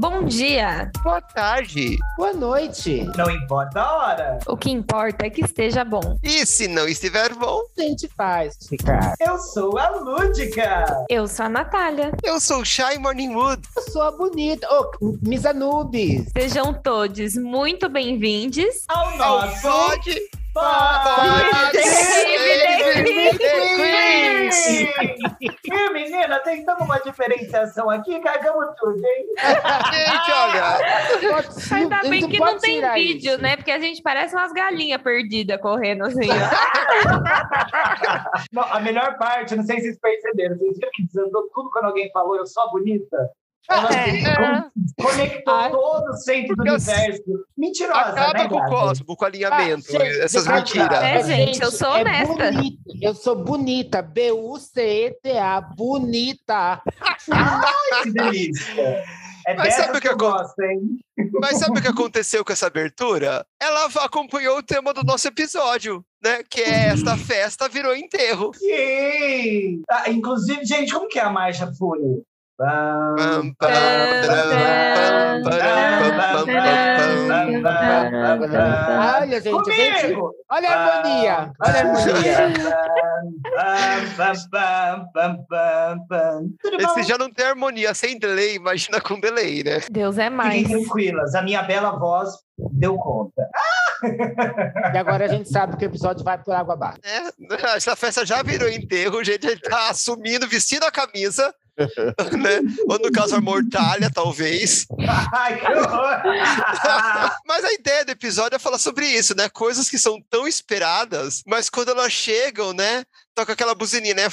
Bom dia. Boa tarde. Boa noite. Não importa a hora. O que importa é que esteja bom. E se não estiver bom? A gente faz ficar. Eu sou a Lúdica. Eu sou a Natália. Eu sou o Shy Morningwood. Eu sou a bonita. Oh, Miss Anubis. Sejam todos muito bem-vindos ao nosso Pode. E menina, tentamos uma diferenciação aqui, cagamos tudo, hein? Gente, olha. Ainda bem não que não tem vídeo, isso. né? Porque a gente parece umas galinhas perdidas correndo assim. Não, a melhor parte, não sei se vocês perceberam, vocês viram que desandou tudo quando alguém falou eu sou bonita? Ela con- conectou Ai. todo o centro do universo. Mentirosa, Acaba né, com o cosmo, com o alinhamento, Ah, gente, essas mentiras. É, gente, eu sou é honesta. bonita. Eu sou bonita. B-U-C-E-T-A. Bonita. Ai, que delícia. É Mas sabe o que que eu acon- gosto, hein? Mas sabe o que aconteceu com essa abertura? Ela acompanhou o tema do nosso episódio, né? Que é esta festa virou enterro. Sim! Ah, inclusive, gente, como que é a marcha fúnebre? Olha, gente. Comigo! olha a harmonia. Olha a harmonia. Esse já não tem harmonia sem delay, imagina com delay, né? Deus é mais. Fiquem tranquilas, a minha bela voz deu conta. E agora a gente sabe que o episódio vai por água abaixo. É, essa festa já virou enterro, gente. Ele tá assumindo, vestindo a camisa, né? Ou no caso, a mortalha, talvez. Ai! Mas a ideia do episódio é falar sobre isso, né? Coisas que são tão esperadas, mas quando elas chegam, né? Toca aquela buzininha, né?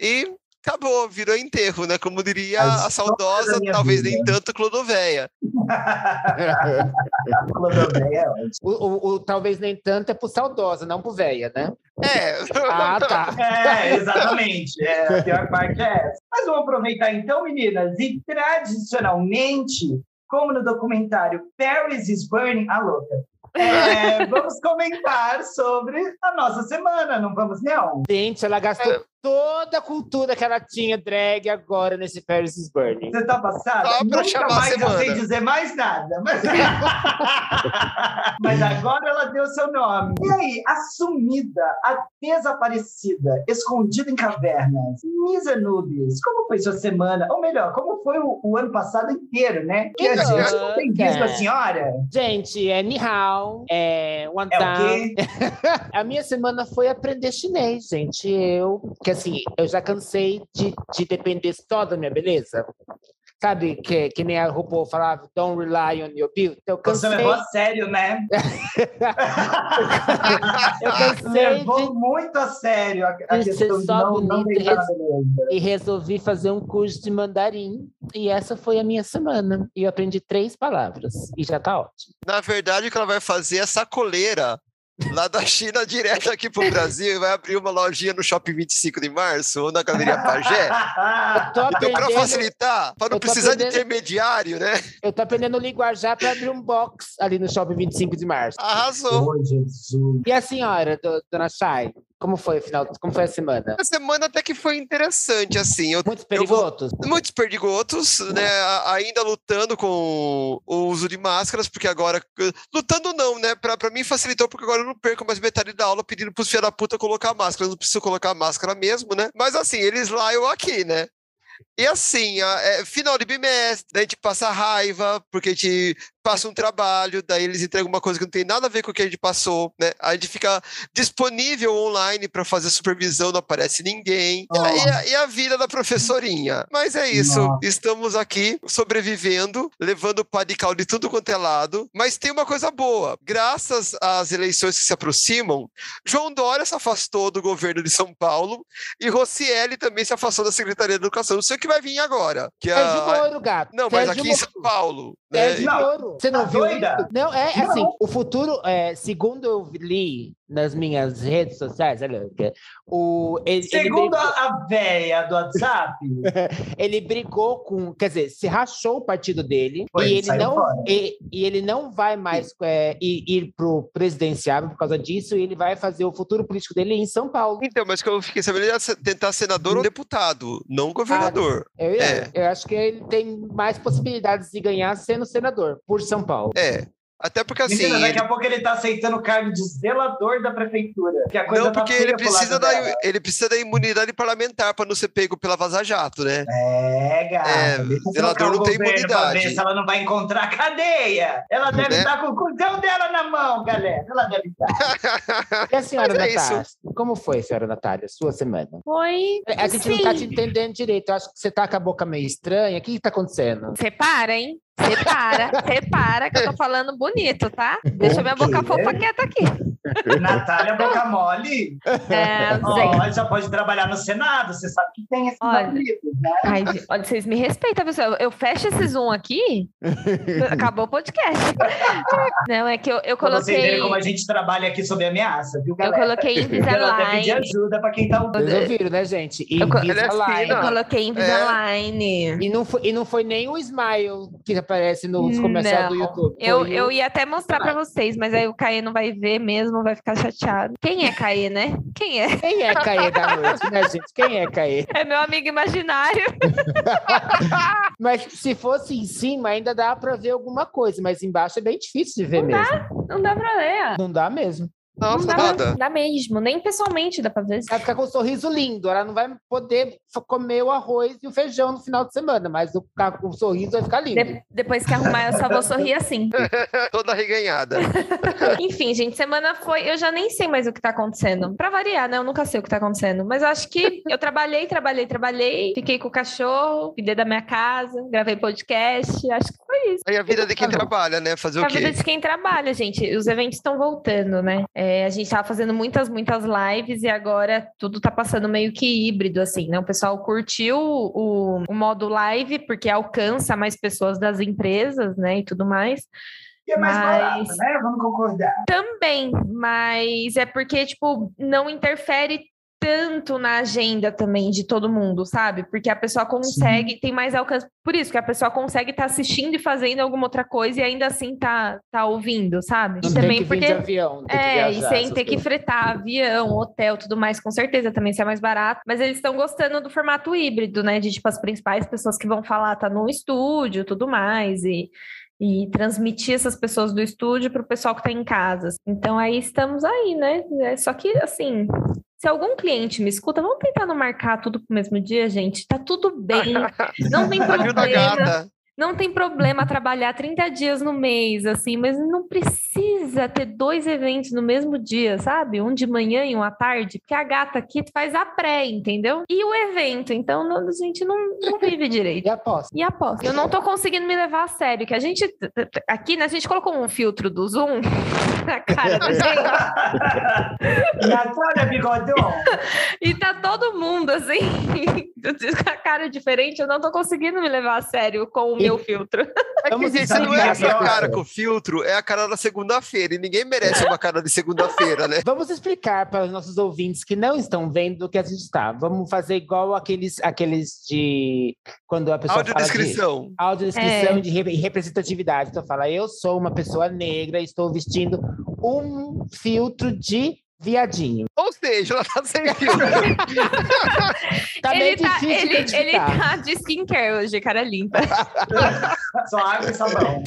E acabou, virou enterro, né? Como diria A a, saudosa, talvez vida. nem tanto, Clodovéia. Clodoveia é. O, o- o talvez nem tanto é pro saudosa, não pro véia, né? É. Ah, tá. É, exatamente. É, a pior parte é essa. Mas vamos aproveitar então, meninas, e tradicionalmente, como no documentário Paris is Burning, a louca, é, vamos comentar sobre a nossa semana, não vamos, não? Gente, ela gastou toda a cultura que ela tinha drag agora nesse Paris is Burning. Você tá passada? Só pra Nunca mais eu sei dizer mais nada. Mas... Mas agora ela deu seu nome. E aí, a sumida, a desaparecida, escondida em cavernas, Miss Anubis, como foi sua semana? Ou melhor, como foi o, o ano passado inteiro, né? Que a gente não tem visto a senhora. Gente, é Nihao, é One É o quê? A minha semana foi aprender chinês, gente. Eu, que assim, eu já cansei de, de depender só da minha beleza. Sabe, que, que nem a RuPaul falava, don't rely on your beauty. Eu Você cansei, levou a sério, né? eu cansei levou de, muito a sério a, a questão ser de não, não e res- e resolvi fazer um curso de mandarim. E essa foi a minha semana. E eu aprendi três palavras. E já tá ótimo. Na verdade, o que ela vai fazer é sacoleira lá da China direto aqui pro Brasil e vai abrir uma lojinha no Shopping 25 de março ou na Galeria Pajé. Tô Então, para facilitar, para não precisar de intermediário, né? eu tô aprendendo linguajar para abrir um box ali no Shopping 25 de março. Arrasou. Oh, Jesus. E a senhora, do- dona Chay, como foi o final? Como foi a semana? A semana até que foi interessante, assim. Eu Muitos Eu perigotos? Muitos perdigotos, né? Ainda lutando com o uso de máscaras, porque agora. Lutando não, né? Pra, pra mim facilitou, porque agora eu não perco mais metade da aula pedindo pros filhos da puta colocar máscara. Eu não preciso colocar máscara mesmo, né? Mas assim, eles lá, eu aqui, né? E assim, a- é, final de bimestre, daí a gente passa raiva, porque a gente passa um trabalho, daí eles entregam uma coisa que não tem nada a ver com o que a gente passou, né? A gente fica disponível online para fazer supervisão, não aparece ninguém. E a- E, a, e a vida da professorinha. Mas é isso, Nossa. estamos aqui sobrevivendo, levando pá de caldo de tudo quanto é lado. Mas tem uma coisa boa, graças às eleições que se aproximam, João Dória se afastou do governo de São Paulo e Rocieli também se afastou da Secretaria de Educação. Não sei o que vai vir agora. Que Sérgio a... Moro, gato. Não, mas aqui em. São Paulo. Né? Sérgio Não, Moro. Você não tá viu doida? isso? Não, é Não. assim, o futuro, é, segundo eu li nas minhas redes sociais, olha, o, ele, Segundo ele, brigou, a, véia do WhatsApp, ele brigou com, quer dizer, se rachou o partido dele Foi, e ele não e, e ele não vai mais é, ir, ir pro presidenciável por causa disso, e ele vai fazer o futuro político dele em São Paulo. Então, mas que eu fiquei sabendo, ele ia se- tentar senador ou deputado, não governador. Eu, É. eu acho que ele tem mais possibilidades de ganhar sendo senador por São Paulo. É. Até porque assim. menina, daqui ele- a pouco ele tá aceitando o cargo de zelador da prefeitura. Que a coisa Não, tá porque feia ele precisa, da, dela. ele precisa da imunidade parlamentar para não ser pego pela Vaza Jato, né? É, gata. É, zelador não tem imunidade. ver se ela não vai encontrar cadeia. Ela deve Né? estar com o cuzão dela na mão, galera. Ela deve estar. E a senhora Mas é Natália? Como foi, senhora Natália, sua semana? Foi. A gente não tá te Sim. entendendo direito. Eu acho que você tá com a boca meio estranha. O que que tá acontecendo? Separa, hein? Separa, separa, que eu tô falando bonito, tá? Deixa minha boca fofa quieta aqui. Natália Boca Mole. É. Ó, já pode trabalhar no Senado. Você sabe que tem esses Olha. apelidos, né? Ai, olha, vocês me respeitam, pessoal. Eu fecho esse Zoom aqui, acabou o podcast. Não, é que eu, eu Pra vocês coloquei. verem como a gente trabalha aqui sob ameaça, viu, Eu galera? coloquei Ela até pedir Invisalign. ajuda pra quem tá ouvindo. Vocês ouviram, né, gente? Eu é Invisalign. Eu coloquei Invisalign. E não, foi, e não foi nem o Smile que aparece nos comerciais do. YouTube. Eu, Foi eu ia até mostrar pra vocês, mas aí o Caê não vai ver mesmo, vai ficar chateado. Quem é Caê, né? Quem é? Quem é Caê da noite, né, gente? Quem é Caê? É meu amigo imaginário. Mas se fosse em cima, ainda dá pra ver alguma coisa, mas embaixo é bem difícil de ver Não dá. mesmo. Não dá pra ler. Não dá mesmo. Nossa, não dá, nada. dá mesmo. Nem pessoalmente dá pra ver. Vai ficar com um sorriso lindo. Ela não vai poder comer o arroz e o feijão no final de semana, mas o, o sorriso vai ficar lindo. De- depois que arrumar, eu só vou sorrir assim. Toda reganhada. Enfim, gente, semana foi. Eu já nem sei mais o que tá acontecendo. Pra variar, né? Eu nunca sei o que tá acontecendo. Mas eu acho que eu trabalhei, trabalhei, trabalhei. Fiquei com o cachorro, cuidei da minha casa, gravei podcast. Acho que isso. Aí a vida de quem trabalha, né? Fazer É o a vida quê? de quem trabalha, gente. Os eventos estão voltando, né? É, a gente tava fazendo muitas, muitas lives e agora tudo tá passando meio que híbrido, assim, né? O pessoal curtiu o, o modo live porque alcança mais pessoas das empresas, né? E tudo mais. E é mais Mas- barato, né? Vamos concordar. Também, mas é porque, tipo, não interfere tanto na agenda também de todo mundo, sabe? Porque a pessoa consegue, tem mais alcance. Por isso que a pessoa consegue estar assistindo e fazendo alguma outra coisa e ainda assim tá, tá ouvindo, sabe? Não E também que porque. avião. Que É, e viajar, sem essas ter que coisas. fretar avião, hotel, tudo mais, com certeza também isso é mais barato. Mas eles estão gostando do formato híbrido, né? De tipo, as principais pessoas que vão falar tá no estúdio, tudo mais, e, e transmitir essas pessoas do estúdio para o pessoal que tá em casa. Então aí estamos aí, né? É, só que assim. Se algum cliente me escuta, vamos tentar não marcar tudo pro mesmo dia, gente. Tá tudo bem. Não tem problema. Não tem problema trabalhar 30 dias no mês, assim, mas não precisa ter dois eventos no mesmo dia, sabe? Um de manhã e um à tarde, porque a gata aqui faz a pré, entendeu? E o evento, então não- a gente não, não vive direito. E aposta. E aposto. Eu não tô conseguindo me levar a sério, que a gente, aqui, né, a gente colocou um filtro do Zoom na cara da gente, Natália Bigodon. e tá todo mundo, assim, com a cara diferente, eu não tô conseguindo me levar a sério com o meu filtro. É Vamos gente, sabe não é é essa cara com filtro, é a cara da segunda-feira. E ninguém merece uma cara de segunda-feira, né? Vamos explicar para os nossos ouvintes que não estão vendo o que a gente está. Vamos fazer igual aqueles, aqueles de quando a pessoa fala de Audiodescrição. audiodescrição É. de re- representatividade. Então fala, eu sou uma pessoa negra, estou vestindo um filtro de viadinho. Ou seja, ela tá sem filtro. Tá ele, tá, difícil de ele, ele tá de skincare hoje, cara limpa. Só água e sabão.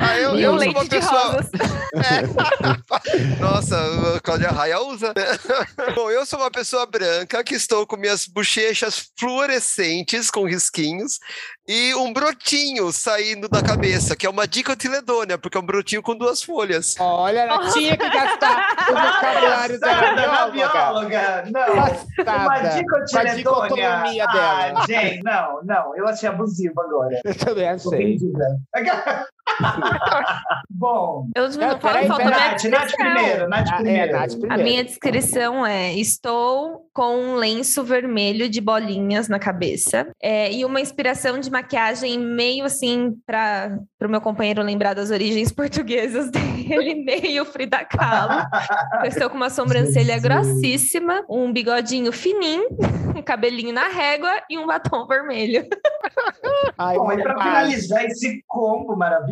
Ah, eu, E eu um sou leite uma de pessoa. rosas. É. Nossa, a Cláudia Raia usa. né? Bom, eu sou uma pessoa branca que estou com minhas bochechas fluorescentes com risquinhos e um brotinho saindo da cabeça, que é uma dicotiledônia, porque é um brotinho com duas folhas. Olha, ela tinha que gastar o vocabulário da bióloga. Não. Uma Passada. Com a dicotiledônia. dicotomia dela. Ah, gente, não, não. Eu achei abusivo agora. Eu também achei. Ofendida. Bom, Eu não Não, falo falta Nath, Nath primeiro, Nath Ah, é, primeiro. Nath A primeiro. minha descrição é: estou com um lenço vermelho de bolinhas na cabeça é, e uma inspiração de maquiagem meio assim para o meu companheiro lembrar das origens portuguesas dele, meio Frida Kahlo. Eu estou com uma sobrancelha Jesus. grossíssima, um bigodinho fininho, um cabelinho na régua e um batom vermelho. Ai, Bom, e pai. finalizar esse combo maravilhoso,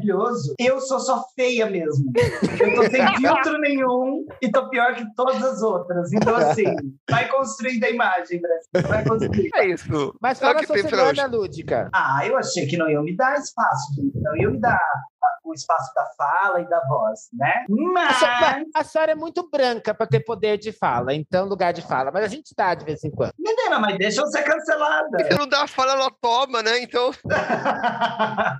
eu sou só feia mesmo. Eu tô sem filtro nenhum e tô pior que todas as outras. Então, assim, vai construindo a imagem, Brasil. Vai construindo. É isso. Mas É fala que sua semana, Lúdica. Ah, eu achei que não iam me dar espaço, gente. Não iam me dar o espaço da fala e da voz, né? A senhora, Mas, a senhora é muito branca para ter poder de fala, então lugar de fala. Mas a gente dá de vez em quando. menina, mas deixa eu ser cancelada. Se não dá fala, ela toma, né? Então,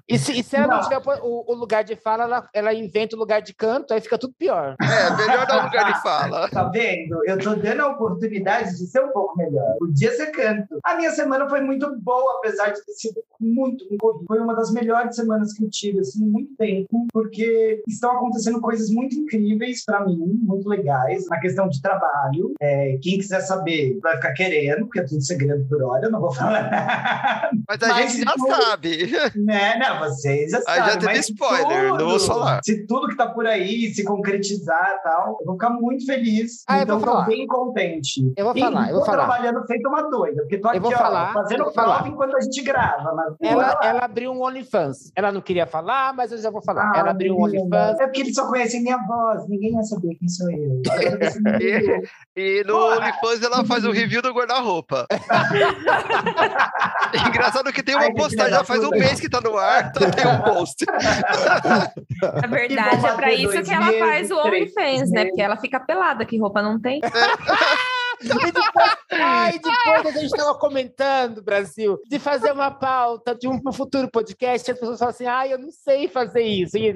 E se, e se ela não, Não. tiver o, o lugar de fala, ela, ela inventa o lugar de canto, aí fica tudo pior. é melhor dar um lugar de fala. Tá vendo? Eu tô dando a oportunidade de ser um pouco melhor. Podia ser canto. A minha semana foi muito boa, apesar de ter sido muito, muito. Foi uma das melhores semanas que eu tive, assim, muito tempo, porque estão acontecendo coisas muito incríveis pra mim, muito legais, na questão de trabalho. É, quem quiser saber vai ficar querendo, porque é tudo segredo por hora, eu não vou falar nada. Mas a Mas gente já tudo- sabe. Né? Não, vocês já Aí sabem. já teve mas spoiler, não vou tudo- falar. Se tudo que tá por aí se concretizar e tal, eu vou ficar muito feliz. Ah, eu então, vou tô bem contente. Eu vou E falar, eu vou tô falar. trabalhando feito uma doida, porque tô Eu aqui, vou ó, falar, eu fazendo vou prova falar. enquanto a gente grava. Mas Ela, ela abriu um OnlyFans. Ela não queria falar, mas eu já vou falar. Ah, ela abriu um OnlyFans. É porque eles só conhecem minha voz, ninguém ia saber quem sou eu. Ligou. E no. OnlyFans ela faz o review do guarda-roupa. Engraçado que tem uma Ai, postagem, já faz um mês que tá no ar, então tem um post. Na verdade, é pra isso que ela meses, faz o OnlyFans, né? meses. Porque ela fica pelada, que roupa não tem. E depois, ai, depois a gente estava comentando, Brasil, de fazer uma pauta de um futuro podcast, as pessoas falam assim, ai, eu não sei fazer isso. E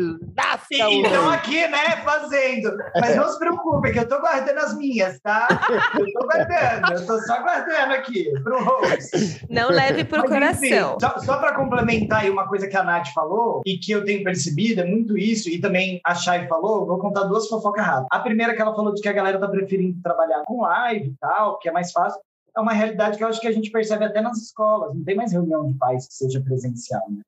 E estão aqui, né, fazendo. Mas não se preocupe, que eu tô guardando as minhas, tá? Eu tô guardando, eu tô só guardando aqui pro host. Não leve pro Mas, enfim, coração. só só para complementar aí uma coisa que a Nath falou e que eu tenho percebido, é muito isso, e também a Chay falou, vou contar duas fofocas rápidas. A primeira é que ela falou de que a galera tá preferindo trabalhar com live que é mais fácil. É uma realidade que eu acho que a gente percebe até nas escolas. Não tem mais reunião de pais que seja presencial, né?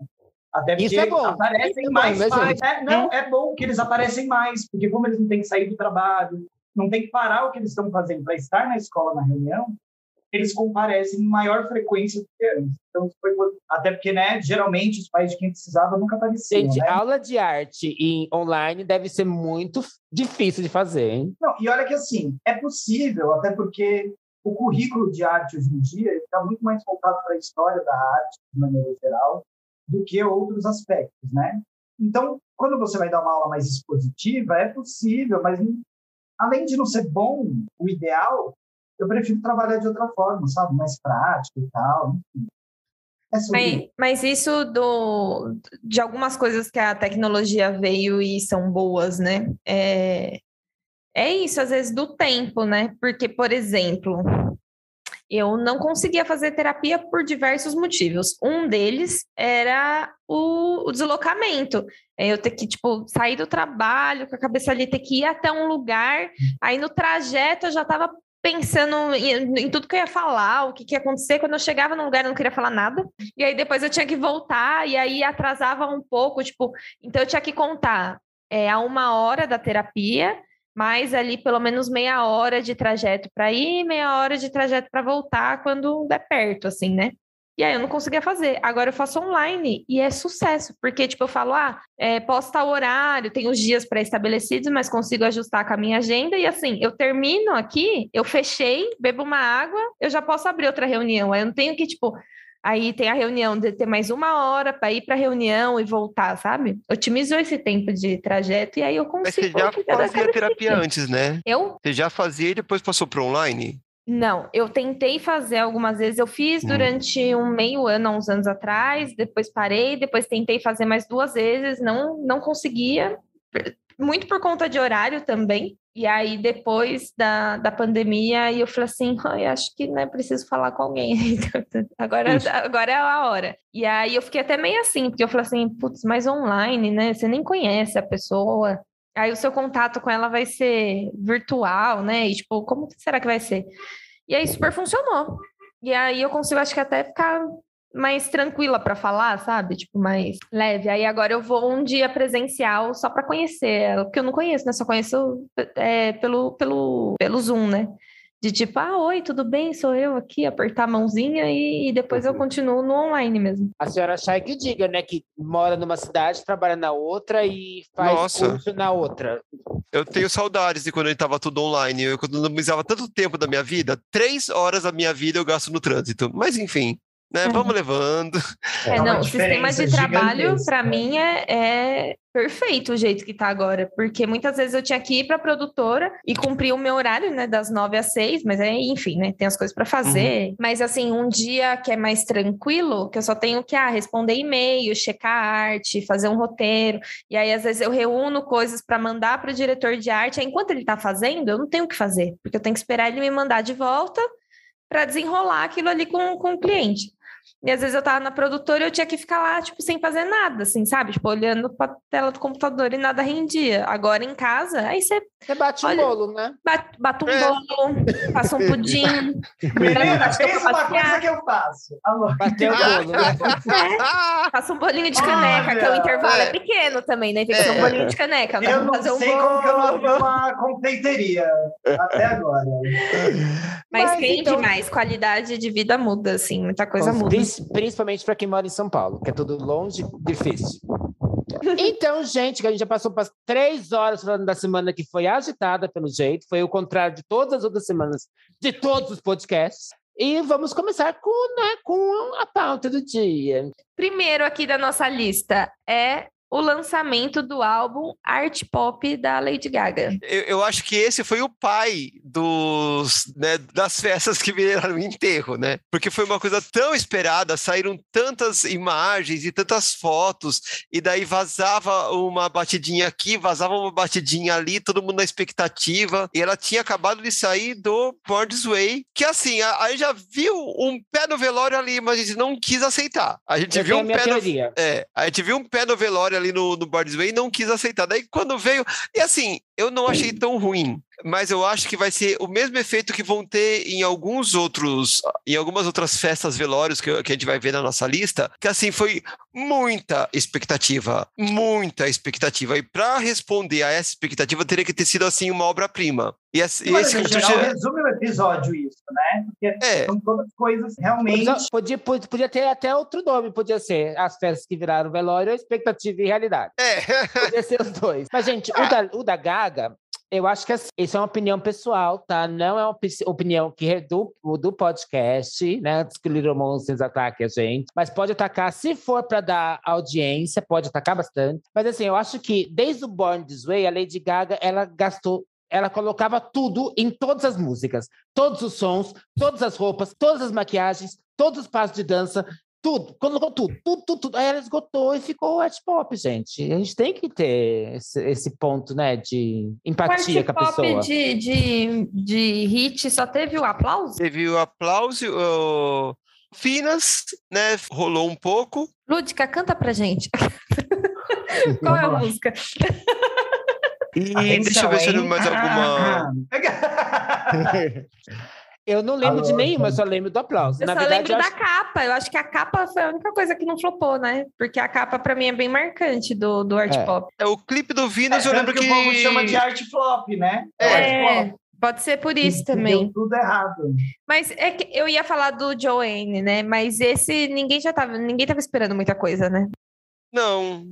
Até porque Isso é bom. aparecem Isso é bom, mais né, pais. É, não, é bom que eles aparecem mais, porque como eles não têm que sair do trabalho, não tem que parar o que eles estão fazendo para estar na escola na reunião, eles comparecem em maior frequência do que antes. Então, foi até porque, né, geralmente os pais de quem precisava nunca apareciam, Gente, né? aula de arte em online deve ser muito difícil de fazer, hein? Não, e olha que assim, é possível, até porque o currículo de arte hoje em dia está muito mais voltado para a história da arte, de maneira geral, do que outros aspectos, né? Então, quando você vai dar uma aula mais expositiva, é possível, mas além de não ser bom, o ideal, eu prefiro trabalhar de outra forma, sabe? Mais prático e tal. Enfim. É Mas, mas isso do, de algumas coisas que a tecnologia veio e são boas, né? É, é isso, às vezes, do tempo, né? Porque, por exemplo, eu não conseguia fazer terapia por diversos motivos. Um deles era o, o deslocamento. É Eu ter que, tipo, sair do trabalho com a cabeça ali, ter que ir até um lugar. Aí no trajeto eu já estava pensando em, em tudo que eu ia falar, o que, que ia acontecer. Quando eu chegava num lugar, eu não queria falar nada. E aí depois eu tinha que voltar, e aí atrasava um pouco, tipo, então eu tinha que contar é, a uma hora da terapia, mais ali pelo menos meia hora de trajeto para ir, meia hora de trajeto para voltar quando der perto, assim, né? E aí eu não conseguia fazer. Agora eu faço online e é sucesso, porque tipo eu falo, ah, é, posso estar o horário, tem os dias pré-estabelecidos, mas consigo ajustar com a minha agenda e assim, eu termino aqui, eu fechei, bebo uma água, eu já posso abrir outra reunião. Aí eu não tenho que tipo Aí tem a reunião de ter mais uma hora para ir para a reunião e voltar, sabe? Otimizou esse tempo de trajeto e aí eu Mas você consigo. já fazia terapia antes, né? Eu Você já fazia e depois passou para online? Não, eu tentei fazer algumas vezes. Eu fiz Hum. durante um meio ano, uns anos atrás, depois parei, depois tentei fazer mais duas vezes, não, não conseguia, muito por conta de horário também. E aí, depois da, da pandemia, eu falei assim, ai, acho que não é preciso falar com alguém. agora, agora é a hora. E aí eu fiquei até meio assim, porque eu falei assim, putz, mas online, né? Você nem conhece a pessoa. Aí o seu contato com ela vai ser virtual, né? E tipo, como será que vai ser? E aí super funcionou. E aí eu consigo, acho que até ficar mais tranquila para falar, sabe? Tipo, mais leve. Aí agora eu vou um dia presencial só para conhecer ela, porque eu não conheço, né? Só conheço é, pelo, pelo, pelo Zoom, né? De tipo, ah, oi, tudo bem? Sou eu aqui, apertar a mãozinha e, e depois eu uhum. continuo no online mesmo. A senhora Chay que diga, né? Que mora numa cidade, trabalha na outra e faz Nossa. curso na outra. Eu tenho saudades de quando ele estava tudo online. Eu economizava tanto tempo da minha vida, três horas da minha vida eu gasto no trânsito. Mas enfim, né? Vamos levando. É, não, o sistema de trabalho, para mim, é, é, perfeito o jeito que tá agora, porque muitas vezes eu tinha que ir para produtora e cumprir o meu horário, né, das nove às seis, mas é, enfim, né, tem as coisas para fazer. Uhum. Mas assim, um dia que é mais tranquilo, que eu só tenho que ah, responder e-mail, checar arte, fazer um roteiro, e aí às vezes eu reúno coisas para mandar para o diretor de arte, aí enquanto ele tá fazendo, eu não tenho o que fazer, porque eu tenho que esperar ele me mandar de volta para desenrolar aquilo ali com, com o cliente. E às vezes eu tava na produtora e eu tinha que ficar lá, tipo, sem fazer nada, assim, sabe? Tipo, olhando pra tela do computador e nada rendia. Agora em casa, aí você. Você bate olha, um bolo, né? Bate, bate um é. bolo, passa um pudim. Menina, fez uma coisa que eu faço. Alô. Bateu o bolo, né? É, passa um bolinho de caneca, Olha, que o intervalo é. é. pequeno também, né? Tem que ser um é. bolinho de caneca. Não eu não fazer um sei bolo. como que eu não abri uma confeiteria até agora. Mas, Mas quem então... demais, qualidade de vida muda, assim, muita coisa muda principalmente para quem mora em São Paulo, que é tudo longe, difícil. Então, gente, que a gente já passou para três horas falando da semana que foi agitada, pelo jeito, foi o contrário de todas as outras semanas, de todos os podcasts. E vamos começar com, né, com a pauta do dia. Primeiro aqui da nossa lista é o lançamento do álbum Art Pop da Lady Gaga. Eu, eu acho que esse foi o pai dos, né, das festas que viraram enterro, né? Porque foi uma coisa tão esperada, saíram tantas imagens e tantas fotos, e daí vazava uma batidinha aqui, vazava uma batidinha ali, todo mundo na expectativa, e ela tinha acabado de sair do Born's Way, que assim, aí já viu um pé no velório ali, mas a gente não quis aceitar. A gente eu viu um pé no, é, a gente viu um pé no velório ali no, no Way e não quis aceitar. Daí quando veio. E assim, eu não achei tão ruim, mas eu acho que vai ser o mesmo efeito que vão ter em alguns outros, em algumas outras festas velórios que, que a gente vai ver na nossa lista, que assim foi muita expectativa, muita expectativa. E para responder a essa expectativa teria que ter sido assim uma obra-prima. E, esse, Mas, esse geral, já... resume o episódio isso, né? Porque é. são todas coisas realmente. Podia, podia, podia ter até outro nome, podia ser as festas que viraram velório, expectativa e realidade. É. Podia ser os dois. Mas, gente, o da, o da Gaga, eu acho que assim, isso é uma opinião pessoal, tá? Não é uma opinião que é do, do podcast, né? Antes que o Little Monsters ataque a gente. Mas pode atacar, se for para dar audiência, pode atacar bastante. Mas assim, eu acho que desde o Born This Way, a Lady Gaga, ela gastou ela colocava tudo em todas as músicas, todos os sons, todas as roupas, todas as maquiagens, todos os passos de dança, tudo, colocou tudo, tudo, tudo, tudo. Aí ela esgotou e ficou art pop, gente. A gente tem que ter esse, esse ponto, né, de empatia com a pessoa. De, de, de hit só teve o aplauso? Teve o aplauso, o... Finas, né, rolou um pouco. Lúdica, canta pra gente. Qual é a música? E Atenção, deixa eu ver se eu mais alguma. Eu não lembro Alô, de nenhuma, eu só lembro do aplauso. Eu Na só verdade, lembro da acho... capa. Eu acho que a capa foi a única coisa que não flopou, né? Porque a capa, pra mim, é bem marcante do, do art é. pop. É, o clipe do Venus, é, eu lembro que... que... o povo chama de art flop, né? É, é pode ser por isso também. Deu tudo errado. Mas é que eu ia falar do Joanne, né? Mas esse, ninguém já tava... Ninguém tava esperando muita coisa, né? Não.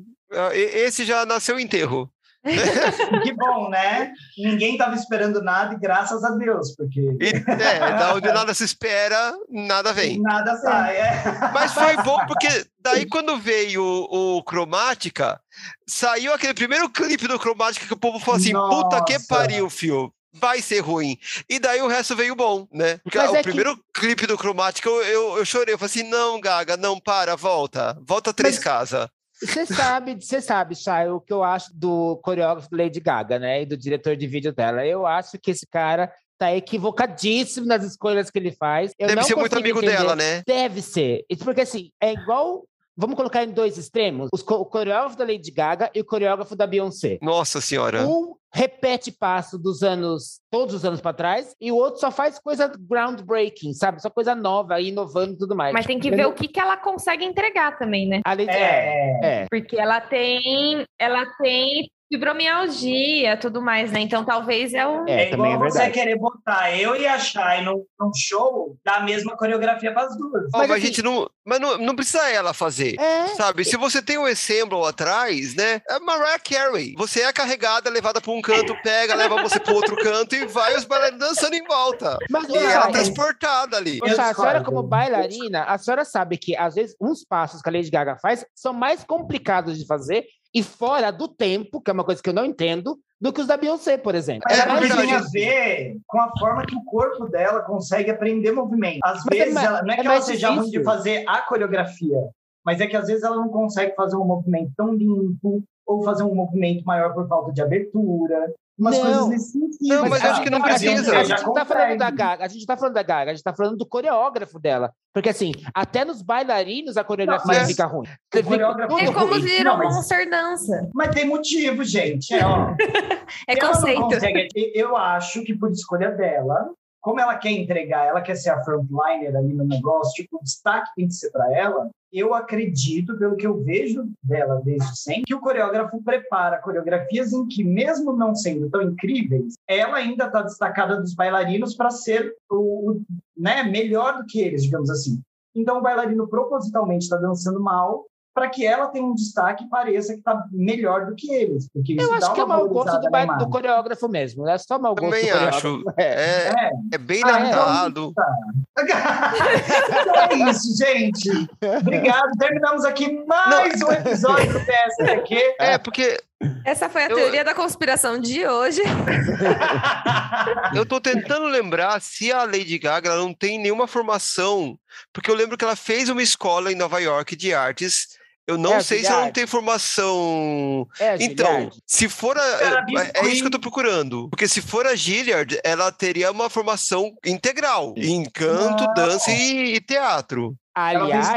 Esse já nasceu enterro. que bom, né? Ninguém estava esperando nada e graças a Deus, porque. E, é, da onde nada se espera, nada vem. Nada sai, é. Mas foi bom porque daí quando veio o, o Cromática, saiu aquele primeiro clipe do Cromática que o povo falou assim: Nossa. puta que pariu, fio vai ser ruim. E daí o resto veio bom, né? Porque Mas o é primeiro que... clipe do Cromática eu, eu, eu, chorei. Eu falei assim: não, Gaga, não, para, volta. Volta três Mas... casas. Você sabe, você sabe, Chay, o que eu acho do coreógrafo Lady Gaga, né? E do diretor de vídeo dela. Eu acho que esse cara tá equivocadíssimo nas escolhas que ele faz. Eu Deve não ser muito amigo entender. dela, né? Deve ser. Porque assim, é igual. Vamos colocar em dois extremos: os co- o coreógrafo da Lady Gaga e o coreógrafo da Beyoncé. Nossa senhora. Um repete passo dos anos, todos os anos para trás, e o outro só faz coisa groundbreaking, sabe? Só coisa nova, inovando e tudo mais. Mas tem que ver o que, que ela consegue entregar também, né? A Lady É, é. Porque ela tem, ela tem fibromialgia, tudo mais, né? Então talvez é um. É, É, igual é você querer botar eu e a Shai num, num show da mesma coreografia para as duas. Mas mas a assim- gente não. Mas não, não precisa ela fazer. É. Sabe, se você tem o Ensemble atrás, né? É Mariah Carey. Você é carregada, levada para um canto, pega, leva você para outro canto e vai os bailarinos dançando em volta. Mas E ela Chay, transportada ali. A senhora, como bailarina, a senhora sabe que, às vezes, uns passos que a Lady Gaga faz são mais complicados de fazer e fora do tempo, que é uma coisa que eu não entendo, do que os da Beyoncé, por exemplo. Mas É é, tem a ver com a forma que o corpo dela consegue aprender movimento. Às Mas é vezes, mais- ela, não é é que ela seja ruim de difícil. fazer a coreografia, mas é que às vezes ela não consegue fazer um movimento tão limpo ou fazer um movimento maior por falta de abertura. Umas Não. coisas nesse sentido. Não, mas eu acho que não a gente- precisa. A gente não tá falando da. Gaga, a gente não tá falando da Gaga, a gente tá falando do coreógrafo dela. Porque, assim, até nos bailarinos a coreografia Não, mas fica ruim. o coreógrafo- É como ruim. se Não, mas- Monster dança. Mas tem motivo, gente. É, ó. É não conceito. consegue- Eu acho que por escolha dela, como ela quer entregar, ela quer ser a frontliner ali no negócio, tipo, o destaque tem que ser para ela. Eu acredito, pelo que eu vejo dela desde sempre, que o coreógrafo prepara coreografias em que, mesmo não sendo tão incríveis, ela ainda está destacada dos bailarinos para ser o, né, melhor do que eles, digamos assim. Então, o bailarino propositalmente está dançando mal para que ela tenha um destaque e pareça que está melhor do que eles. Porque isso Eu dá acho que é uma mau gosto do, ba- do coreógrafo mesmo. É só mau gosto Também acho. É. É, É. é bem Ah, é? então é isso, gente. Obrigado. Terminamos aqui mais um episódio do PSTQ. É, porque Essa foi a Eu- teoria da conspiração de hoje. eu tô tentando lembrar se a Lady Gaga ela não tem nenhuma formação, porque eu lembro que ela fez uma escola em Nova York de artes. Eu não É, sei se ela não tem formação. É, Então, Gilliard. se for a. É, é isso que eu tô procurando. Porque se for a Gilliard, ela teria uma formação integral em canto, Não. dança e, e teatro. Aliás,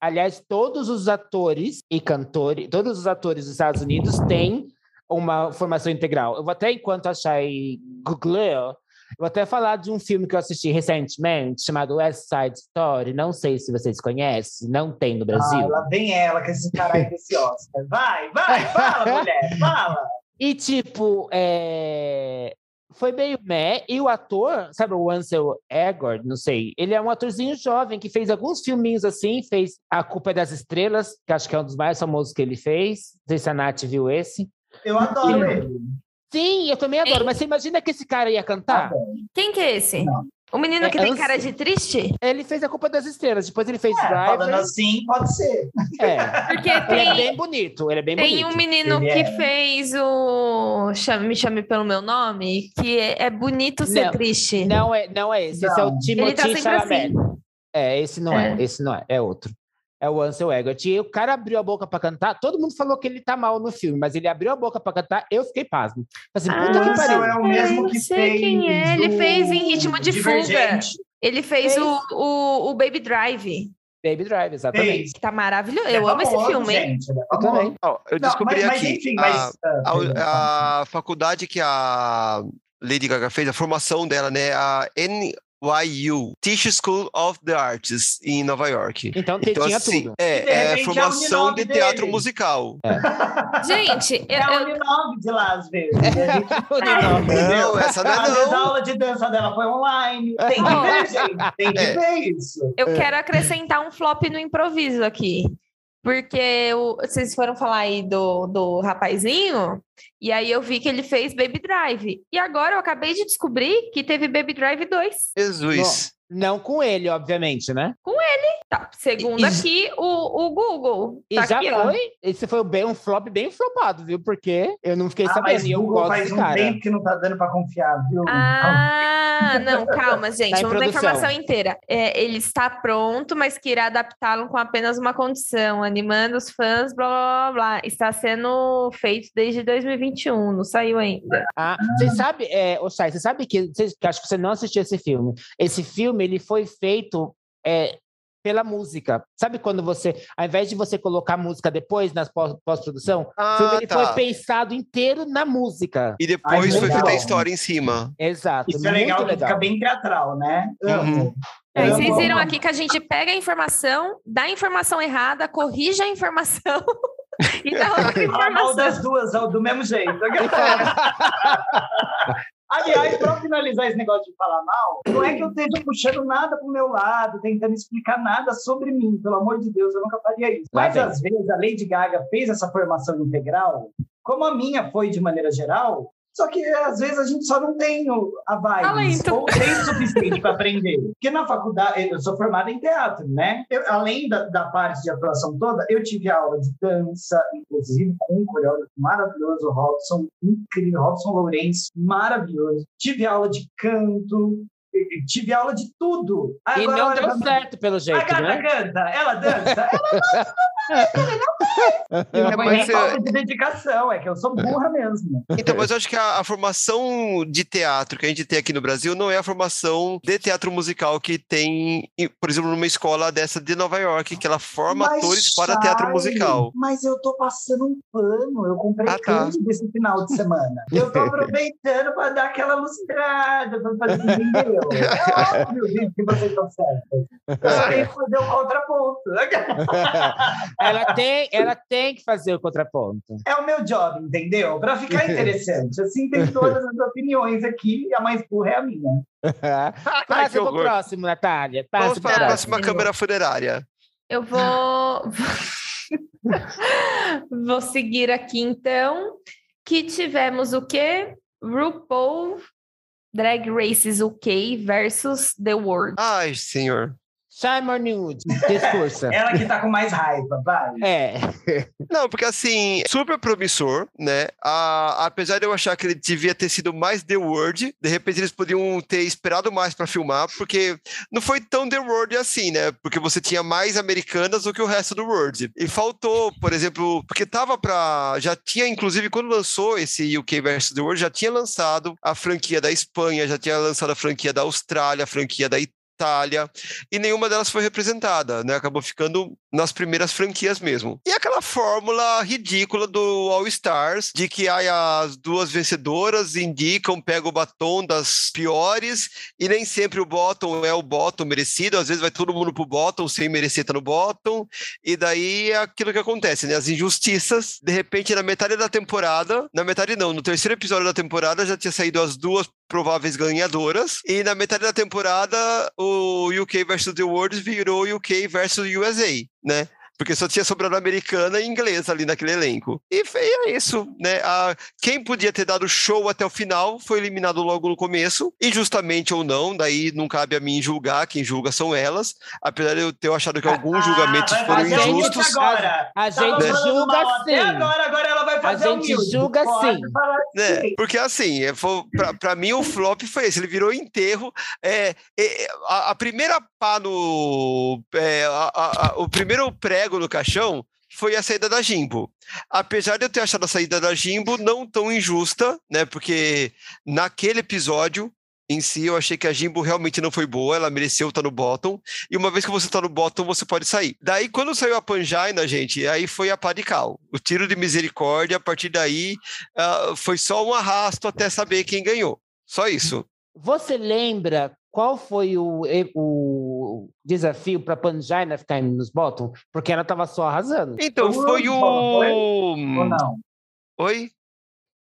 aliás, todos os atores e cantores, todos os atores dos Estados Unidos têm uma formação integral. Eu vou até, enquanto achar aí Google, vou até falar de um filme que eu assisti recentemente, chamado West Side Story. Não sei se vocês conhecem, não tem no Ah, Brasil. lá vem ela com esse cara aí desse Oscar. Vai, vai, fala, mulher, fala. E, tipo, é, foi meio meh. E o ator, sabe, o Ansel Elgort, não sei, ele é um atorzinho jovem que fez alguns filminhos assim, fez A Culpa é das Estrelas, que acho que é um dos mais famosos que ele fez. Não sei se a Nath viu esse. Eu adoro ele. Sim, eu também adoro, mas você imagina que esse cara ia Tá cantar? bom. Quem que é esse? Não. O menino É que tem cara de triste? Ele fez A Culpa das Estrelas, depois ele fez É, falando assim, pode ser. É. Porque Ele é tem, bem bonito, ele é bem tem bonito. um menino Ele que é. fez o Chame, Me Chame Pelo Meu Nome, que é, é bonito ser Não, triste. Não é, não é esse, esse é o Não. Timothy Ele tá Chalamet. assim. É, esse não é. É. esse não é, é outro. É o Ansel Elgort. E o cara abriu a boca pra cantar, todo mundo falou que ele tá mal no filme, mas ele abriu a boca pra cantar, eu fiquei pasmo. Assim, Ah, puta que Ansel pariu. é o mesmo eu que sei fez. quem é. Ele fez em Ritmo de Fuga. Divergente. Ele fez Fez. o, o, o Baby Drive, Baby Drive, exatamente. Fez. que tá maravilhoso. É Eu amo esse filme, hein? gente, é Eu também. Ó, eu Não, descobri mas, mas aqui. enfim, a- mas. ah, A, a faculdade que a Lady Gaga fez, a formação dela, né? A NYU, Teach School of the Arts, em Nova York. Então, te- Então, tinha assim, tudo. É, é é formação Uninove de teatro dele. musical. Gente, eu, É a Uninove de lá, às vezes. E a gente- Não, essa não é vezes a não. aula de dança dela foi online. Tem que ver, gente. Tem que É. ver isso. eu quero acrescentar um flop no improviso aqui. Porque o- vocês foram falar aí do, do rapazinho, e aí eu vi que ele fez Baby Drive. E agora eu acabei de descobrir que teve Baby Drive 2. Jesus. Não com ele, obviamente, né? Tá, segundo E- aqui, o, o Google. E Tá já aqui, ó. foi. Esse foi bem, um flop bem flopado, viu? Porque eu não fiquei Ah, sabendo. mas E eu Google gosto faz desse um cara. tempo que não tá dando pra confiar, viu? Ah, não, calma, gente. Tá Vamos dar a informação inteira. É, ele está pronto, mas que irá adaptá-lo com apenas uma condição, animando os fãs, blá blá blá blá. Está sendo feito desde 2021, não saiu ainda. Ah, você sabe, é, ô Chay, você sabe que, você, que acho que você não assistiu esse filme. Esse filme ele foi feito é, pela música. Sabe quando você, ao invés de você colocar música depois pós- pós-produção, o filme Ah, ele tá. foi pensado inteiro na música. E depois Ai, foi feita a história em cima. Exato. Isso é legal, que legal. fica bem teatral, né? Uhum. Aí Amo. vocês viram aqui que a gente pega a informação, dá a informação errada, corrige a informação e dá outra informação. das duas, ó, do mesmo jeito. Aliás, para finalizar esse negócio de falar mal, não é que eu esteja puxando nada pro meu lado, tentando explicar nada sobre mim. Pelo amor de Deus, eu nunca faria isso. Mas às vezes a Lady Gaga fez essa formação integral, como a minha foi de maneira geral. Só que às vezes a gente só não tem a vibe, ou tem o suficiente para aprender. Porque na faculdade, eu sou formada em teatro, né? Eu, além da, da parte de atuação toda, eu tive aula de dança, inclusive com um coreógrafo maravilhoso, o Robson, incrível, Robson Lourenço, maravilhoso. Tive aula de canto, tive aula de tudo. E Agora, não olha deu certo, pelo A jeito, gata né? canta, ela dança, ela É, não mas, é falta de dedicação, é que eu sou burra mesmo. Então, mas eu acho que a, a formação de teatro que a gente tem aqui no Brasil não é a formação de teatro musical que tem, em- por exemplo, numa escola dessa de Nova York, que ela forma Mas, atores para teatro Chay, musical. Mas eu tô passando um pano. Eu comprei Ah, tá. canto desse final de semana. Eu tô aproveitando para dar aquela lustrada, para fazer entendeu? É óbvio gente, que vocês estão certos. Eu só tenho que fazer o contraponto. ela, tem, ela tem que fazer o contraponto. É o meu job, entendeu? Para ficar interessante. Assim tem todas as opiniões aqui e a mais burra é a minha. Passa pro horror. próximo, Natália. Passa Vamos para a próxima câmera funerária. Eu vou. vou seguir aqui então. Que tivemos o quê? RuPaul Drag Races UK versus The World. Ai, senhor. Simon Nude, discursa. Ela que tá com mais raiva, vai. É. Não, porque assim, super promissor, né? A- apesar de eu achar que ele devia ter sido mais The Word, de repente eles podiam ter esperado mais para filmar, porque não foi tão The Word assim, né? Porque você tinha mais americanas do que o resto do World. E faltou, por exemplo, porque tava pra. Já tinha, inclusive, quando lançou esse UK versus The World, já tinha lançado a franquia da Espanha, já tinha lançado a franquia da Austrália, a franquia da Itália, e nenhuma delas foi representada, né? Acabou ficando nas primeiras franquias mesmo. E aquela fórmula ridícula do All Stars, de que ai, as duas vencedoras indicam, pega o batom das piores, e nem sempre o bottom é o bottom merecido, às vezes vai todo mundo pro bottom sem merecer estar no bottom, e daí é aquilo que acontece, né? As injustiças, de repente, na metade da temporada, na metade não, no terceiro episódio da temporada já tinha saído as duas prováveis ganhadoras, e na metade da temporada o UK versus The World virou UK versus USA, né? Porque só tinha sobrado americana e inglesa ali naquele elenco. E foi é isso, né? A, quem podia ter dado show até o final foi eliminado logo no começo, injustamente ou não, daí não cabe a mim julgar, quem julga são elas, apesar de eu ter achado que alguns julgamentos Ah, vai foram injustos. Agora. A Tava gente falando julga sim. Agora, agora ela vai fazer gente humilde. julga Pode sim. falar né? Porque assim, é, pra mim o flop foi esse, ele virou enterro. É, é, a, a primeira pá no. é, a- a- a- o primeiro prego no caixão foi a saída da Jimbo. Apesar de eu ter achado a saída da Jimbo não tão injusta, né? Porque naquele episódio. Em si, eu achei que a Jimbo realmente não foi boa, ela mereceu estar no bottom. E uma vez que você tá no bottom, você pode sair. Daí, quando saiu a Panjaina, gente, aí foi a pá de cal. O tiro de misericórdia, a partir daí, ah, foi só um arrasto até saber quem ganhou. Só isso. Você lembra qual foi o, e- o desafio para Panjaina ficar nos bottom? Porque ela tava só arrasando. Então, Foi um foi o. Ou não? Oi?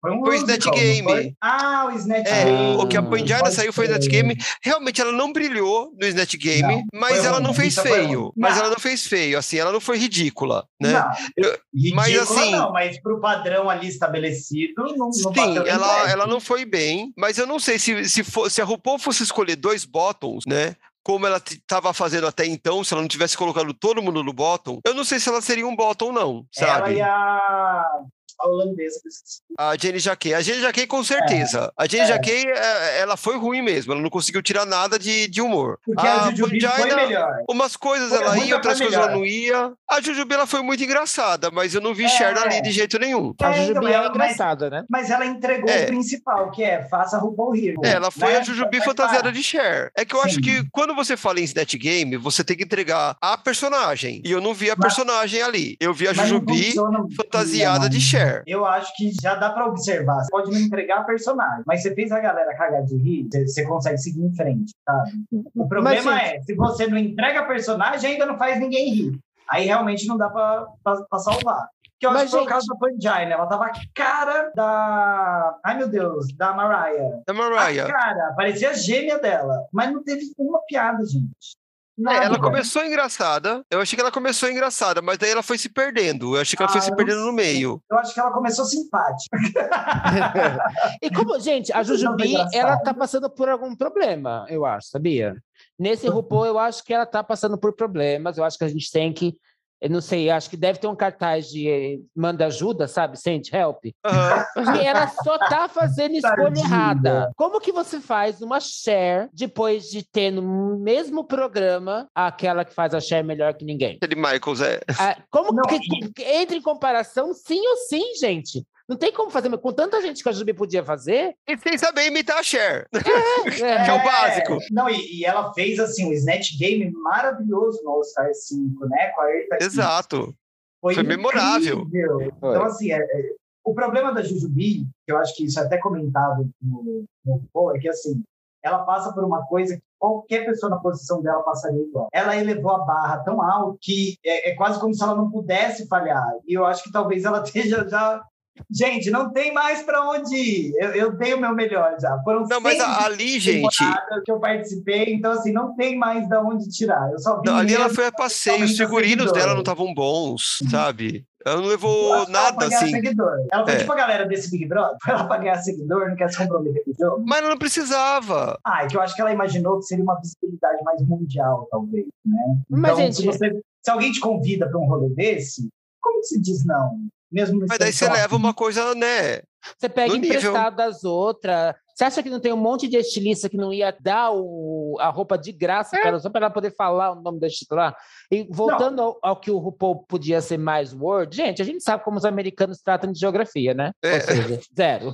Foi um Foi o Snatch não Game. foi? Ah, o Snatch É, Game. o que a Pode saiu foi o. Snatch Game. Realmente, ela não brilhou no Snatch Game, Não, mas ela ruim, não fez foi feio. ruim. Mas Não. ela não fez feio, assim, ela não foi ridícula, né? Não, Eu- mas ridícula assim- não, mas pro padrão ali estabelecido, não, não Sim, bateu nem ela, ela não foi bem, mas eu não sei se, se, for- se a RuPaul fosse escolher dois bottoms, né? Como ela estava fazendo até então, se ela não tivesse colocado todo mundo no bottom, eu não sei se ela seria um bottom, não, Ela sabe? e a, a holandesa. A Jenny Jaquet. A Jenny Jaquet, com certeza. A Jenny é. Jaquet, é, ela foi ruim mesmo. Ela não conseguiu tirar nada de, de humor. Porque a, a Jujubi foi melhor. umas coisas Foi ela ia, outras coisas ela não ia. A Jujubi, ela foi muito engraçada, mas eu não vi É. Cher ali de jeito nenhum. A É, então, Jujubi é ela- engraçada, né? Mas ela entregou É. o principal, que é faça RuPaul Hero. É, ela foi né? a Jujubi fantasiada de Cher. É que eu acho Sim. que quando você fala em Snatch Game, você tem que entregar a personagem. E eu não vi a Mas- personagem ali. Eu vi a Jujubi fantasiada de Cher. Eu acho que já dá pra observar. Você pode não entregar a personagem, mas você fez a galera cagar de rir, você, consegue seguir em frente, sabe? O problema gente- é, se você não entrega a personagem, ainda não faz ninguém rir. Aí realmente não dá pra, pra, pra salvar. Que eu Mas, acho que foi o gente- caso da Pangina. Ela tava a cara da. Ai, meu Deus, da Mariah. Da A Mariah. cara, parecia a gêmea dela. Mas não teve uma piada, gente. É, Nada. ela começou engraçada. Eu achei que ela começou engraçada, mas daí ela foi se perdendo. Eu achei que ela foi Ah, se perdendo no meio. Eu acho que ela começou simpática. E como, gente, a Jujubi, engraçado. ela tá passando por algum problema, eu acho, sabia? Nesse RuPaul, eu acho que ela tá passando por problemas, eu acho que a gente tem que, eu não sei, acho que deve ter um cartaz de eh, manda ajuda, sabe? Send help. Aham. E ela só tá fazendo escolha errada. Como que você faz uma share depois de ter no mesmo programa aquela que faz a share melhor que ninguém? Aquele Michaels, é. Ah, como Não, que, e- que entra em comparação sim ou sim, gente? Não tem como fazer, mas com tanta gente que a Jujubi podia fazer. E sem saber imitar a Cher. é, Que é o básico. Não, e, e ela fez assim um Snatch Game maravilhoso no All Star 5, né? Com a. Exato. Foi, Foi memorável. Foi. Então, assim, é- é- o problema da Jujubi, que eu acho que isso é até comentado no, no é que assim, ela passa por uma coisa que qualquer pessoa na posição dela passaria igual. Ela elevou a barra tão alto que é, é quase como se ela não pudesse falhar. E eu acho que talvez ela esteja já. Gente, não tem mais para onde ir. Eu, eu dei o meu melhor já. Foram Não, mas 100 a- ali, gente. que eu participei, então assim, não tem mais da onde tirar. Eu só vi não, ali ela foi a passeio. Os figurinos dela não estavam bons, sabe? Ela não Ela levou lá nada assim. Seguidor. Ela foi É. tipo a galera desse Big Brother, foi lá pra ganhar seguidor, não quer se comprometer com o jogo. Mas ela não precisava. Ah, é que eu acho que ela imaginou que seria uma visibilidade mais mundial, talvez, né? Mas, então, gente- se, você- se alguém te convida para um rolê desse, como que se diz não? Mesmo Mas daí você leva uma coisa, né? Você pega emprestado das outras. Você acha que não tem um monte de estilista que não ia dar o- a roupa de graça É. para ela, só para ela poder falar o nome da estilista lá? E voltando ao, ao que o RuPaul podia ser mais Word, gente, a gente sabe como os americanos tratam de geografia, né? É. Ou seja, zero.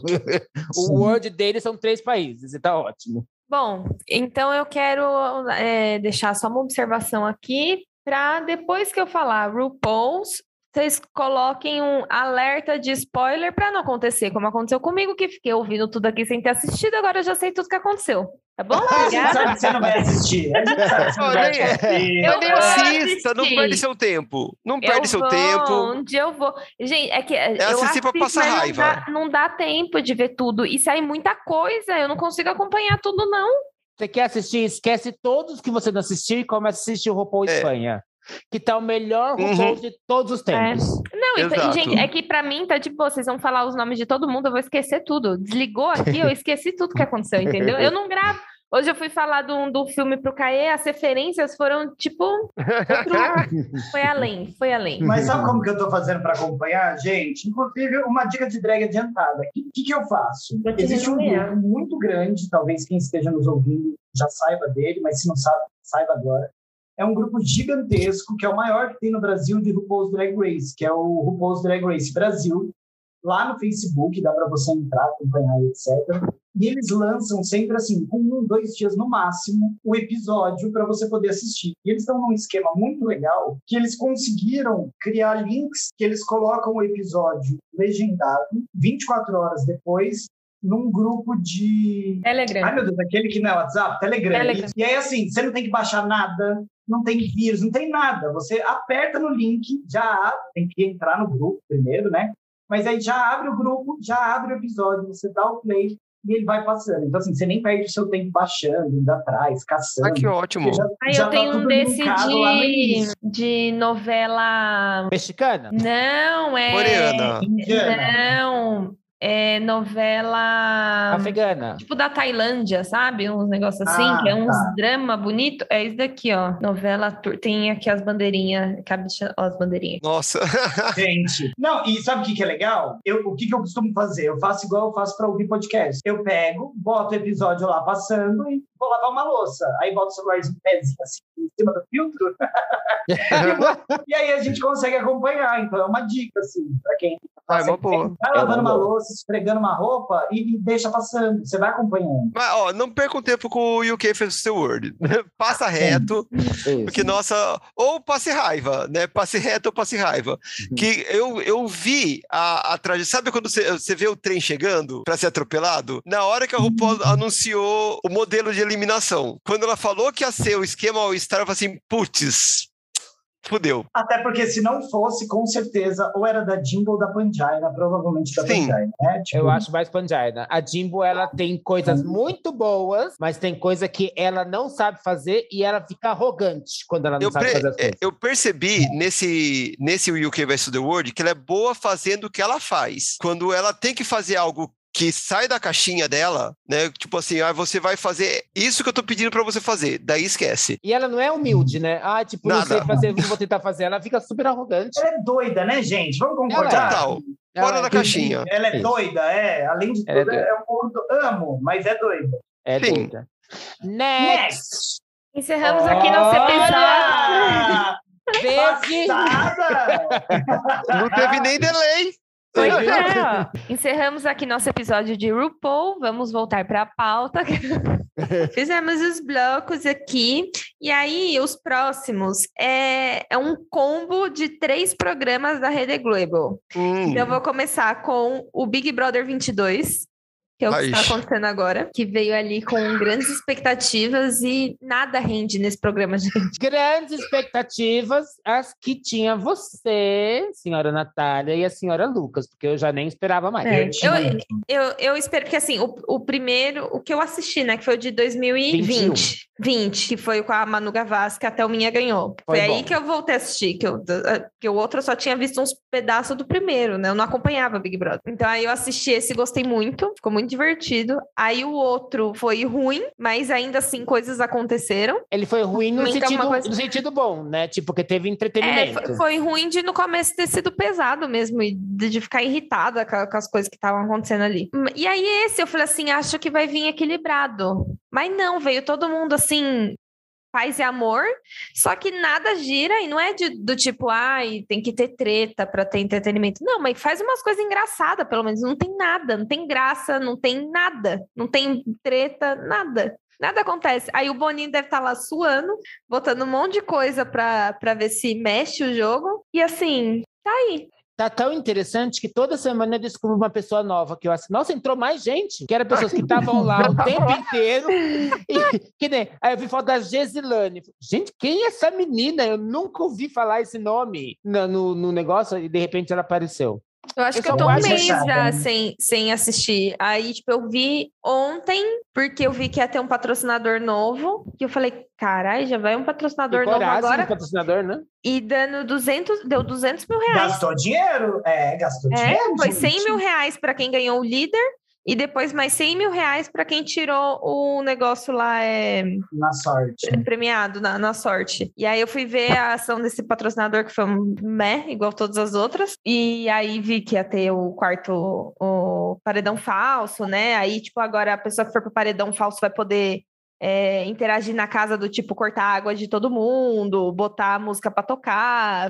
o. Word deles são três países, e tá ótimo. Bom, então eu quero é, deixar só uma observação aqui para depois que eu falar RuPaul's, vocês coloquem um alerta de spoiler para não acontecer, como aconteceu comigo, que fiquei ouvindo tudo aqui sem ter assistido, agora eu já sei tudo que aconteceu. Tá bom? A gente sabe que você não vai assistir. A gente sabe que você não vai assistir. Eu vou assista, não perde seu tempo. Não perde eu seu vou, tempo. Um dia eu vou. Gente, é que eu assistir pra assisto, passar mas não raiva. dá- Não dá, tempo de ver tudo. E sai muita coisa. Eu não consigo acompanhar tudo, não. Você quer assistir? Esquece todos que você não assistiu e começa a assistir o RuPaul É. Espanha. Que tá o melhor RuPaul Uhum. de todos os tempos. Não, e, e, Exato. gente, é que pra mim tá tipo, vocês vão falar os nomes de todo mundo, eu vou esquecer tudo. Desligou aqui, eu esqueci tudo que aconteceu, entendeu? Eu não gravo. Hoje eu fui falar do, do filme pro Caê, as referências foram tipo. outro- Foi além, foi além. Mas sabe como que eu tô fazendo para acompanhar, gente? Inclusive, uma dica de drag adiantada. O que, que, que eu faço? Te Existe um grupo muito grande, talvez quem esteja nos ouvindo já saiba dele, mas se não sabe, saiba agora. É um grupo gigantesco, que é o maior que tem no Brasil de RuPaul's Drag Race, que é o RuPaul's Drag Race Brasil. Lá no Facebook, dá para você entrar, acompanhar, etc. E eles lançam sempre assim, com um, dois dias no máximo, o episódio para você poder assistir. E eles estão num esquema muito legal que eles conseguiram criar links que eles colocam o episódio legendado 24 horas depois num grupo de Telegram. Ai, meu Deus, aquele que não é WhatsApp, Telegram. Telegram. E, e aí, assim, você não tem que baixar nada, não tem vírus, não tem nada. Você aperta no link, já abre, tem que entrar no grupo primeiro, né? Mas aí já abre o grupo, já abre o episódio, você dá o play e ele vai passando. Então, assim, você nem perde o seu tempo baixando, indo atrás, caçando. Ah, que ótimo. Já- Aí já eu tá tenho um tudo desse de, de novela. Mexicana? Não, é. Coreana. Indiana. Não. É novela Afegana. tipo da Tailândia, sabe? Uns negócios assim, Ah, que é uns tá. drama bonito. É isso daqui, ó. Novela tur- tem aqui as bandeirinhas, cabe as bandeirinhas. Nossa. Gente, não, e sabe o que, que é legal? Eu, o que, que eu costumo fazer? Eu faço igual eu faço para ouvir podcast. Eu pego, boto o episódio lá passando e vou lavar uma louça. Aí boto o celularzinho pezinho assim em cima do filtro. e aí a gente consegue acompanhar. Então é uma dica, assim, para quem. Ah, é uma boa. Vai É lavando uma uma louça, esfregando uma roupa e, e deixa passando. Você vai acompanhando. Mas, ó, não perca um tempo com o UK Festival the World. Passa reto, Isso. porque, nossa, ou passe raiva, né? Passe reto ou passe raiva. Que eu, eu vi a, a tragédia. Sabe quando você, você vê o trem chegando para ser atropelado? Na hora que a RuPaul anunciou o modelo de eliminação, quando ela falou que ia ser o esquema All-Star, eu falei assim: putz, fudeu. Até porque se não fosse, com certeza, ou era da Jimbo ou da Panjaina, provavelmente da Sim. Panjaina, né? Tipo, Eu acho mais Panjaina. A Jimbo, ela tem coisas muito boas, mas tem coisa que ela não sabe fazer e ela fica arrogante quando ela não Eu, sabe pre- fazer as é, coisas. eu percebi nesse, nesse UK vs The World que ela é boa fazendo o que ela faz. Quando ela tem que fazer algo que sai da caixinha dela, né? Tipo assim, ah, você vai fazer isso que eu tô pedindo pra você fazer, daí esquece. E ela não é humilde, né? Ah, tipo, não Nada. sei fazer, não vou tentar fazer. Ela fica super arrogante. Ela é doida, né, gente? Vamos Ela é. concordar? Total. Ela Fora é- da caixinha. Ela é Isso. doida, é. Além de Ela é tudo, é, doida. um pouco do... Amo, mas é doida. É Sim. doida. Next! Next! Encerramos aqui nosso episódio. Verde! Passada! Não teve nem delay. Pois é, ó. Encerramos aqui nosso episódio de RuPaul. Vamos voltar para a pauta. Fizemos os blocos aqui. E aí, os próximos é, é um combo de três programas da Rede Globo. Hum, Então, eu vou começar com o Big Brother 22, que é o que Ai. está acontecendo agora, que veio ali com grandes expectativas e nada rende nesse programa, gente. Grandes expectativas, as que tinha você, senhora Natália, e a senhora Lucas, porque eu já nem esperava mais. É. Eu tinha Eu-. Eu, eu espero que, assim, o, o primeiro, o que eu assisti, né, que foi o de 2020, 20, que foi com a Manu Gavassi, que até o Minha ganhou. Foi, Foi aí que eu voltei a assistir, que, eu, que o outro eu só tinha visto uns pedaços do primeiro, né, eu não acompanhava Big Brother. Então aí eu assisti esse, gostei muito, ficou muito divertido. Aí o outro foi ruim, mas ainda assim coisas aconteceram. Ele foi ruim no que é sentido, coisa- no sentido bom, né? Tipo, porque teve É, entretenimento. foi, foi ruim de no começo ter sido pesado mesmo, e de, de ficar irritada com, com as coisas que estavam acontecendo ali. Hum, E aí, esse eu falei assim: acho que vai vir equilibrado. Mas não, veio todo mundo assim. Paz e amor, só que nada gira e não é de- do tipo, ai, tem que ter treta para ter entretenimento. Não, mas faz umas coisas engraçadas, pelo menos. Não tem nada, não tem graça, não tem nada, não tem treta, nada. Nada acontece. Aí o Boninho deve estar lá suando, botando um monte de coisa pra ver se mexe o jogo. E assim, tá aí. Tá tão interessante que toda semana eu descubro uma pessoa nova que eu assim, nossa, entrou mais gente, que eram pessoas que estavam lá o tempo inteiro. E, que nem, aí eu vi foto da Gesilane. Gente, quem é essa menina? Eu nunca ouvi falar esse nome no, no, no negócio e de repente ela apareceu. Eu acho Eu que eu tô um mês fechada, já sem, sem assistir. Aí, tipo, eu vi ontem, porque eu vi que ia ter um patrocinador novo. E eu falei, carai, já vai um patrocinador Que novo agora. patrocinador, né? E dando 200, deu 200 mil reais. Gastou dinheiro? É, gastou É, dinheiro. foi gente. 100 mil reais para quem ganhou o líder. E depois mais 100 mil reais para quem tirou o negócio lá é, Na sorte. premiado na, na sorte. E aí eu fui ver a ação desse patrocinador, que foi um meh, igual todas as outras. E aí vi que ia ter o quarto, o paredão falso, né? Aí, tipo, agora a pessoa que for pro paredão falso vai poder é, interagir na casa do tipo cortar água de todo mundo, botar a música pra tocar,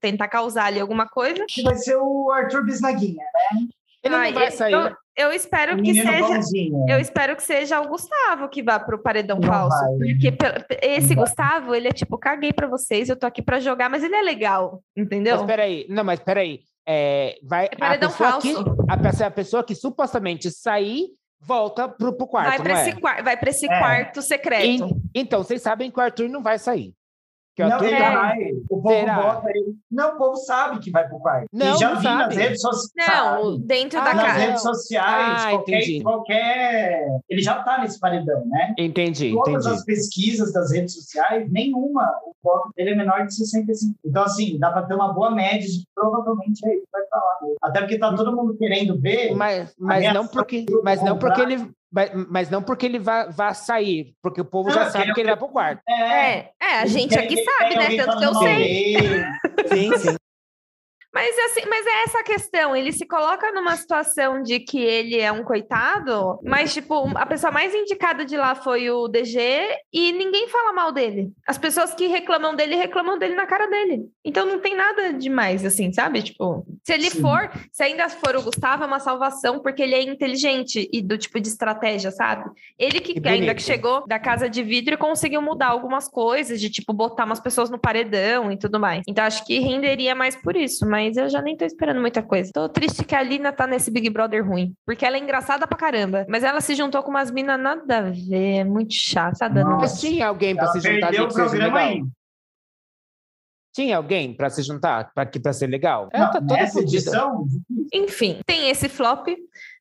tentar causar ali alguma coisa. Que vai ser o Arthur Bisnaguinha, Ele Ai, não vai eu- sair. Eu, eu espero o que seja. bonzinho. Eu espero que seja o Gustavo que vá pro paredão Não falso. vai. Porque esse Não vai. Gustavo, ele é tipo, caguei pra vocês, eu tô aqui pra jogar, mas ele é legal, entendeu? Mas peraí, não, mas peraí. É, vai, É paredão a pessoa falso. Que, a, pessoa, a pessoa que supostamente sair volta pro, pro quarto, vai, não é? esse, quar- vai pra esse É. quarto secreto. E- então, vocês sabem que o Arthur não vai sair. Que é não, vai. O povo Será? bota ele. Não, o povo sabe que vai pro quarto. Não, e já não vi nas sabe. redes sociais. Não, dentro Ah, da nas casa. redes sociais, Ah, qualquer, entendi. qualquer. Ele já tá nesse paredão, né? Entendi, Todas entendi. as pesquisas das redes sociais, nenhuma, o voto dele é menor de 65. Então, assim, dá para ter uma boa média de provavelmente é ele vai falar. Até porque tá todo mundo querendo ver. Mas, mas não porque, mas não porque ele, mas, mas não porque ele vai, vai sair, porque o povo Não, já é sabe que ele vai pro quarto. É, é, a gente aqui sabe, né? Tanto que eu sei. Sim, sim. Mas assim, mas é essa questão. Ele se coloca numa situação de que ele é um coitado, mas, tipo, a pessoa mais indicada de lá foi o DG e ninguém fala mal dele. As pessoas que reclamam dele, reclamam dele na cara dele. Então não tem nada demais, assim, sabe? Tipo, se ele Sim. for, se ainda for o Gustavo, é uma salvação, porque ele é inteligente e do tipo de estratégia, sabe? Ele que E ainda que chegou da casa de vidro e conseguiu mudar algumas coisas, de tipo, botar umas pessoas no paredão e tudo mais. Então acho que renderia mais por isso, mas eu já nem tô esperando muita coisa. Tô triste que a Lina tá nesse Big Brother ruim, porque ela é engraçada pra caramba, mas ela se juntou com umas minas nada a ver, é muito chato, tá dando. Não. Mas tinha alguém para Ela se juntar perdeu o programa legal? aí. Tinha alguém para se juntar para que para ser legal? Não, Ela tá toda nessa fodida. edição, Enfim, tem esse flop.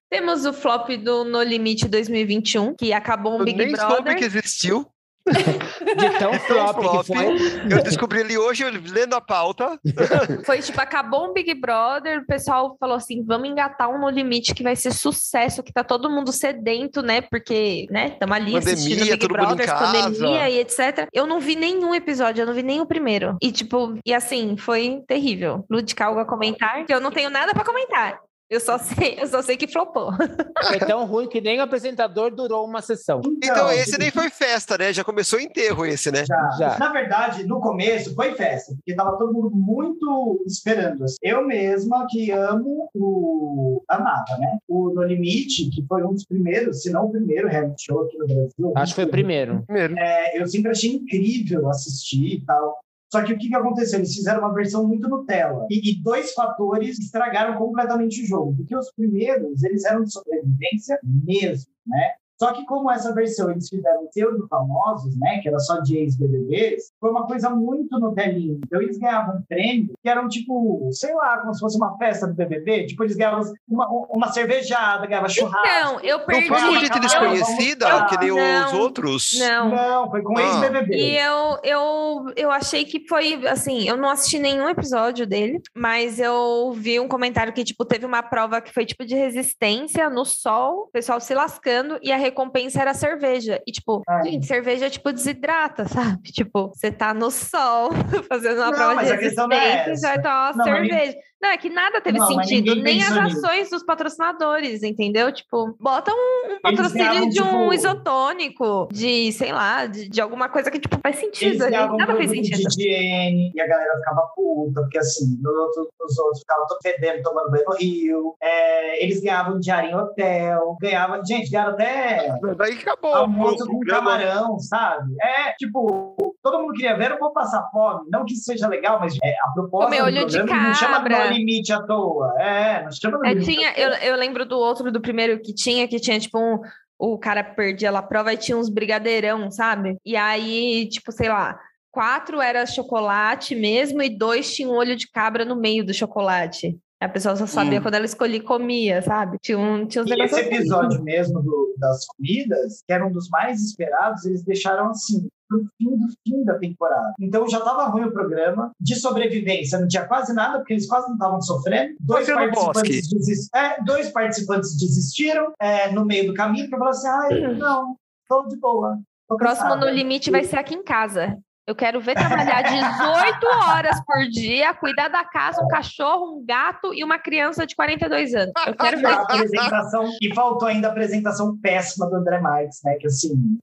Temos o flop do No Limite 2021, que acabou um Eu Big nem Brother. soube que existiu. De tão flop, flop. que foi. Eu descobri ele hoje, lendo a pauta. Foi tipo, acabou um Big Brother, o pessoal falou assim: vamos engatar um No Limite que vai ser sucesso, que tá todo mundo sedento, né? Porque, né, estamos ali Pandemia, assistindo Big Brother, pandemia e etc. Eu não vi nenhum episódio, eu não vi nem o primeiro. E, tipo, e assim, foi terrível. Lud algo a comentar, que eu não tenho nada pra comentar. Eu só sei, eu só sei que flopou. Foi tão ruim que nem o apresentador durou uma sessão. Então, esse nem foi festa, né? Já começou enterro esse, né? Já. Já. Na verdade, no começo foi festa, porque tava todo mundo muito esperando. assim. Eu mesma, que amo o. Amava, né? O No Limite, que foi um dos primeiros, se não o primeiro reality show aqui no Brasil. Acho que foi o primeiro. Primeiro. É, eu sempre achei incrível assistir e tal. Só que o que, que aconteceu? Eles fizeram uma versão muito Nutella. E, e dois fatores estragaram completamente o jogo. Porque os primeiros, eles eram de sobrevivência mesmo, né? Só que como essa versão eles fizeram pseudo famosos, né, que era só de ex-BBBs, foi uma coisa muito Nutelinha. Então eles ganhavam prêmios que eram tipo, sei lá, como se fosse uma festa do BBB. Tipo, eles ganhavam uma, uma cervejada, ganhavam churrasco. Então, eu Não perdi. foi com gente desconhecida, vamos- que nem os Não, outros? Não. Não, foi com Ah. ex-BBB. E eu, eu, eu achei que foi assim, eu não assisti nenhum episódio dele, mas eu vi um comentário que, tipo, teve uma prova que foi tipo de resistência no sol, o pessoal se lascando, e a recompensa era cerveja. E, tipo, Ai. gente, cerveja, tipo, desidrata, sabe? Tipo, você tá no sol fazendo uma Não, prova de é resistência, essa. vai tomar uma Não, cerveja. Não, é que nada teve Não, sentido, nem as pensou nisso. ações dos patrocinadores, entendeu? Tipo, bota um, um patrocínio ganhavam, de um tipo- isotônico, de, sei lá, de, de alguma coisa que, tipo, faz sentido Eles ali. Nada fez sentido. de higiene e a galera ficava puta, porque assim, nos outros, nos outros ficavam todo fedendo, tomando banho no rio. É, eles ganhavam diário em hotel, ganhavam. Gente, ganharam até Daí acabou. almoço com camarão, sabe? É, tipo, todo mundo queria ver, eu vou passar fome. Não que isso seja legal, mas é, a proposta Comer olho de chama cabra. Limite à toa. É, não chama É, limite tinha, eu, eu lembro do outro, do primeiro que tinha, que tinha, tipo, um, o cara perdia lá a prova e tinha uns brigadeirão, sabe? E aí, tipo, sei lá, quatro era chocolate mesmo e dois tinham olho de cabra no meio do chocolate. A pessoa só sabia Hum. quando ela escolhia e comia, sabe? Tinha, um, tinha uns E esse assim. episódio mesmo do- das comidas, que era um dos mais esperados, eles deixaram assim, pro fim do fim da temporada. Então já estava ruim o programa. De sobrevivência não tinha quase nada, porque eles quase não estavam sofrendo. Dois Foi no participantes, desis- é, dois participantes desistiram é, no meio do caminho para falar assim: ai, não, tô de boa. tô O próximo cansada." no limite vai ser aqui em casa. Eu quero ver trabalhar 18 horas por dia, cuidar da casa, um cachorro, um gato e uma criança de 42 anos. Eu quero E a ver. apresentação, e faltou ainda a apresentação péssima do André Marques, né? Que assim,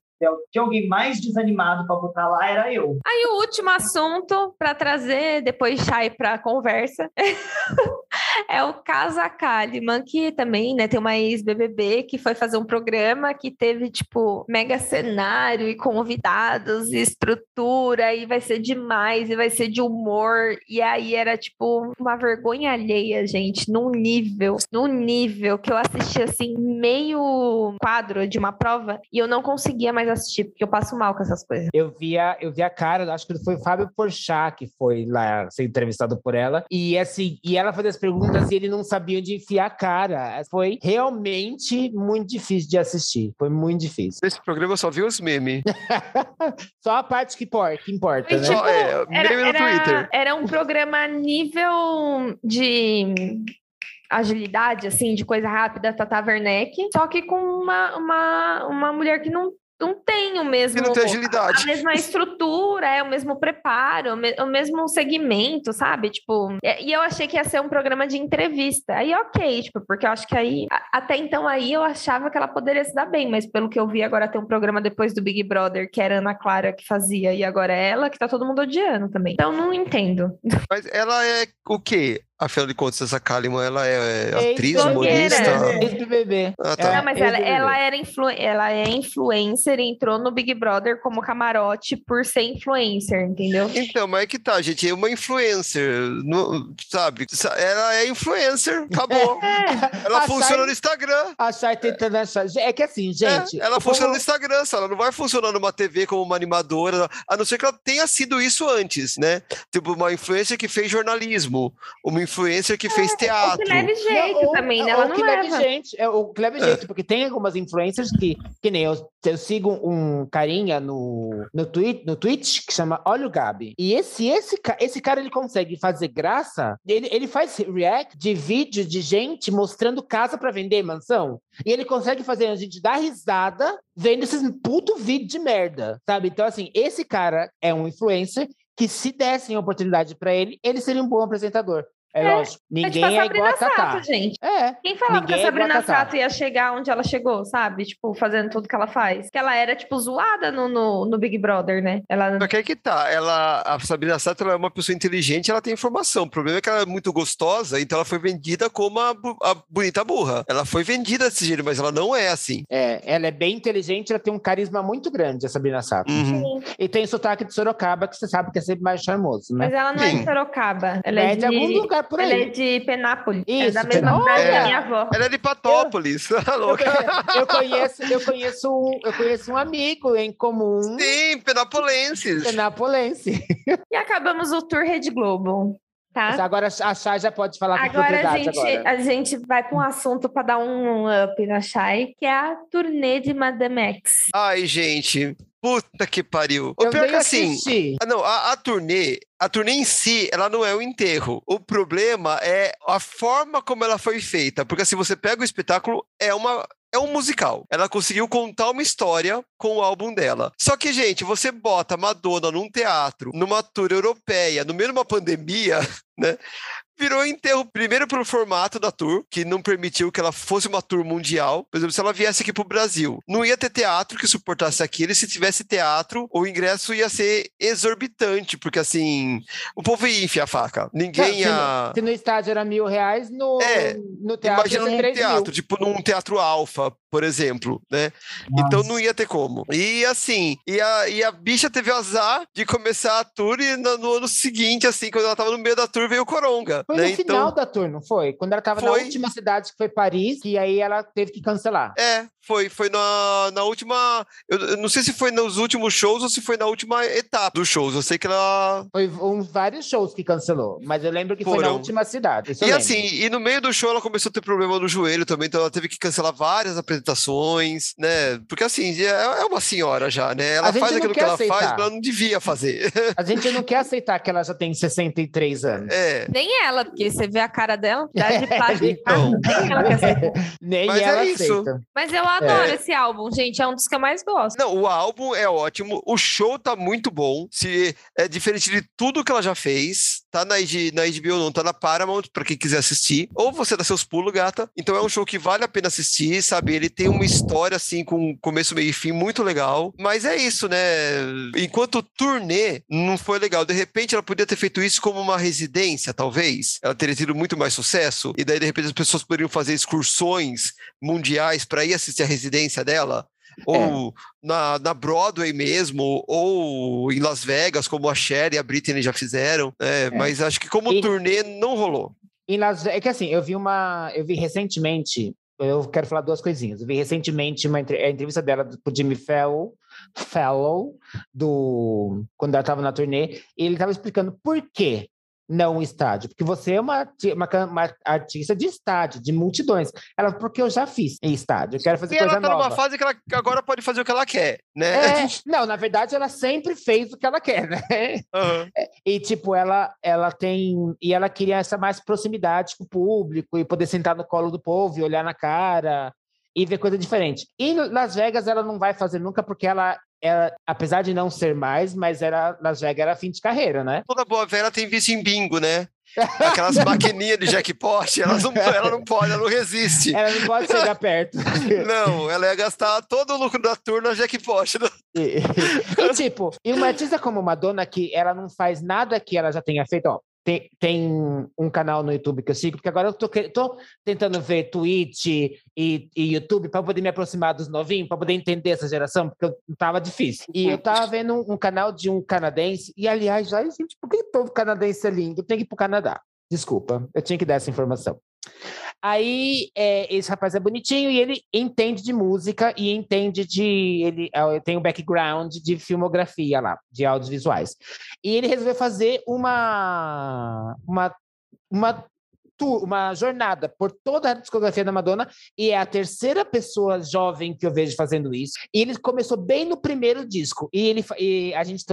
tinha alguém mais desanimado para botar lá, era eu. Aí o último assunto para trazer, depois Chay para conversa, é o Casa Kalimann, que também, né, tem uma ex-BBB que foi fazer um programa que teve, tipo, mega cenário e convidados e estrutura, e vai ser demais, e vai ser de humor. E aí era, tipo, uma vergonha alheia, gente, num nível, num nível que eu assisti, assim, meio quadro de uma prova e eu não conseguia mais assistir, porque eu passo mal com essas coisas. Eu via, eu vi a cara, acho que foi o Fábio Porchat que foi lá ser entrevistado por ela. E assim, e ela fazia as perguntas e ele não sabia onde enfiar a cara. Foi realmente muito difícil de assistir. Foi muito difícil. Nesse programa eu só vi os memes. Só a parte que, por, que importa, né? tipo, é, era, meme no era- Twitter. era um programa nível de agilidade, assim, de coisa rápida, Tata Werneck, só que com uma, uma, uma mulher que não, não tem o mesmo... E não tem a agilidade. mesma estrutura, é o mesmo preparo, o, me- o mesmo segmento, sabe? Tipo, e eu achei que ia ser um programa de entrevista. Aí, ok, tipo, porque eu acho que aí, a- até então aí eu achava que ela poderia se dar bem, mas pelo que eu vi, agora tem um programa depois do Big Brother, que era a Ana Clara que fazia, e agora é ela, que tá todo mundo odiando também. Então, não entendo. Mas ela é o quê? Afinal de contas, essa Kalimann, ela é atriz, Ex-blogueira. humorista? Ex-BBB. Ah, tá. Não, mas ela, ela, era influ, ela é influencer e entrou no Big Brother como camarote por ser influencer, entendeu? Então, mas é que tá, gente, é uma influencer, não- sabe? Ela é influencer, acabou. Ela A funciona no Instagram. A Chay tentando achar. É que assim, gente. É, ela funciona povo- no Instagram, ela não vai funcionar numa TV como uma animadora, a não ser que ela tenha sido isso antes, né? Tipo, uma influencer que fez jornalismo, uma influencer que fez O teatro. que leve jeito ou- também, né? ou Ela não que leve leva. gente, é, o que leve jeito, porque tem algumas influencers que, que nem eu, eu sigo um carinha no, no, tweet, no Twitch que chama Olha o Gabi. E esse, esse, esse cara ele consegue fazer graça, ele, ele faz react de vídeo de gente mostrando casa para vender mansão. E ele consegue fazer a gente dar risada vendo esses puto vídeo de merda, sabe? Então, assim, esse cara é um influencer que se dessem a oportunidade para ele, ele seria um bom apresentador. É, É, lógico, É ninguém tipo a é, igual Sabrina a Tatá. Sato, gente. É, Quem falava Ninguém que é a a Sabrina Tatá. Sato ia chegar onde ela chegou, sabe? Tipo, fazendo tudo que ela faz. Que ela era, tipo, zoada no, no, no Big Brother, né? Ela... Só que aí que tá, ela, a Sabrina Sato ela é uma pessoa inteligente, ela tem informação. O problema é que ela é muito gostosa, então ela foi vendida como a, a bonita burra. Ela foi vendida desse jeito, mas ela não é assim. É, ela é bem inteligente, ela tem um carisma muito grande, a Sabrina Sato. Uhum. E tem sotaque de Sorocaba, que você sabe que é sempre mais charmoso, né? Mas ela não é Sim. de Sorocaba. Ela é é de algum lugar por Ela é aí. de Penápolis. é Isso, da mesma cidade É. da minha avó. Ela é de Patópolis, tá Eu, louca? eu conheço, eu conheço, um, eu conheço um amigo em comum, Sim, penapolenses. penapolense. E acabamos o Tour Rede Globo, Mas tá? agora a Chay já pode falar com Agora a propriedade gente, agora. a gente vai para um assunto para dar um up na Shai, que é a turnê de Madame X. Ai, gente, puta que pariu. O Eu pior é que assim. Ah, não, a, a turnê, a turnê em si, ela não é o enterro. O problema é a forma como ela foi feita. Porque se você pega o espetáculo, é uma. Um musical. Ela conseguiu contar uma história com o álbum dela. Só que, gente, você bota Madonna num teatro, numa tour europeia, no meio de uma pandemia, né? Virou enterro, primeiro pelo formato da tour, que não permitiu que ela fosse uma tour mundial. Por exemplo, se ela viesse aqui pro Brasil, não ia ter teatro que suportasse aquilo, e se tivesse teatro, o ingresso ia ser exorbitante, porque assim, o povo ia enfiar a faca. Não, Ninguém se, ia. no, se no estádio era mil reais, no, É, no teatro Imagina num teatro, mil. tipo num teatro alfa, por exemplo, né? Então não ia ter como. E assim, e a, e a bicha teve o azar de começar a tour e no, no ano seguinte, assim, quando ela tava no meio da tour, veio o Coronga. Foi né? no final da tour, não foi? Quando ela tava na Foi. última cidade, que foi Paris, que aí ela teve que cancelar. É, foi, foi na, na última. Eu, eu não sei se foi nos últimos shows ou se foi na última etapa dos shows. Eu sei que ela. Foi uns vários shows que cancelou, mas eu lembro que foi na Foram. última cidade. isso E assim, e no meio do show ela começou a ter problema no joelho também, então ela teve que cancelar várias apresentações, né? Porque assim, é, é uma senhora já, né? Ela faz aquilo que ela faz, aceitar. mas ela não devia fazer. A gente não quer aceitar que ela já tem 63 anos. É. Nem ela, porque você vê a cara dela, dá de plástico. então. Nem ela quer aceitar. Nem Mas é ela isso. aceita. Mas eu adoro É. esse álbum, gente. É um dos que eu mais gosto. Não, o álbum é ótimo, o show tá muito bom, se é diferente de tudo que ela já fez, tá na, na HBO, não tá na Paramount, pra quem quiser assistir. Ou você dá seus pulos, gata. Então é um show que vale a pena assistir, sabe? Ele tem uma história, assim, com começo, meio e fim, muito legal. Mas é isso, né? Enquanto turnê, não foi legal. De repente, ela podia ter feito isso como uma residência, talvez. Ela teria tido muito mais sucesso. E daí, de repente, as pessoas poderiam fazer excursões mundiais pra ir assistir a residência dela. Ou na, na Broadway mesmo, ou em Las Vegas, como a Cher e a Britney já fizeram. É, Mas acho que como E- turnê não rolou. Em Las é que assim, eu vi uma. Eu vi recentemente. Eu quero falar duas coisinhas. Eu vi recentemente uma a entrevista dela pro Jimmy Fallon, Fellow, do quando ela estava na turnê, e ele estava explicando por que não estádio. Porque você é uma, uma, uma artista de estádio, de multidões. Ela, porque eu já fiz em estádio, eu quero fazer E coisa ela tá nova. numa fase que ela agora pode fazer o que ela quer, né? É, não, na verdade, ela sempre fez o que ela quer, né? Aham. E, tipo, ela, ela tem. E ela queria essa mais proximidade com o público e poder sentar no colo do povo e olhar na cara e ver coisa diferente. E Las Vegas ela não vai fazer nunca, porque ela, ela apesar de não ser mais, mas era, Las Vegas era fim de carreira, né? Toda boa velha tem vício em bingo, né? Aquelas maquininhas de jackpot, elas não, ela não pode, ela não resiste. Ela não pode chegar perto. Não, ela ia gastar todo o lucro da tour na jackpot. né? E, e, tipo, e uma artista como Madonna, que ela não faz nada que ela já tenha feito, ó. Tem, tem um canal no YouTube que eu sigo, porque agora eu tô tentando ver Twitch e, e YouTube para poder me aproximar dos novinhos, para poder entender essa geração, porque eu, tava difícil. E eu tava vendo um, um canal de um canadense, e aliás, ai, gente, por que todo canadense é lindo? Eu tenho que ir pro Canadá. Desculpa, eu tinha que dar essa informação. Aí é, esse rapaz é bonitinho e ele entende de música e entende de. Ele é, tem um background de filmografia lá, de audiovisuais. E ele resolveu fazer uma. uma, uma tour, uma jornada por toda a discografia da Madonna e é a terceira pessoa jovem que eu vejo fazendo isso. E ele começou bem no primeiro disco. E ele e a gente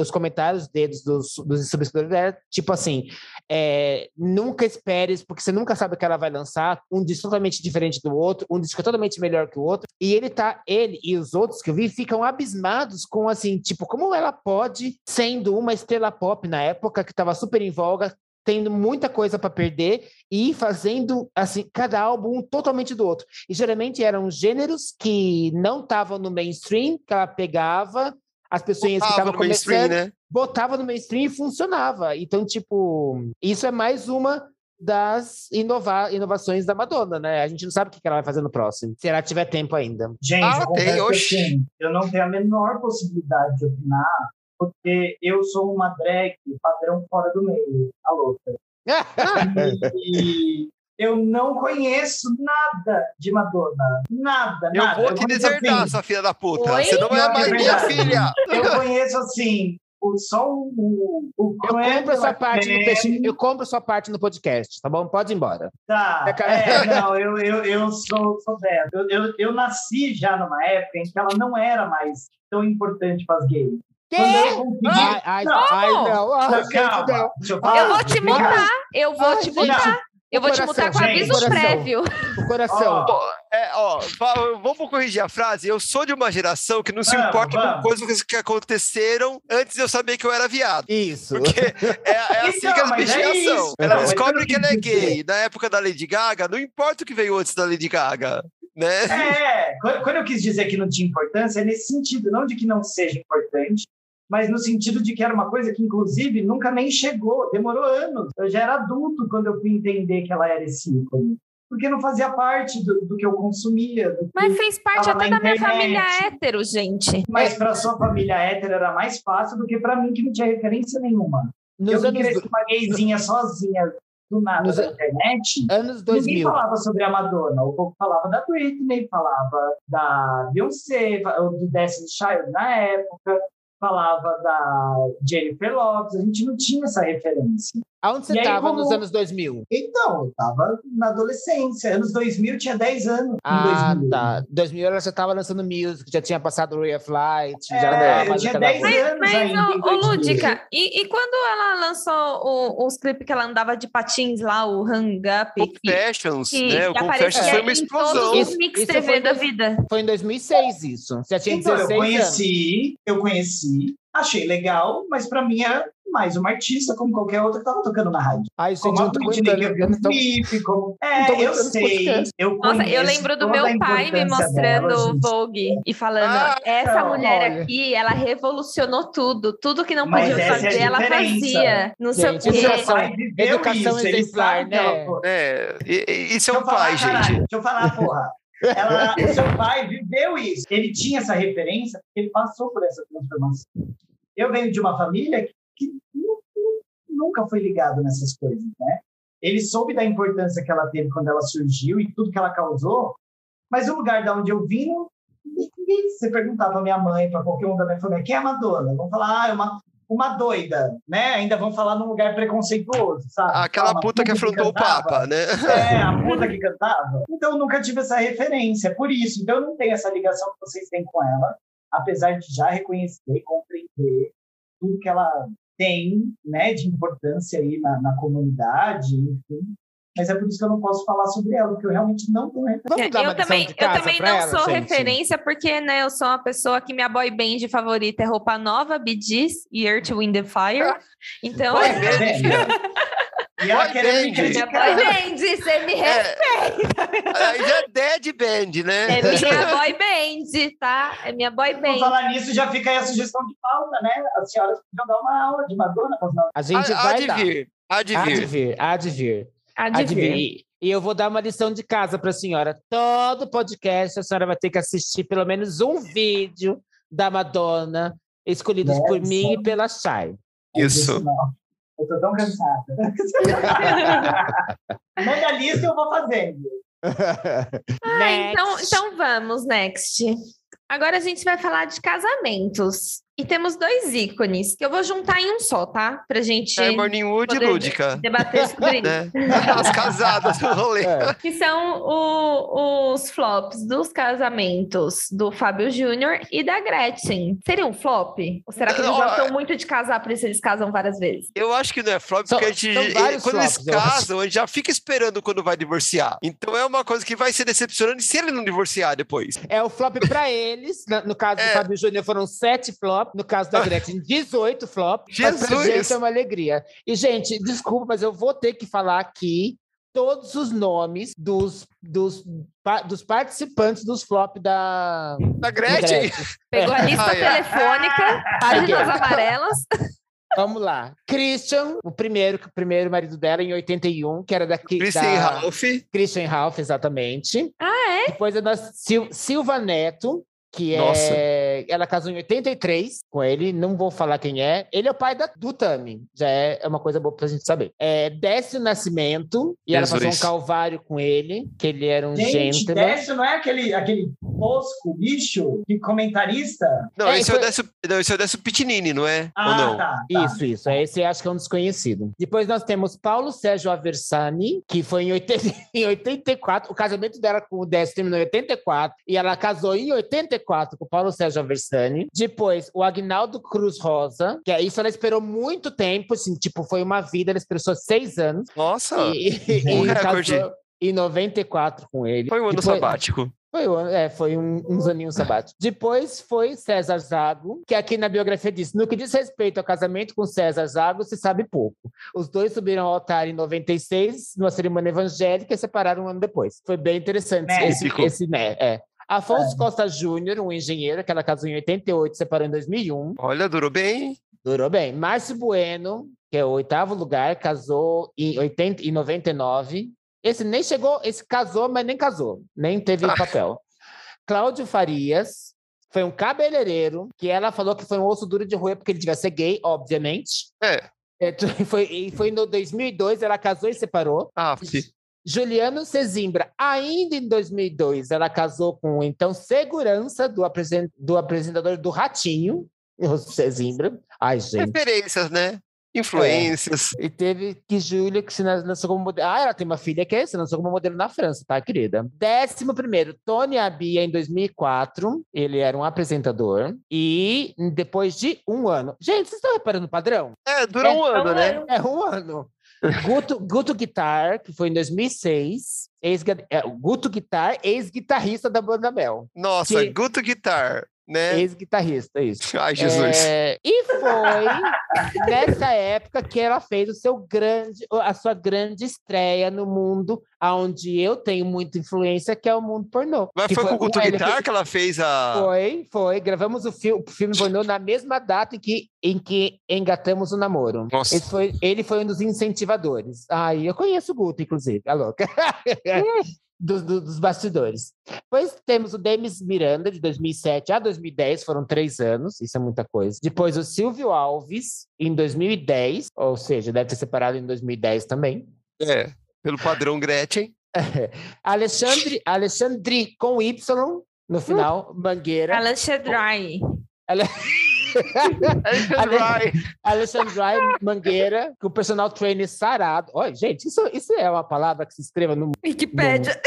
os comentários deles dos dos subscritores era tipo assim, é, nunca esperes porque você nunca sabe o que ela vai lançar, um disco totalmente diferente do outro, um disco totalmente melhor que o outro. E ele tá ele e os outros que eu vi ficam abismados com assim, tipo, como ela pode sendo uma estrela pop na época que estava super em voga, tendo muita coisa para perder e fazendo assim cada álbum um totalmente do outro. E geralmente eram gêneros que não estavam no mainstream, que ela pegava as pessoas que Tava estavam no mainstream, começando, né? botava no mainstream e funcionava. Então, tipo, isso é mais uma das inova inovações da Madonna, né? A gente não sabe o que que ela vai fazer no próximo, se ela tiver tempo ainda. Gente, Ah, eu tem, que, oxi. assim, eu não tenho a menor possibilidade de opinar, porque eu sou uma drag padrão fora do meio, a louca. E eu não conheço nada de Madonna. Nada, Eu nada. vou te conheço, deserdar, assim, sua filha da puta. Oi? Você não é mais é minha filha. Eu conheço, assim, o, só o... o Eu compro essa parte no peixe, eu compro sua parte no podcast, tá bom? Pode ir embora. Tá, É, não, eu, eu, eu sou, sou. Eu, eu, eu nasci já numa época em que ela não era mais tão importante para as gays. Eu consegui... Ai, ai, Não. ai, não. Ai, calma, não. eu Eu falar. vou te mutar. Eu vou Ai, te mutar. Eu vou te mutar com gente, aviso coração. prévio. O coração. É, vamos corrigir a frase. Eu sou de uma geração que não se Vamos, importa com vamos. coisas que aconteceram antes de eu saber que eu era viado. Isso. Porque é, é assim Então, que as mas é são. Então, Ela descobre eu que ela é gay. Na época da Lady Gaga, não importa o que veio antes da Lady Gaga. Né? É, quando quando eu quis dizer que não tinha importância, é nesse sentido, não de que não seja importante, mas no sentido de que era uma coisa que, inclusive, nunca nem chegou, demorou anos. Eu já era adulto quando eu fui entender que ela era esse ícone. Porque não fazia parte do, do que eu consumia. do que- Mas fez parte até da minha internet. família hétero, gente. Mas para sua família hétero era mais fácil do que para mim, que não tinha referência nenhuma. Nos eu anos, cresci uma gayzinha sozinha, do nada, Nos na internet. anos Ninguém 2000. falava sobre a Madonna. O povo falava da Britney, falava da Beyoncé, do Destiny Child na época, falava da Jennifer Lopez. A gente não tinha essa referência. Aonde você estava como- nos anos 2000? Então, eu estava na adolescência. Anos 2000, eu tinha 10 anos. em Ah, 2000. tá. 2000 ela já estava lançando music, já tinha passado Ray of Light, já É, era eu mais tinha aquela 10 coisa. anos Mas, ainda. em 2000. Lúdica, e, e quando ela lançou o- os clipes que ela andava de patins lá, o Hang Up, Confessions, que, né? O que Confessions aparecia foi uma em explosão. todos os Isso- mix isso TV foi da dois- vida. Foi em 2006 isso. Você já tinha Então, 16 eu anos. conheci, eu conheci, achei legal, mas para mim era mais uma artista como qualquer outra que tava tocando na rádio. Ai, gente, Como não a tô Britney, tô- clipe, como... É, eu sei. Eu Nossa, eu lembro do meu a pai me mostrando dela, o gente. Vogue e falando: Ah, essa não, mulher olha. aqui, ela revolucionou tudo. Tudo que não Mas podia é fazer, ela diferença. fazia. Não sei o Gente, quê. educação- Meu pai viveu educação isso, ele exemplar, ela- né? É, isso é um pai, falar, caralho, gente. Deixa eu falar, porra. Ela, o seu pai viveu isso. Ele tinha essa referência porque ele passou por essa transformação. Eu venho de uma família que, nunca foi ligado nessas coisas, né? Ele soube da importância que ela teve quando ela surgiu e tudo que ela causou, mas o lugar da onde eu vim, ninguém, você perguntar para minha mãe, para qualquer um da minha família, quem é a Madonna? Vão falar, ah, é uma, uma doida, né? Ainda vão falar num lugar preconceituoso, sabe? Aquela Uma puta que afrontou o cantava. Papa, né? É, a puta que cantava. Então, eu nunca tive essa referência, por isso. Então, eu não tenho essa ligação que vocês têm com ela, apesar de já reconhecer, compreender tudo que ela tem, né, de importância aí na, na comunidade, enfim. Mas é por isso que eu não posso falar sobre ela, porque eu realmente não tenho referência. Vamos dar uma eu também, de eu também não ela, sou gente? referência, porque né, eu sou uma pessoa que minha boy band favorita é roupa nova, Bee Gees e Earth, Wind and Fire. Então, Boy é? E ela Boy querendo me band. minha criticar. boy band, você me É, aí já é dead band, né? É minha boy band, tá? É minha boy Por band. falar nisso, já fica aí a sugestão de pauta, né? As senhoras podiam dar uma aula de Madonna para as nossas A gente Há vai de dar. vir, há de Há de vir. vir, há de vir. Há de Há de vir. vir. E, eu vou dar uma lição de casa para a senhora. Todo podcast a senhora vai ter que assistir pelo menos um vídeo da Madonna, escolhidos por Nossa. mim e pela Chay. Isso. Eu tô tão cansada. Manda a lista e eu vou fazendo. Ah, então, então vamos, next. Agora a gente vai falar de casamentos. E temos dois ícones que eu vou juntar em um só, tá? Pra gente É Morning Wood e Lúdica. debater sobre isso. Né? As casadas do rolê. É. Que são o- os flops dos casamentos do Fábio Júnior e da Gretchen. Seria um flop? Ou será que eles gostam muito de casar, por isso eles casam várias vezes? Eu acho que não é flop, São- porque a gente, quando eles flops, acho. casam, a gente já fica esperando quando vai divorciar. Então é uma coisa que vai ser decepcionante se ele não divorciar depois. É o flop para eles. No caso do É. Fábio Júnior foram sete flops. No caso da Gretchen, 18 flops. Mas pra Jesus! gente é uma alegria. E, gente, desculpa, mas eu vou ter que falar aqui todos os nomes dos, dos, dos participantes dos flops da Da da Gretchen, Pegou a lista Ah, é. telefônica, páginas amarelas. Vamos lá. Christian, o primeiro, o primeiro marido dela, em 81, que era da, Christian da Ralph. Christian Ralph, exatamente. Ah, é? Depois a nossa Sil- Silva Neto, que Nossa. é. Ela casou em 83 com ele, não vou falar quem é. Ele é o pai da, do Tami, já é, é uma coisa boa pra gente saber. É, Décio Nascimento, e ela passou um calvário com ele, que ele era um Gente, gentleman. Décio não é aquele, aquele tosco bicho de comentarista? Não, É, esse, é o foi- Décio, não, esse é o Décio Pitinini, não é? Ah, Ou não? tá. tá. Isso, isso. Esse acho que é um desconhecido. Depois nós temos Paulo Sérgio Aversani, que foi em, 80, em 84. O casamento dela com o Décio terminou em 84. E ela casou em 84 com o Paulo Sérgio Aversani. Depois, o Agnaldo Cruz Rosa, que é isso ela esperou muito tempo, assim, tipo, foi uma vida, ela esperou só seis anos. Nossa, E, e, um e recorde. casou em 94 com ele. foi um ano Depois- sabático. foi, o ano- é, foi um, uns aninhos sabáticos. Depois foi César Zago, que aqui na biografia diz: no que diz respeito ao casamento com César Zago, se sabe pouco. Os dois subiram ao altar em 96, numa cerimônia evangélica, e separaram um ano depois. Foi bem interessante esse, Épico. esse né? É. Afonso Costa Júnior, um engenheiro, que ela casou em 88, separou em 2001. Olha, durou bem. Durou bem. Márcio Bueno, que é o oitavo lugar, casou em, 80, em 99. Esse nem chegou, esse casou, mas nem casou, nem teve Ah. papel. Cláudio Farias foi um cabeleireiro que ela falou que foi um osso duro de roer porque ele devia ser gay, obviamente. É. É, e foi, e foi no 2002, ela casou e separou. Ah, fi- Juliano Cezimbra, ainda em 2002, ela casou com o então segurança do, apresen- do apresentador do Ratinho, o Cezimbra. Ai, gente. referências, né? Influências. E teve que Júlia, que se lan- lançou como modelo. Ah, ela tem uma filha que se lançou como modelo na França, tá, querida? Décimo primeiro, Tony Abia, em 2004. Ele era um apresentador. E depois de um ano. Gente, vocês estão reparando o padrão? É, dura um ano, né? É um ano. Guto, Guto Guitar, que foi em 2006. Ex é, Guto Guitar, ex-guitarrista da Banda Mel. Nossa, Que- Guto Guitar. Né? Ex-guitarrista, isso. Ai, Jesus. É, e foi nessa época que ela fez o seu grande, a sua grande estreia no mundo, onde eu tenho muita influência, que é o mundo pornô. Mas que foi com o Guto Guitar que ela fez a. Foi, foi. Gravamos o, fi o filme pornô na mesma data em que, em que engatamos o namoro. Nossa. Ele foi, ele foi um dos incentivadores. Ai, eu conheço o Guto, inclusive, a louca. dos, do- dos bastidores. Depois temos o Demis Miranda, de 2007 a 2010, foram três anos, isso é muita coisa. Depois o Silvio Alves, em 2010, ou seja, deve ter separado em 2010 também. É, pelo padrão Gretchen. Alexandre, Alexandre com Y no final, Mangueira. Alexandre. Vai. Alexandre Mangueira, com o personal trainer sarado. Olha, gente, isso, isso é uma palavra que se escreva no Wikipédia.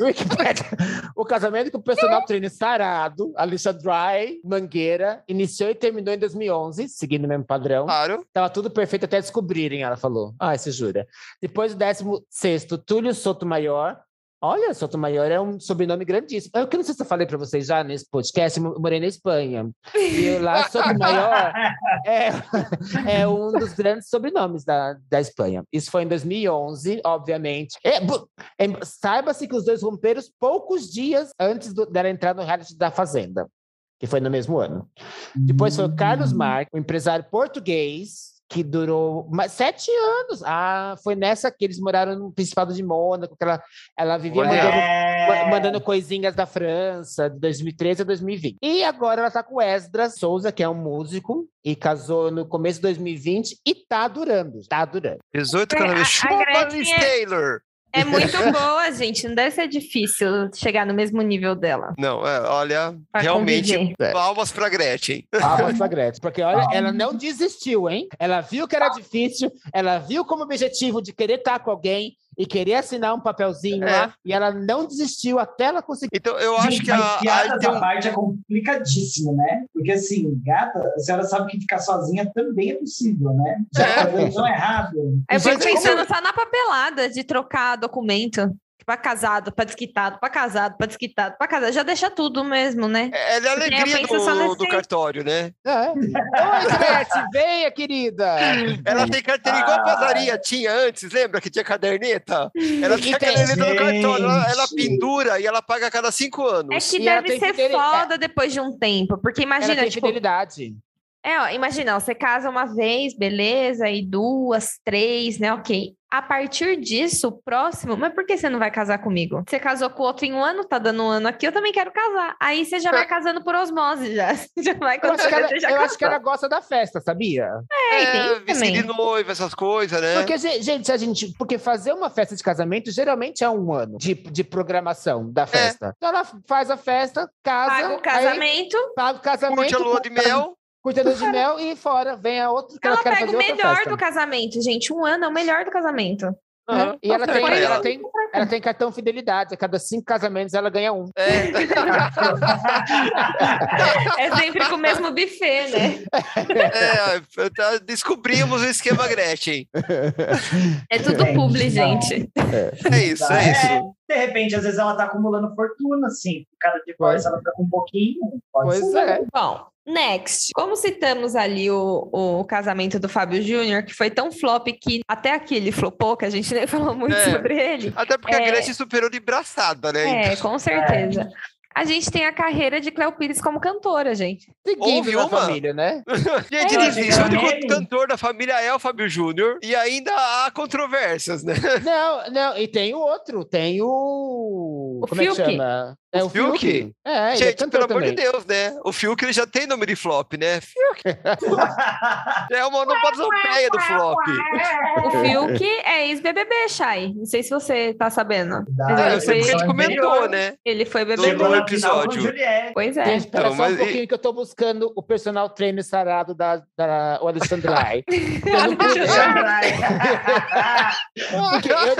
Wikipedia. O casamento com o personal trainer sarado, Alexandre Mangueira, iniciou e terminou em 2011, seguindo o mesmo padrão. Claro. Tava tudo perfeito até descobrirem, ela falou. Ah, você jura. Depois o 16 Túlio Sotomayor. Olha, Sotomayor é um sobrenome grandíssimo. Eu que não sei se eu falei para vocês já nesse podcast, eu morei na Espanha. E lá, Sotomayor é, é um dos grandes sobrenomes da, da Espanha. Isso foi em 2011, obviamente. É, é, Saiba-se que os dois romperam poucos dias antes do- dela entrar no reality da Fazenda, que foi no mesmo ano. Depois foi o Carlos Marques, um empresário português, que durou mais sete anos. Ah, foi nessa que eles moraram no Principado de Mônaco, que ela, ela vivia mandando, ma- mandando coisinhas da França, de 2013 a 2020. E agora ela tá com o Esdras Souza, que é um músico, e casou no começo de 2020 e tá durando, tá durando. 18 É, cada vez. Chupa, Gretchen Liz Taylor. É muito boa, gente. Não deve ser difícil chegar no mesmo nível dela. Não, é, olha, Pra realmente, conviver. É. palmas pra Gretchen. Palmas pra Gretchen, porque olha, ela não desistiu, hein? Ela viu que era difícil, ela viu como objetivo de querer estar com alguém e querer assinar um papelzinho É. lá, e ela não desistiu até ela conseguir. Então, eu acho Gente, que a, a, um- parte é complicadíssimo, né? Porque assim, gata, a senhora sabe que ficar sozinha também é possível, né? Já É. tá tão errado. Eu fico Gente, pensando só na papelada de trocar documento. Pra casado, pra desquitado, pra casado, pra desquitado, pra casado. Já deixa tudo mesmo, né? ela é a alegria do, nesse- do cartório, né? É. Oi, Gretchen, venha, querida! Ela tem carteira igual a padaria tinha antes, lembra que tinha caderneta? Ela tinha tem- caderneta no cartório, ela, ela pendura e ela paga a cada cinco É anos. que E ela deve ser fideli- foda depois de um tempo. Porque Ela imagina, tem tipo, fidelidade. É, ó, imagina, ó, você casa uma vez, beleza, e duas, três, né? Ok. A partir disso, o próximo, mas por que você não vai casar comigo? Você casou com o outro em um ano, tá dando um ano aqui, eu também quero casar. Aí você já vai casando por osmose, já. Já vai Eu acho, ela, você já eu acho que ela gosta da festa, sabia? É, tem isso vestido de noiva, essas coisas, né? Porque, ge- gente, a gente. Porque fazer uma festa de casamento geralmente é um ano de, de programação da festa. Então ela faz a festa, casa. Paga o aí casamento, paga o casamento. Curte a lua de mel. Lua de mel e fora. Vem a outra ela ela pega fazer o outra melhor festa. do casamento, gente. Um ano é o melhor do casamento. Aham. E ela tem, ela, ela. tem, ela tem cartão fidelidade. A cada cinco casamentos ela ganha um. É. É sempre com o mesmo buffet, né? É, tá- descobrimos o esquema Gretchen. É tudo Gente, publi, gente. É isso, é isso. De repente, às vezes ela tá acumulando fortuna, assim. Cada divórcio ela fica com um pouquinho. Pode Pois ser. é. Bom, next. Como citamos ali o, o casamento do Fábio Júnior, que foi tão flop que até aqui ele flopou, que a gente nem falou muito É. sobre ele. Até porque a É. Gretchen superou de braçada, né? É, com certeza. A gente tem a carreira de Cléo Pires como cantora, gente. Houve uma? família, né? Gente, que existe. O único cantor da família é o Fábio Júnior. E ainda há controvérsias, né? Não, não, e tem o outro, tem o. O como é que Fiuk. chama? É O o Fiuk. Fiuk? É, ele é Gente, cantor pelo amor também. de Deus, né? O Fiuk ele já tem nome de flop, né? Fiuk. É uma onomatopeia do flop. O Fiuk é ex-BBB, Chay. Não sei se você tá sabendo. Ah, eu sei porque a Ele gente comentou, né? Ele foi BBB. final episódio. Pois é. Gente, espera Então, só um mas e- pouquinho que eu tô buscando o personal trainer sarado da, da o pude- Porque eu-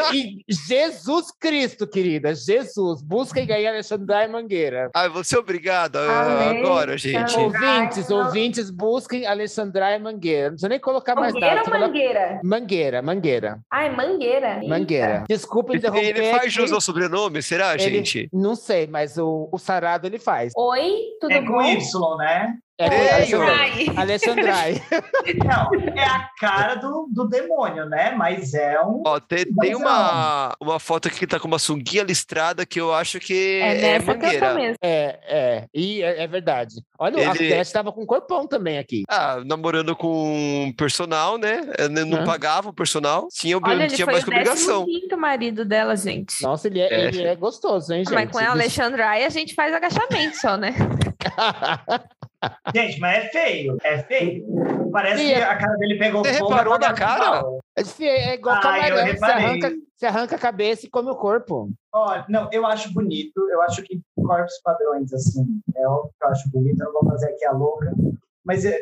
Jesus Cristo, querida, Jesus. SUS. Busquem aí Alexandre Mangueira. Ah, vou ser obrigado Ale- agora, gente. Ouvintes, não. ouvintes, busquem Alexandre Mangueira. Não precisa nem colocar mais Mangueira nada. ou mangueira? Mangueira, Mangueira. Ai, mangueira. Eita. Mangueira. Desculpa interromper. Ele faz jus ao sobrenome, será, Ele- gente? Não sei, mas o, o sarado ele faz. Oi, tudo É bom? com Y, né? É Ei, Alexandre. Ai. Alexandre. Não, é a cara do, do demônio, né? Mas é um. Ó, tem, tem Mas uma, uma foto aqui que tá com uma sunguinha listrada que eu acho que É é, mangueira. mesmo. É, é. E é, é verdade. Olha, a Ele- Gretchen tava com um corpão também aqui. Ah, namorando com um personal, né? Não Hã? pagava o personal, tinha, Olha, ele tinha foi mais o que obrigação. 15 marido dela, gente. Nossa, ele é, É. ele é gostoso, hein, gente? Mas com a Alexandre Ai, a gente faz agachamento só, né? Gente, mas é feio. É feio. Parece Sim, que é- a cara dele pegou Você fogo. reparou na apagou cara? É é igual Ah, eu camarão, você arranca, você arranca a cabeça e come o corpo. Olha, não, eu acho bonito. Eu acho que corpos padrões, assim, é óbvio que eu acho bonito. Eu não vou fazer aqui a louca. Mas é-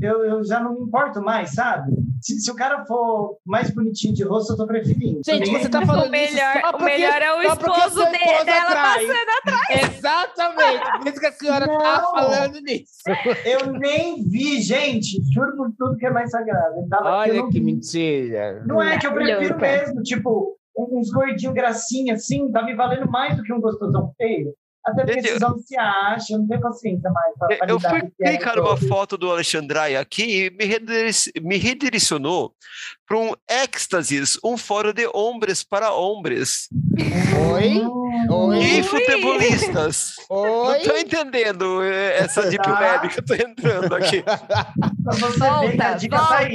eu, eu já não me importo mais, sabe? Se, se o cara for mais bonitinho de rosto, eu tô preferindo. Gente, você tá falando O melhor, isso só o porque- melhor é o esposo sua de- esposa dela trai. passando. Exatamente, por isso que a senhora tá Não. falando nisso. Eu nem vi, gente. Juro por tudo que é mais sagrado. Olha que vi. mentira. Não é que eu prefiro mesmo, tipo, uns gordinhos gracinha assim, tá me valendo mais do que um gostosão feio. Até porque esses homens se acham, não tem paciência mais. Pra, pra Eu fui é clicar numa todo. foto do Alexandrai aqui e me, redire- me redirecionou para um êxtasis, um fórum de hombres para hombres. Oi? Oi? E futebolistas. Não Oi? tô entendendo eh, essa deep Tá. web que eu tô entrando aqui. Pra você ver que a Volta, tá aí.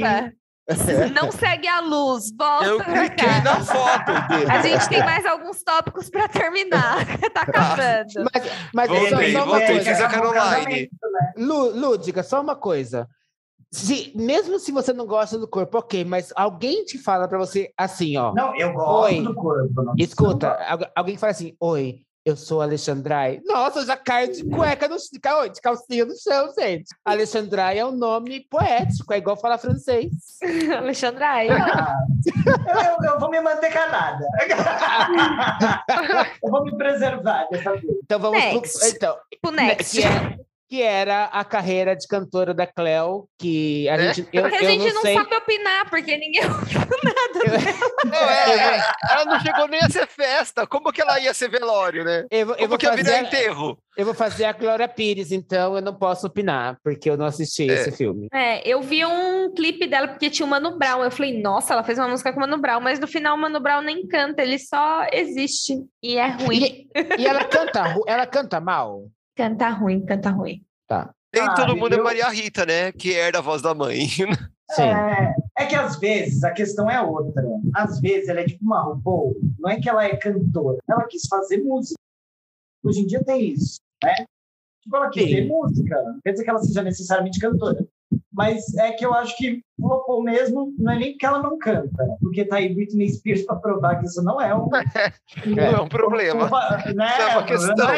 Não segue a luz, volta. Eu cliquei na foto dele. A gente tem mais alguns tópicos para terminar. tá acabando. Mas, mas Voltei, só, só uma voltei, coisa. fiz a Caroline. né? Lu, Lúdica, só uma coisa. Se, mesmo se você não gosta do corpo, ok, mas alguém te fala pra você assim, ó. Não, eu gosto Oi. do corpo. não Escuta, alguém fala assim, oi, eu sou Alexandrai. Nossa, eu já caio de cueca no de cal- de calcinha no chão, gente. Alexandrai é um nome poético, é igual falar francês. Alexandre Ai. Ah, eu, eu- eu vou me manter calada. eu vou me preservar dessa vez. Então vamos Next. pro, então, Pro next. que, é- que era a carreira de cantora da Cleo, que a É? gente eu, Porque a eu gente não, não, sei. sabe opinar, porque ninguém Não, é, é, ela não chegou nem a ser festa. Como que ela ia ser velório, né? Eu, vou- eu Como vou que virar fazer, enterro? eu vou fazer a Glória Pires, então eu não posso opinar, porque eu não assisti É. esse filme. É, eu vi um clipe dela porque tinha o Mano Brown. Eu falei, nossa, ela fez uma música com o Mano Brown, mas no final o Mano Brown nem canta, ele só existe. E é ruim. E, e ela canta, ela canta mal? Canta ruim, canta ruim. Tá. Nem Ah, todo mundo é eu- Maria Rita, né? Que herda a voz da mãe. Sim. É, é que às vezes a questão é outra. Às vezes ela é tipo uma RuPaul. Não é que ela é cantora, ela quis fazer música. Hoje em dia tem isso, né? Tipo, ela quis ter música. Não quer dizer que ela seja necessariamente cantora. Mas é que eu acho que flopou mesmo, não é nem porque ela não canta. Porque tá aí Britney Spears para provar que isso não é um... Não é um problema. um- né? Isso é uma problema questão. não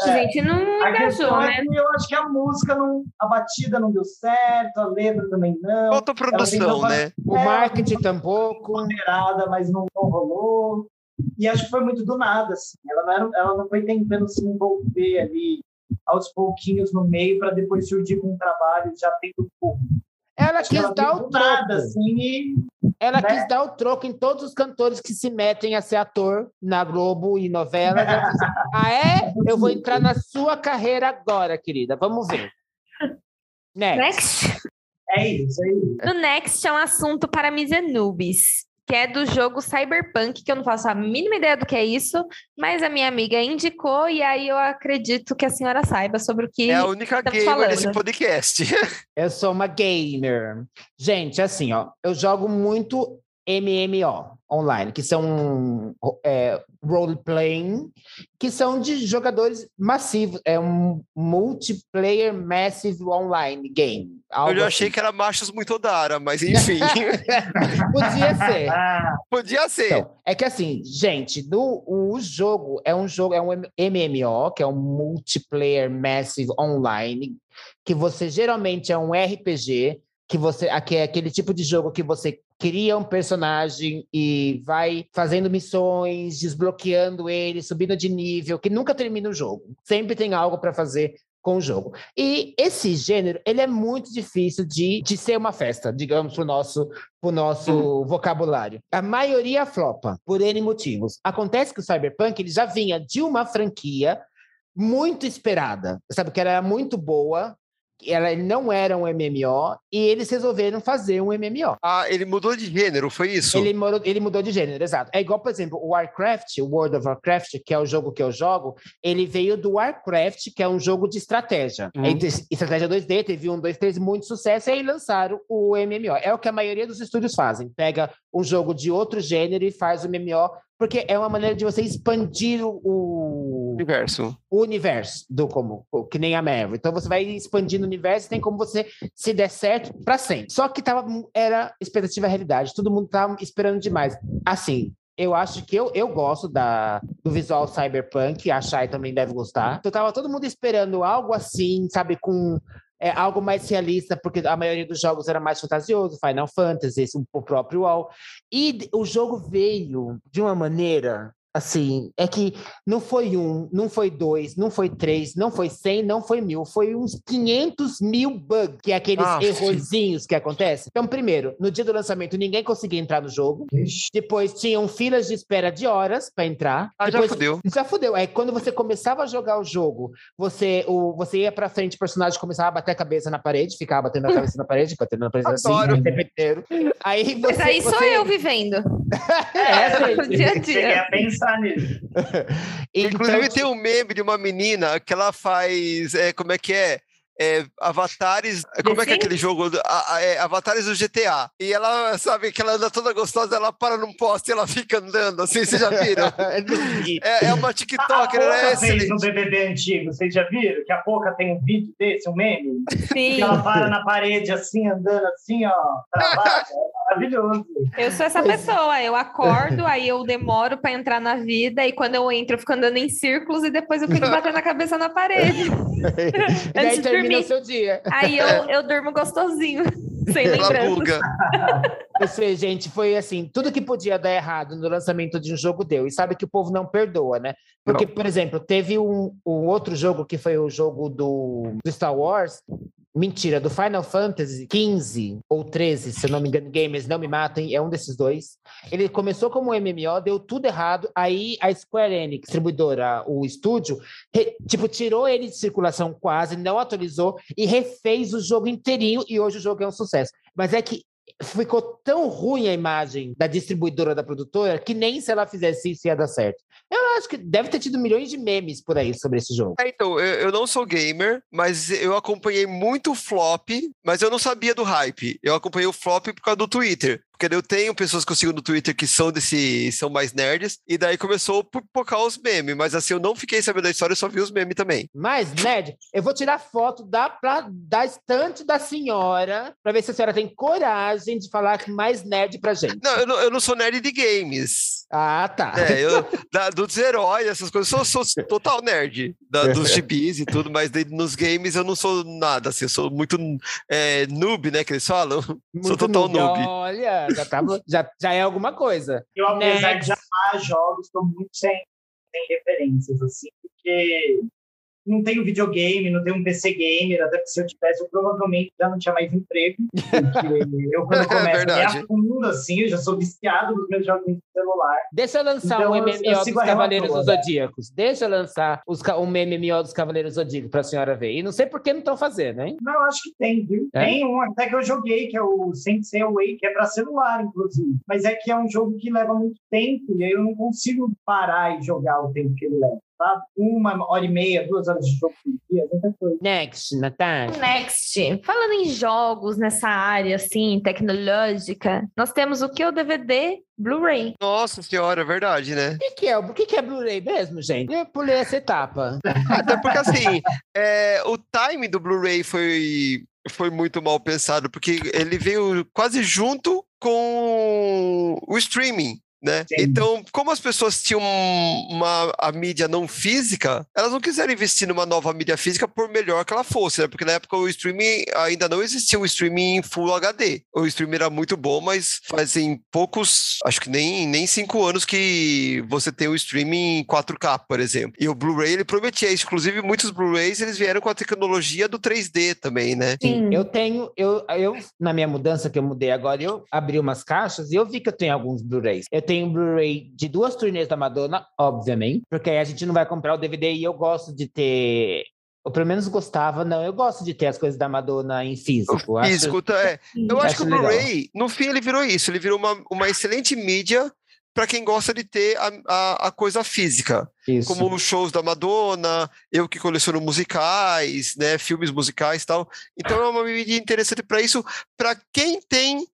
é gente não A né? é que eu acho que a música, não, a batida não deu certo, a letra também não. Falta produção, Ela né? O É, marketing tampouco. moderada, mas não, não rolou. E acho que foi muito do nada, assim. Ela não, era, ela não foi tentando se envolver ali aos pouquinhos no meio para depois surgir com um trabalho já tendo público. Ela quis ela dar o troco. assim, e Ela né? quis dar o troco em todos os cantores que se metem a ser ator na Globo e novela. Ela disse, ah, é? Eu vou entrar na sua carreira agora, querida. Vamos ver. Next. Next. é isso aí. No Next é um assunto para Mizenubis, que é do jogo Cyberpunk, que eu não faço a mínima ideia do que é isso, mas a minha amiga indicou e aí eu acredito que a senhora saiba sobre o que É a única gamer falando. desse podcast. Eu sou uma gamer. Gente, assim, ó, eu jogo muito MMO online, que são é, role-playing, que são de jogadores massivos. É um multiplayer massive online game. Eu já achei assim. que era machos muito Odara, mas enfim. Podia ser. Podia ser. Então, é que assim, gente, do, o jogo é um jogo, é um MMO, que é um multiplayer massive online, que você geralmente é um RPG. Que você que é aquele tipo de jogo que você cria um personagem e vai fazendo missões, desbloqueando ele, subindo de nível, que nunca termina o jogo. Sempre tem algo para fazer com o jogo. E esse gênero, ele é muito difícil de, de ser uma festa, digamos, para o nosso, pro nosso hum. vocabulário. A maioria flopa, por N motivos. Acontece que o Cyberpunk ele já vinha de uma franquia muito esperada, sabe? Que era muito boa, ela não era um MMO e eles resolveram fazer um MMO. Ah, ele mudou de gênero, foi isso? Ele mudou, ele mudou de gênero, exato. É igual, por exemplo, o Warcraft, o World of Warcraft, que é o jogo que eu jogo, ele veio do Warcraft, que é um jogo de estratégia. Hum. Estratégia 2D, teve um, dois, três, muito sucesso, e aí lançaram o MMO. É o que a maioria dos estúdios fazem. Pega um jogo de outro gênero e faz o MMO porque é uma maneira de você expandir o universo. O universo do como, que nem a Marvel. Então você vai expandindo o universo, tem como você se der certo para sempre. Só que tava era expectativa realidade, todo mundo tava esperando demais. Assim, eu acho que eu, eu gosto da, do visual cyberpunk, a Shai também deve gostar. Então tava todo mundo esperando algo assim, sabe, com é, algo mais realista, porque a maioria dos jogos era mais fantasioso, Final Fantasy, o próprio WoW. E o jogo veio de uma maneira assim, é que não foi um, não foi dois, não foi três, não foi cem, não foi mil, foi uns 500 mil bugs, que é aqueles ah, errozinhos que acontecem. Então, primeiro, no dia do lançamento, ninguém conseguia entrar no jogo. Ixi. Depois, tinham filas de espera de horas para entrar. Ah, Depois, já fudeu. Já fudeu. Aí, quando você começava a jogar o jogo, você, o, você ia pra frente, o personagem começava a bater a cabeça na parede, ficava batendo a cabeça na parede, batendo na parede assim, o tempo inteiro. Aí você, Mas aí você... sou eu vivendo. é, gente. dia a dia. Cheguei a pensar nisso. Inclusive, então... tem um meme de uma menina que ela faz. É, como é que é? É, avatares. Como é que é aquele jogo? A, a, é, avatares do GTA. E ela, sabe, que ela anda toda gostosa, ela para num poste e ela fica andando, assim, vocês já viram? é, é uma TikToker, a, a né? fez no BBB antigo, vocês já viram? Que a Poca tem um vídeo desse, um meme? Sim. Que ela para na parede, assim, andando assim, ó, travada. É maravilhoso. Eu sou essa pessoa, eu acordo, aí eu demoro para entrar na vida, e quando eu entro, eu fico andando em círculos e depois eu fico batendo a cabeça na parede. Antes de dormir. Seu dia. Aí eu, eu durmo gostosinho, sem lembrança. Você, gente, foi assim, tudo que podia dar errado no lançamento de um jogo deu. E sabe que o povo não perdoa, né? Porque, não. por exemplo, teve um, um outro jogo que foi o jogo do, do Star Wars, Mentira, do Final Fantasy 15 ou 13, se não me engano, gamers não me matem, é um desses dois. Ele começou como MMO, deu tudo errado, aí a Square Enix, distribuidora, o estúdio, re, tipo, tirou ele de circulação quase, não atualizou e refez o jogo inteirinho e hoje o jogo é um sucesso. Mas é que ficou tão ruim a imagem da distribuidora da produtora que nem se ela fizesse isso ia dar certo. Eu acho que deve ter tido milhões de memes por aí sobre esse jogo. É, então, eu, eu, não sou gamer, mas eu acompanhei muito flop, mas eu não sabia do hype. Eu acompanhei o flop por causa do Twitter. Porque eu tenho pessoas que eu sigo no Twitter que são desse. são mais nerds, e daí começou a pipocar os memes. Mas assim, eu não fiquei sabendo da história, eu só vi os memes também. Mas, nerd, eu vou tirar foto da, pra, da estante da senhora pra ver se a senhora tem coragem de falar mais nerd pra gente. Não, eu não, eu não sou nerd de games. Ah, tá. É, eu, da, dos heróis, essas coisas, eu sou, sou total nerd. Da, dos gibis e tudo, mas de, nos games eu não sou nada, assim, eu sou muito é, noob, né, que eles falam. Muito sou total noob. noob. Olha, já, tá, já, já é alguma coisa. Eu, apesar Next. de amar jogos, estou muito sem, sem referências, assim, porque não tenho videogame, não tenho um PC gamer, até porque se eu tivesse, eu provavelmente já não tinha mais emprego. Porque eu, quando começo a me afundo, assim, eu já sou viciado nos meus jogos de celular. Deixa eu lançar então, um MMO dos Cavaleiros dos Zodíacos. Deixa eu lançar os, um MMO dos Cavaleiros Zodíacos para a senhora ver. E não sei por que não estão fazendo, hein? Não, acho que tem, viu? É? Tem um até que eu joguei, que é o Sensei Away, que é para celular, inclusive. Mas é que é um jogo que leva muito tempo e aí eu não consigo parar e jogar o tempo que ele leva Uma hora e meia, duas horas de jogo por dia, muita coisa. Next, Natália. Next. Falando em jogos nessa área, assim, tecnológica, nós temos o que o DVD Blu-ray. Nossa senhora, é verdade, né? O que, que, é? O que, que é Blu-ray mesmo, gente? Eu pulei essa etapa. Até porque, assim, é, o time do Blu-ray foi, foi muito mal pensado, porque ele veio quase junto com o streaming. Né? Então, como as pessoas tinham uma a mídia não física, elas não quiseram investir numa nova mídia física por melhor que ela fosse, né? Porque na época o streaming ainda não existia o streaming em Full HD. O streaming era muito bom, mas fazem poucos, acho que nem, nem cinco anos que você tem o streaming em 4K, por exemplo. E o Blu-ray ele prometia isso. Inclusive, muitos Blu-rays eles vieram com a tecnologia do 3D também, né? Sim. Eu tenho, eu, eu, na minha mudança que eu mudei agora, eu abri umas caixas e eu vi que eu tenho alguns Blu-rays. Eu tenho um Blu-ray de duas turnês da Madonna, obviamente, porque aí a gente não vai comprar o DVD e eu gosto de ter. Eu pelo menos gostava, não. Eu gosto de ter as coisas da Madonna em físico. O Acho- físico, tá, é. Eu acho que o Acho. Blu-ray, no fim, ele virou isso. Ele virou uma, uma excelente mídia para quem gosta de ter a, a, a coisa física. Isso. como os shows da Madonna, eu que coleciono musicais, né, filmes musicais e tal. Então é uma mídia interessante para isso, para quem tem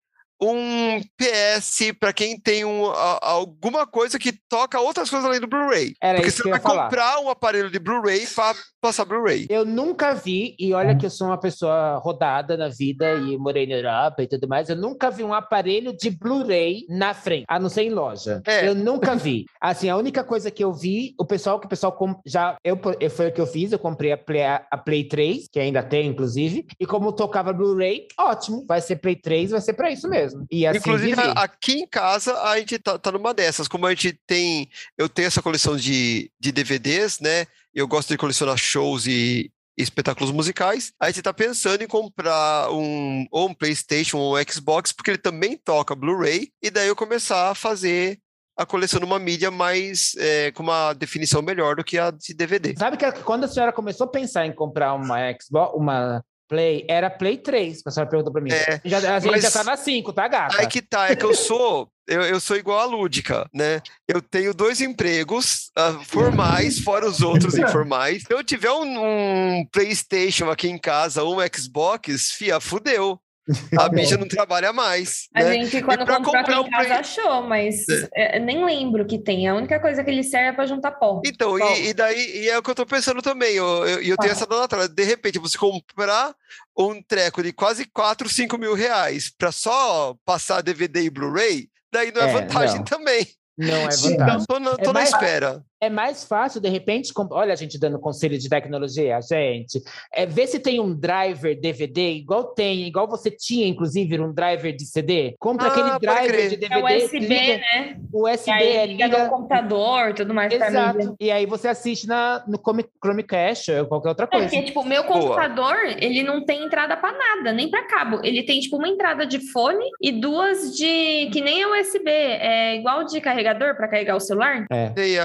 um PS, para quem tem um, a- alguma coisa que toca outras coisas além do Blu-ray. Porque você vai falar. comprar um aparelho de Blu-ray para passar Blu-ray. Eu nunca vi, e olha que eu sou uma pessoa rodada na vida e morei na Europa e tudo mais, eu nunca vi um aparelho de Blu-ray na frente, a não ser em loja. É. Eu nunca vi. Assim, a única coisa que eu vi, o pessoal que o pessoal com- já eu eu- foi o que eu fiz, eu comprei a Play, a Play 3, que ainda tem inclusive, e como tocava Blu-ray, ótimo, vai ser Play 3, vai ser para isso mesmo. E assim Inclusive, vivi. a- aqui em casa, a gente tá, tá numa dessas. Como a gente tem. Eu tenho essa coleção de, de DVDs, né? Eu gosto de colecionar shows e, espetáculos musicais. A gente tá pensando em comprar um, ou um PlayStation ou um Xbox, porque ele também toca Blu-ray, e daí eu começar a fazer a coleção numa mídia mais. é, com uma definição melhor do que a de DVD. Sabe que quando a senhora começou a pensar em comprar uma Xbox, uma Play, era Play 3, que a senhora perguntou para mim. É, já, a gente mas- já tá na 5, tá, gata? Aí que tá, é que eu sou, eu, eu sou igual a Lúdica, né? Eu tenho dois empregos ah, formais, fora os outros informais. Se eu tiver um, um PlayStation aqui em casa, um Xbox, fia, fudeu. A bicha não trabalha mais. A né? gente, quando comprou aqui comprar em um casa, achou, mas é, nem lembro que tem. A única coisa que ele serve é pra juntar pó. Então, Bom. e, e daí e é o que eu tô pensando também. Eu, eu, eu tenho essa dona Natália. De repente, você comprar um treco de quase 4, 5 mil reais pra só passar DVD e Blu-ray, daí não é, É, vantagem não. também. Não é Sim. vantagem. Então, tô, na, É tô na mais- espera. É mais fácil, de repente, comp- olha a gente dando conselho de tecnologia, gente. É ver se tem um driver DVD, igual tem, igual você tinha, inclusive, um driver de CD. Compra Ah, aquele driver crer. de DVD. É USB, liga- né? USB, E aí é, liga liga- no computador e tudo mais. Exato. E aí você assiste na, no Chrome- Chromecast ou qualquer outra É, coisa. porque, tipo, o meu Boa. computador, ele não tem entrada pra nada, nem pra cabo. Ele tem, tipo, uma entrada de fone e duas de... que nem é USB. É igual de carregador pra carregar o celular. É. Tem a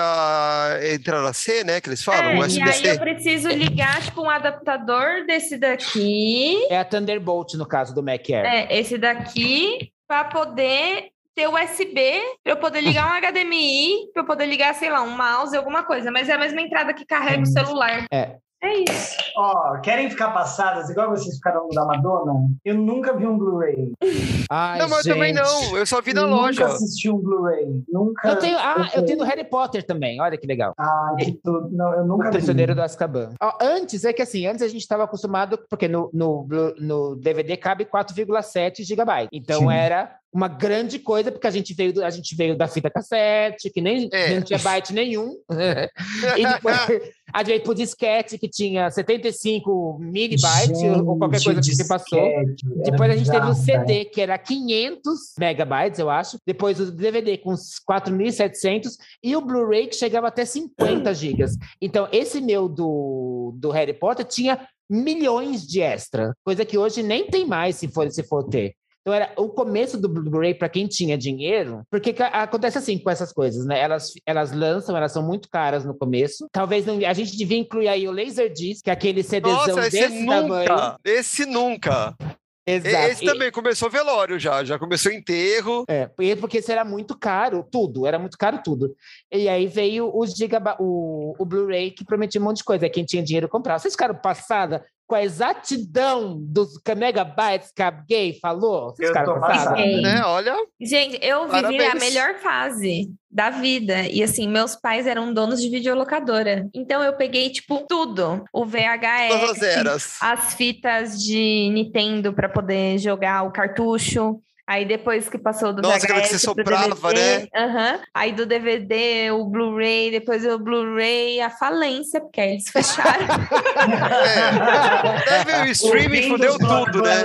entrada C, né? Que eles falam, é, e aí eu preciso ligar, tipo, um adaptador desse daqui, É a Thunderbolt, no caso do Mac Air. é, esse daqui, pra poder ter USB, pra eu poder ligar um HDMI, pra eu poder ligar, sei lá, um mouse, alguma coisa. Mas é a mesma entrada que carrega o celular. É. É isso. Ó, querem ficar passadas igual vocês ficaram no da Madonna? Eu nunca vi um Blu-ray. Ai, Não, mas eu também não. Eu só vi na Eu loja. Nunca assisti um Blu-ray. Nunca. Eu tenho, ah, eu tenho do Harry Potter também. Olha que legal. Ah, que tudo. Não, eu nunca O vi. Prisioneiro do Azkaban. Ó, antes, é que assim, antes a gente estava acostumado, porque no, no, no DVD cabe 4,7 GB. Então Sim. era uma grande coisa, porque a gente veio, do- a gente veio da fita cassete, que nem É. não tinha byte nenhum. e depois a gente veio pro disquete, que tinha 75 milibytes, ou qualquer coisa que se passou. Depois a gente teve o CD, que era 500 megabytes, eu acho. Depois o DVD com uns 4.700 e o Blu-ray que chegava até 50 gigas. Então, esse meu do, do Harry Potter tinha milhões de extra, coisa que hoje nem tem mais, se for, se for ter. Então, era o começo do Blu-ray para quem tinha dinheiro, porque acontece assim com essas coisas, né? Elas, elas lançam, elas são muito caras no começo. Talvez não, a gente devia incluir aí o Laserdisc, que é aquele CDzão Nossa, esse desse tamanho. nunca. Esse nunca. Exato. Esse também começou velório já. Já começou enterro. É, porque porque isso era muito caro, tudo, era muito caro tudo. E aí veio os gigaba o, o Blu-ray que prometia um monte de coisa, quem tinha dinheiro comprava. Vocês ficaram passada com a exatidão dos megabytes que a gay falou? Vocês Eu ficaram. Né? Olha, Gente, eu vivi a Parabéns. melhor fase da vida. E assim, meus pais eram donos de videolocadora. Então eu peguei, tipo, tudo. O VHS, as fitas de Nintendo para poder jogar o cartucho, Aí depois que passou do Nossa, aquela que VHS você soprava, DVD, né? aham. Aí do DVD, o Blu-ray, depois o Blu-ray, a falência, porque aí eles fecharam. É, o streaming, fudeu tudo, né?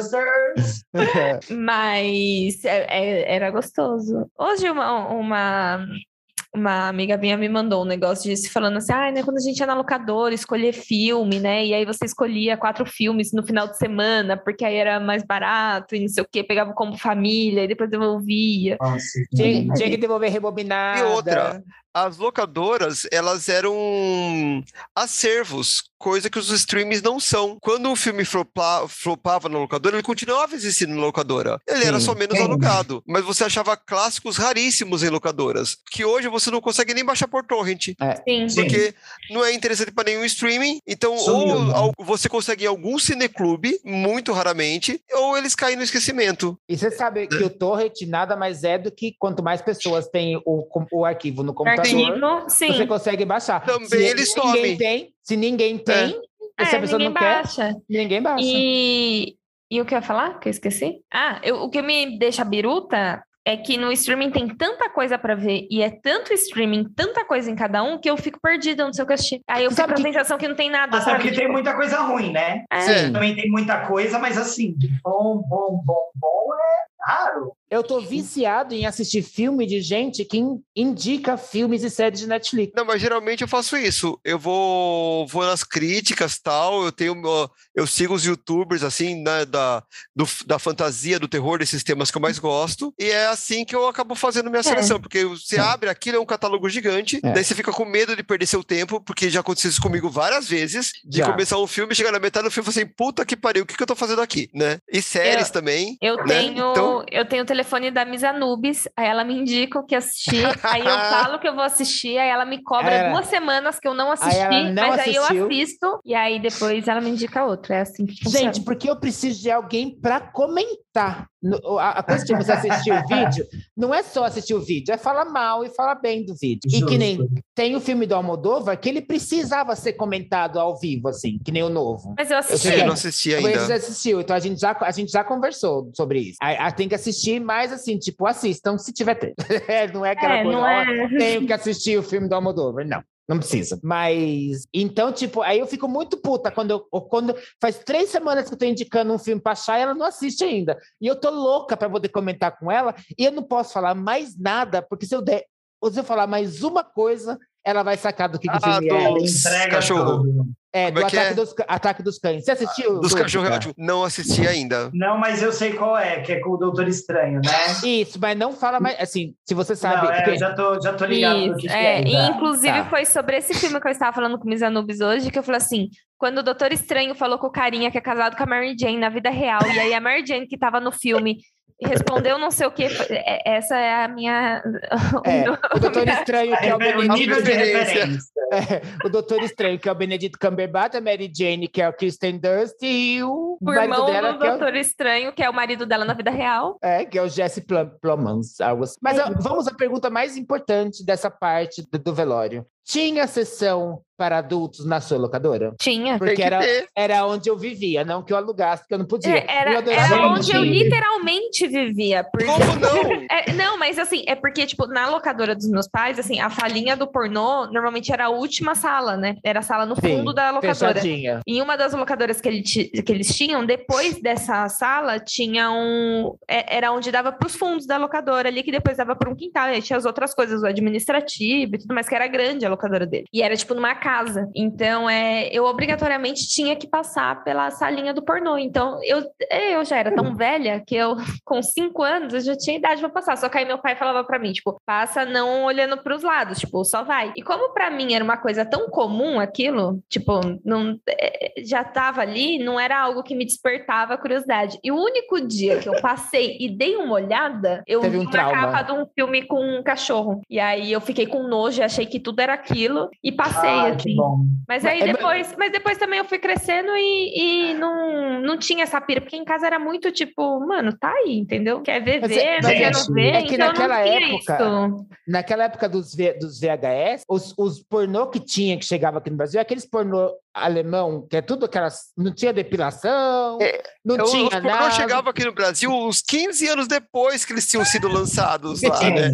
Mas é- é- era gostoso. Hoje uma, uma, uma amiga minha me mandou um negócio disso, falando assim, ah, né, quando a gente ia na locadora escolher filme, né? E aí você escolhia quatro filmes no final de semana, porque aí era mais barato e não sei o quê, pegava como família e depois devolvia. Nossa, Tinha, tinha que devolver rebobinada. E outra, as locadoras, elas eram acervos, coisa que os streams não são. Quando um filme flopa- flopava na locadora, ele continuava existindo na locadora. Ele era Sim. só menos Sim. alugado. Mas você achava clássicos raríssimos em locadoras, que hoje você não consegue nem baixar por torrent. Sim. Sim. Porque não é interessante para nenhum streaming. Então, Sumiu, ou né? você consegue em algum cineclube, muito raramente, ou eles caem no esquecimento. E você sabe que o torrent nada mais é do que quanto mais pessoas têm o, o arquivo no computador, Sim. você consegue baixar. Também se ele some. ninguém tem, se ninguém tem, e se É, a pessoa ninguém não quer, baixa. ninguém baixa. E, e o que eu ia falar? Que eu esqueci? Ah, eu- o que me deixa biruta é que no streaming tem tanta coisa pra ver e é tanto streaming, tanta coisa em cada um, que eu fico perdida, não sei o que assistir. Aí eu Sabe fico com a que- sensação que não tem nada, Mas sabe sabe? que tem muita coisa ruim, né? É, Sim. Também tem muita coisa, mas assim, de bom, bom, bom, bom é raro. Eu tô viciado em assistir filme de gente que in- indica filmes e séries de Netflix. Não, mas geralmente eu faço isso. Eu vou, vou nas críticas tal. Eu tenho, eu sigo os YouTubers assim né, da, do- da fantasia, do terror desses temas que eu mais gosto. E é assim que eu acabo fazendo minha seleção, porque você É. abre aquilo é um catálogo gigante. É. Daí você fica com medo de perder seu tempo, porque já aconteceu isso comigo várias vezes. De Já. começar um filme, chegar na metade do filme e falar assim, puta que pariu, o que, que eu tô fazendo aqui, né? E séries também. Eu né? tenho, Então- eu tenho o telefone da Miss Anubis, aí ela me indica o que assistir, aí eu falo que eu vou assistir, aí ela me cobra Ela- duas semanas que eu não assisti, não mas aí eu assistiu. assisto, e aí depois ela me indica outro. É assim que funciona. Gente, porque eu preciso de alguém para comentar. A a coisa de você assistir o vídeo não é só assistir o vídeo, é falar mal e falar bem do vídeo. E que nem Justo. tem o filme do Almodóvar que ele precisava ser comentado ao vivo, assim, que nem o novo. Mas eu assisti. sei. Eu não assisti A ainda. assistiu, então a gente já, a gente já conversou sobre isso. Aí, aí tem que assistir, mas assim, tipo, assistam se tiver tempo. É, não é aquela É, coisa, não é. tenho que assistir o filme do Almodóvar. Não, não precisa. Mas, então, tipo, aí eu fico muito puta quando eu, quando faz três semanas que eu tô indicando um filme pra achar e ela não assiste ainda. E eu tô louca pra poder comentar com ela e eu não posso falar mais nada, porque se eu der, ou se eu falar mais uma coisa, ela vai sacar do que, que o Ah, filme é. Entrega cachorro. tudo. É, como do é que ataque, é? Dos, ataque dos Cães. Você assistiu? Dos Duda? cachorros é ótimo. Não assisti ainda. Não, mas eu sei qual é, que é com o Doutor Estranho, né? Isso, mas não fala mais. Assim, se você sabe. não, é, porque- já tô, já tô ligado no Isso, que, que é, é. e já. inclusive Tá. foi sobre esse filme que eu estava falando com Miss Anubis hoje, que eu falei assim, quando o Doutor Estranho falou com o carinha que é casado com a Mary Jane na vida real, e aí a Mary Jane que estava no filme respondeu não sei o que, essa é a minha... É, o Doutor Estranho, que é o É, Benedito. É, o Doutor Estranho, que é o Benedito Cumberbatch, a Mary Jane, que é o Kristen Dunst, e o O irmão dela, do que é, o- Doutor Estranho, que é o marido dela na vida real. é, que é o Jesse Plum, Plumans. Mas É. vamos à pergunta mais importante dessa parte do, do velório. Tinha sessão para adultos na sua locadora? Tinha. Porque era, ter. era onde eu vivia, não que eu alugasse, porque eu não podia. É, Era, Eu era onde eu literalmente vivia. Porque... Como não? É, não, mas assim, é porque, tipo, na locadora dos meus pais, assim, a salinha do pornô normalmente era a última sala, né? Era a sala no Sim, fundo da locadora. Fechadinha. Em uma das locadoras que, ele que eles tinham, depois dessa sala, tinha um. é- Era onde dava para os fundos da locadora ali, que depois dava para um quintal. E aí tinha as outras coisas, o administrativo e tudo mais, que era grande a locadora dele. E era tipo numa casa. Então, é, eu obrigatoriamente tinha que passar pela salinha do pornô. Então, eu, eu já era tão velha que eu, com cinco anos, eu já tinha idade para passar. Só que aí meu pai falava para mim, tipo, passa não olhando para os lados, tipo, só vai. E como para mim era uma coisa tão comum aquilo, tipo, não, é, já tava ali, não era algo que me despertava curiosidade. E o único dia que eu passei e dei uma olhada, eu Teve vi um trauma. capa de um filme com um cachorro. E aí eu fiquei com nojo, achei que tudo era aquilo e passei, Ai, que bom. Mas aí é- depois, mas depois também eu fui crescendo e, e não, não tinha essa pira, porque em casa era muito tipo, mano, tá aí, entendeu? Quer ver, Mas vê, é- não quer, mas não vê. é que então naquela época, isso. Naquela época dos, V- dos VHS, os, os pornô que tinha, que chegava aqui no Brasil, é aqueles pornô alemão, que é tudo aquelas. Não tinha depilação, É, não Eu- tinha os pornô nada. chegavam aqui no Brasil uns 15 anos depois que eles tinham sido lançados lá, né?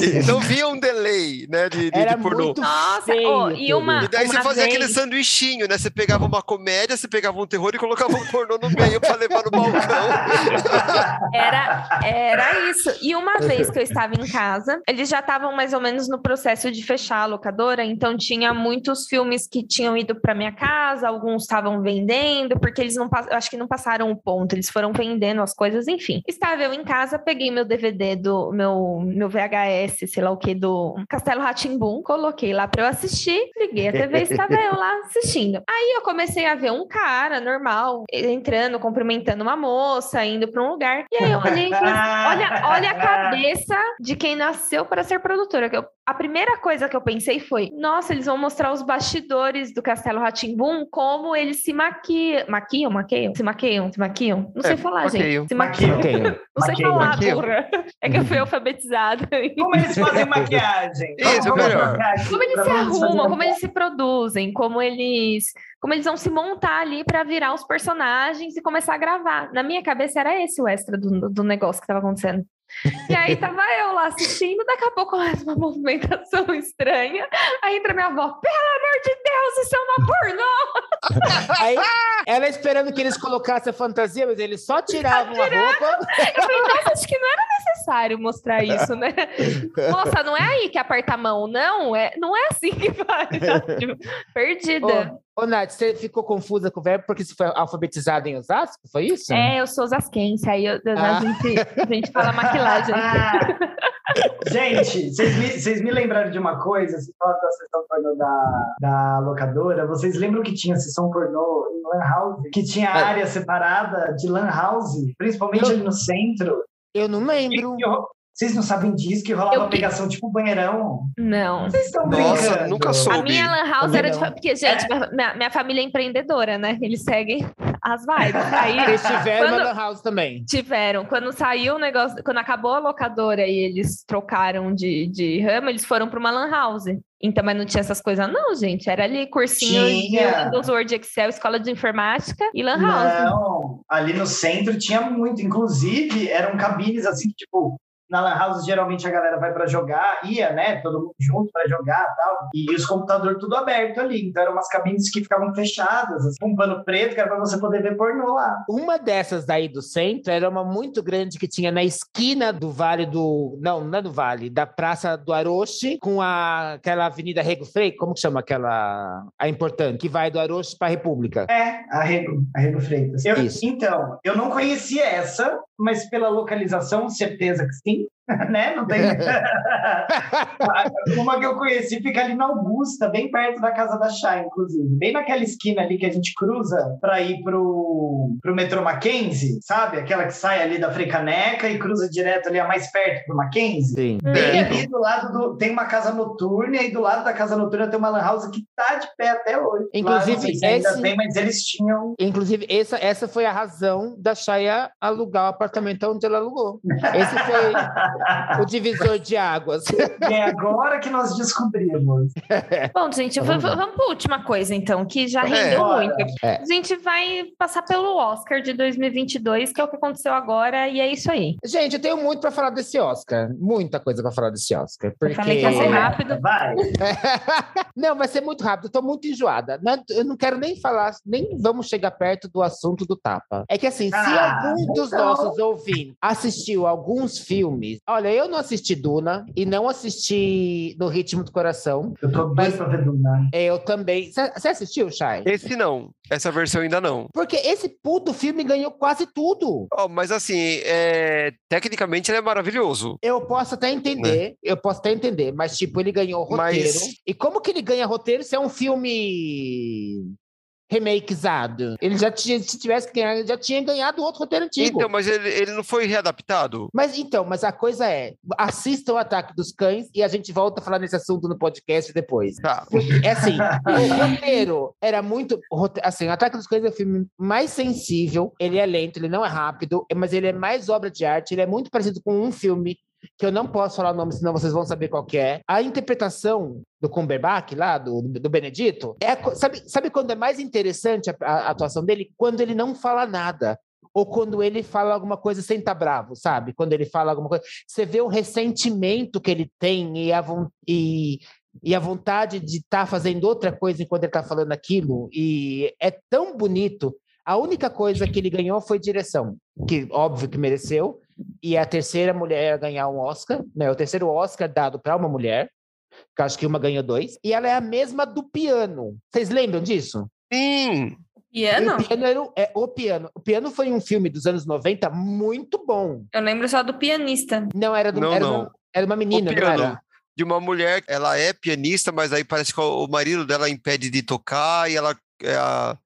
Então via um delay, né, de, de, Era de pornô. muito Nossa, feio oh, e uma. E daí você uma fazia aquele vez- sanduichinho, né? Você pegava uma comédia, você pegava um terror e colocava um pornô no meio pra levar no balcão. Era, era isso. E uma vez que eu estava em casa, eles já estavam mais ou menos no processo de fechar a locadora, então tinha muitos filmes que tinham ido para minha casa, alguns estavam vendendo, porque eles não eu acho que não passaram o ponto, eles foram vendendo as coisas, enfim. Estava eu em casa, peguei meu DVD do meu, meu VHS, sei lá o que, do Castelo Ratimbum, coloquei lá para eu assistir, liguei a TV e estava eu lá assistindo. Aí eu comecei a ver um cara normal, entrando, cumprimentando uma moça, indo para um lugar. E aí eu olhei e falei assim, olha, olha a cabeça de quem nasceu para ser produtora. Que eu- a primeira coisa que eu pensei foi: nossa, eles vão mostrar os bastidores do Castelo Ratimbum, como eles se maquiam. Maquiam, maquiam? Se maquiam, se maquiam? Não sei É, falar, maquiam. gente. Se Maquiam. maquiam. Não sei Maquiam, falar, maquiam. porra. É que eu fui alfabetizada. Como eles fazem maquiagem? Isso, Vamos melhor. Como eles pra se arrumam, uma como eles se produzem, como eles, como eles vão se montar ali para virar os personagens e começar a gravar. Na minha cabeça era esse o extra do, do negócio que estava acontecendo. E aí tava eu lá assistindo, daqui a pouco começa uma movimentação estranha. Aí entra minha avó, pelo amor de Deus, isso é uma pornô! Aí, ela esperando que eles colocassem a fantasia, mas eles só tiravam a roupa. Eu falei, nossa, acho que não era necessário mostrar isso, né? Moça, não é aí que aperta a mão, não. É, não é assim que faz. Tipo, Perdida. Ô, Nath, você ficou confusa com o verbo porque você foi alfabetizada em Osasco? Foi isso? É, eu sou osasquense, aí eu- Ah. a, gente, a gente fala maquilagem. Gente, vocês me, vocês me lembraram de uma coisa, se fala da sessão pornô da, da locadora, vocês lembram que tinha sessão pornô em Lan House? Que tinha Ah. área separada de Lan House, principalmente Eu- ali no centro? Eu não lembro. Vocês não sabem disso, que rolava Eu- pegação tipo banheirão? Não. Vocês estão Nossa, brincando? nunca A soube. minha lan house Também era de. não. fa- Porque, gente, minha, minha família é empreendedora, né? Eles seguem as vibes. Aí Eles tiveram Quando- uma lan house também. tiveram. Quando saiu o negócio, quando acabou a locadora e eles trocaram de, de ramo, eles foram para uma lan house. Então, mas não tinha essas coisas, não, gente. Era ali cursinho Tinha. Windows, Word, Excel, escola de informática e lan house. Não, ali no centro tinha muito. Inclusive, eram cabines assim, que, tipo, na Lan House geralmente a galera vai para jogar, ia, né? Todo mundo junto para jogar e tal. E os computadores tudo aberto ali. Então eram umas cabines que ficavam fechadas, assim, com um pano preto, que era para você poder ver pornô lá. Uma dessas daí do centro era uma muito grande que tinha na esquina do Vale do. Não, não é do Vale, da Praça do Aroche, com a, aquela Avenida Rego Frei, como que chama aquela. A importante, que vai do Aroche para a República. É, Arrego, Arrego Freitas. Eu-. Então, eu não conhecia essa, mas pela localização, certeza que sim. né? Não tem. Uma que eu conheci fica ali na Augusta, bem perto da casa da Chay, inclusive. Bem naquela esquina ali que a gente cruza para ir pro, pro metrô Mackenzie, sabe? Aquela que sai ali da Frecaneca e cruza direto ali a mais perto pro Mackenzie. Sim. Bem ali do lado do. Tem uma casa noturna, e aí do lado da casa noturna tem uma Lan House que tá de pé até hoje. Inclusive, Lá, não sei se ainda esse- tem, mas eles tinham. Inclusive, essa, essa foi a razão da Chaya alugar o apartamento onde ela alugou. Esse foi o divisor de águas. É agora que nós descobrimos. Bom, gente, Vamos vamos para última coisa, então, que já É. rendeu Bora. muito. É. A gente vai passar pelo Oscar de 2022, que é o que aconteceu agora, e é isso aí. Gente, eu tenho muito para falar desse Oscar. Muita coisa para falar desse Oscar. Porque... falei que ia ser rápido. Vai. não, vai ser muito rápido. Eu tô muito enjoada. Não- Eu não quero nem falar, nem vamos chegar perto do assunto do tapa. É que assim, se Ah, algum dos então. nossos ouvintes assistiu alguns filmes, olha, eu não assisti Duna e não assisti No Ritmo do Coração. Eu tô Mas- doido pra ver Duna. Eu também. Você assistiu, Chay? Esse não. Essa versão ainda não. Porque esse puto filme ganhou quase tudo. Ó, mas assim, é, tecnicamente ele é maravilhoso. Eu posso até entender, eu posso até entender, mas tipo, ele ganhou roteiro. Mas- E como que ele ganha roteiro se é um filme remakezado? Ele já tinha, se tivesse que ganhar, ele já tinha ganhado outro roteiro antigo. Então, mas ele, ele não foi readaptado? Mas então, mas a coisa é, assistam o Ataque dos Cães e a gente volta a falar nesse assunto no podcast depois. Tá. É assim, o roteiro era muito. Assim, o Ataque dos Cães é o filme mais sensível. Ele é lento, ele não é rápido, mas ele é mais obra de arte. Ele é muito parecido com um filme que eu não posso falar o nome, senão vocês vão saber qual que é. A interpretação do Cumberbatch lá, do, do Benedito, é, sabe, sabe quando é mais interessante a, a atuação dele? Quando ele não fala nada ou quando ele fala alguma coisa sem estar bravo, sabe? Quando ele fala alguma coisa. Você vê o ressentimento que ele tem e a, e, e a vontade de estar tá fazendo outra coisa enquanto ele está falando aquilo. E é tão bonito. A única coisa que ele ganhou foi direção, que óbvio que mereceu. E é a terceira mulher a ganhar um Oscar, né? O terceiro Oscar dado para uma mulher, que acho que uma ganhou dois. E ela é a mesma do piano. Vocês lembram disso? Sim. Piano? O piano era o, é, o piano. O piano foi um filme dos anos 90 muito bom. Eu lembro só do pianista. Não, era, do, Não, era, não. Uma, era uma menina, O não piano. era? De uma mulher, ela é pianista, mas aí parece que o marido dela impede de tocar e ela. é a-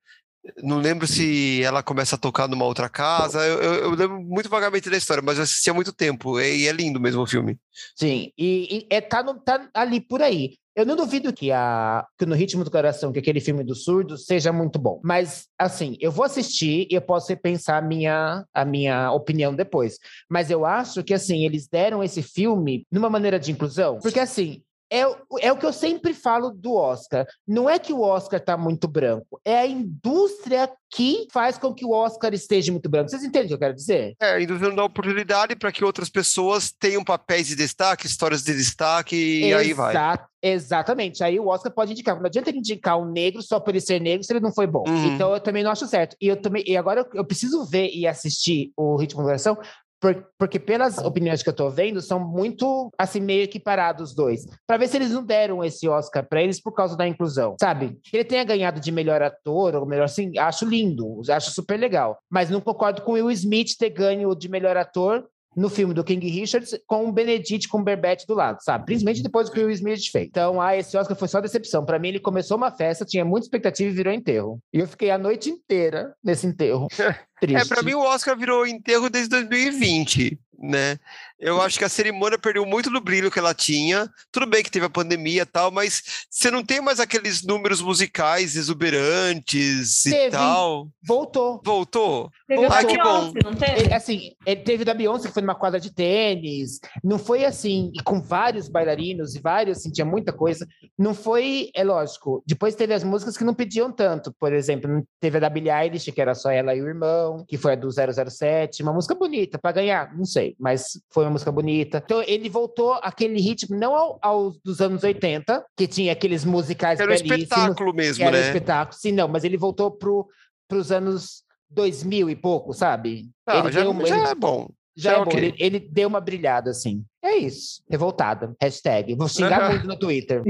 não lembro se ela começa a tocar numa outra casa. Eu, eu- eu lembro muito vagamente da história, mas eu assisti há muito tempo. E é lindo mesmo o filme. Sim, e, e é, tá, no- tá ali por aí. Eu não duvido que, a, que No Ritmo do Coração, que aquele filme do surdo, seja muito bom. Mas, assim, eu vou assistir e eu posso repensar a minha, a minha opinião depois. Mas eu acho que, assim, eles deram esse filme numa maneira de inclusão. Porque, assim, é, o- é o que eu sempre falo do Oscar. Não é que o Oscar tá muito branco, é a indústria que faz com que o Oscar esteja muito branco. Vocês entendem o que eu quero dizer? É, indo dando oportunidade para que outras pessoas tenham papéis de destaque, histórias de destaque, e aí vai. Exa- Exatamente. Aí o Oscar pode indicar. Não adianta ele indicar um negro só por ele ser negro se ele não foi bom. Uhum. Então eu também não acho certo. E eu também. E agora eu, eu preciso ver e assistir o Ritmo do Coração. Por- Porque pelas opiniões que eu tô vendo, são muito, assim, meio equiparados os dois. Pra ver se eles não deram esse Oscar pra eles por causa da inclusão, sabe? Que ele tenha ganhado de melhor ator, ou melhor, assim, acho lindo, acho super legal. Mas não concordo com o Will Smith ter ganho de melhor ator no filme do King Richards com o Benedict Cumberbatch do lado, sabe? Principalmente depois do que o Will Smith fez. Então, ah, esse Oscar foi só decepção. Pra mim, ele começou uma festa, tinha muita expectativa e virou enterro. E eu fiquei a noite inteira nesse enterro. Triste. É, para mim o Oscar virou enterro desde 2020, né? Eu acho que a cerimônia perdeu muito do brilho que ela tinha. Tudo bem que teve a pandemia e tal, mas você não tem mais aqueles números musicais exuberantes e Teve. tal. Voltou. Voltou? Teve Ah, que Beyoncé, não teve? Ele, assim, ele teve da Beyoncé, que foi numa quadra de tênis. Não foi assim, e com vários bailarinos e vários, assim, tinha muita coisa. Não foi, é lógico. Depois teve as músicas que não pediam tanto. Por exemplo, teve a da Billie Eilish, que era só ela e o irmão, que foi a do 007. Uma música bonita, para ganhar, não sei, mas foi uma música bonita. Então, ele voltou aquele ritmo, não ao, aos dos anos 80, que tinha aqueles musicais Era um espetáculo mesmo, era um né? espetáculo. Sim, não, mas ele voltou pro, pros anos 2000 e pouco, sabe? Ah, ele já, deu já ele- é bom. já já é é bom, ok. ele, ele deu uma brilhada, assim. É isso. Revoltada. Hashtag. Vou xingar muito no Twitter.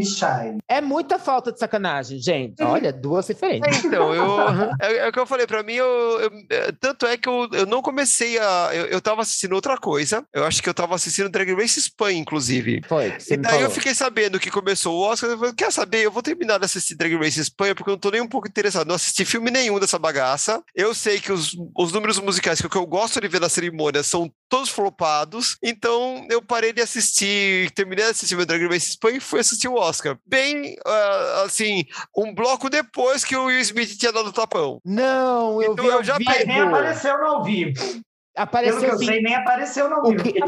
É muita falta de sacanagem, gente. Uhum. Olha, duas referências. É, então, eu, é, é o que eu falei, pra mim, eu, eu- é, tanto é que eu, eu não comecei a. Eu, eu tava assistindo outra coisa. Eu acho que eu tava assistindo Drag Race Espanha, inclusive. Foi, E me daí eu falou. fiquei sabendo que começou o Oscar. Eu falei, quer saber? Eu vou terminar de assistir Drag Race Espanha porque eu não tô nem um pouco interessado. Não assisti filme nenhum dessa bagaça. Eu sei que os, os números musicais que eu gosto de ver na cerimônia são todos flopados. Então eu parei de assistir, terminei de assistir meu Drag Race Espanha e fui assistir o Oscar. Bem, ah, assim, um bloco depois que o Will Smith tinha dado o tapão. Não, eu Então vi eu já vivo. Mas nem apareceu no ao vivo. Pelo que Apareceu eu sim. sei, nem apareceu no ao O vivo. que- o que não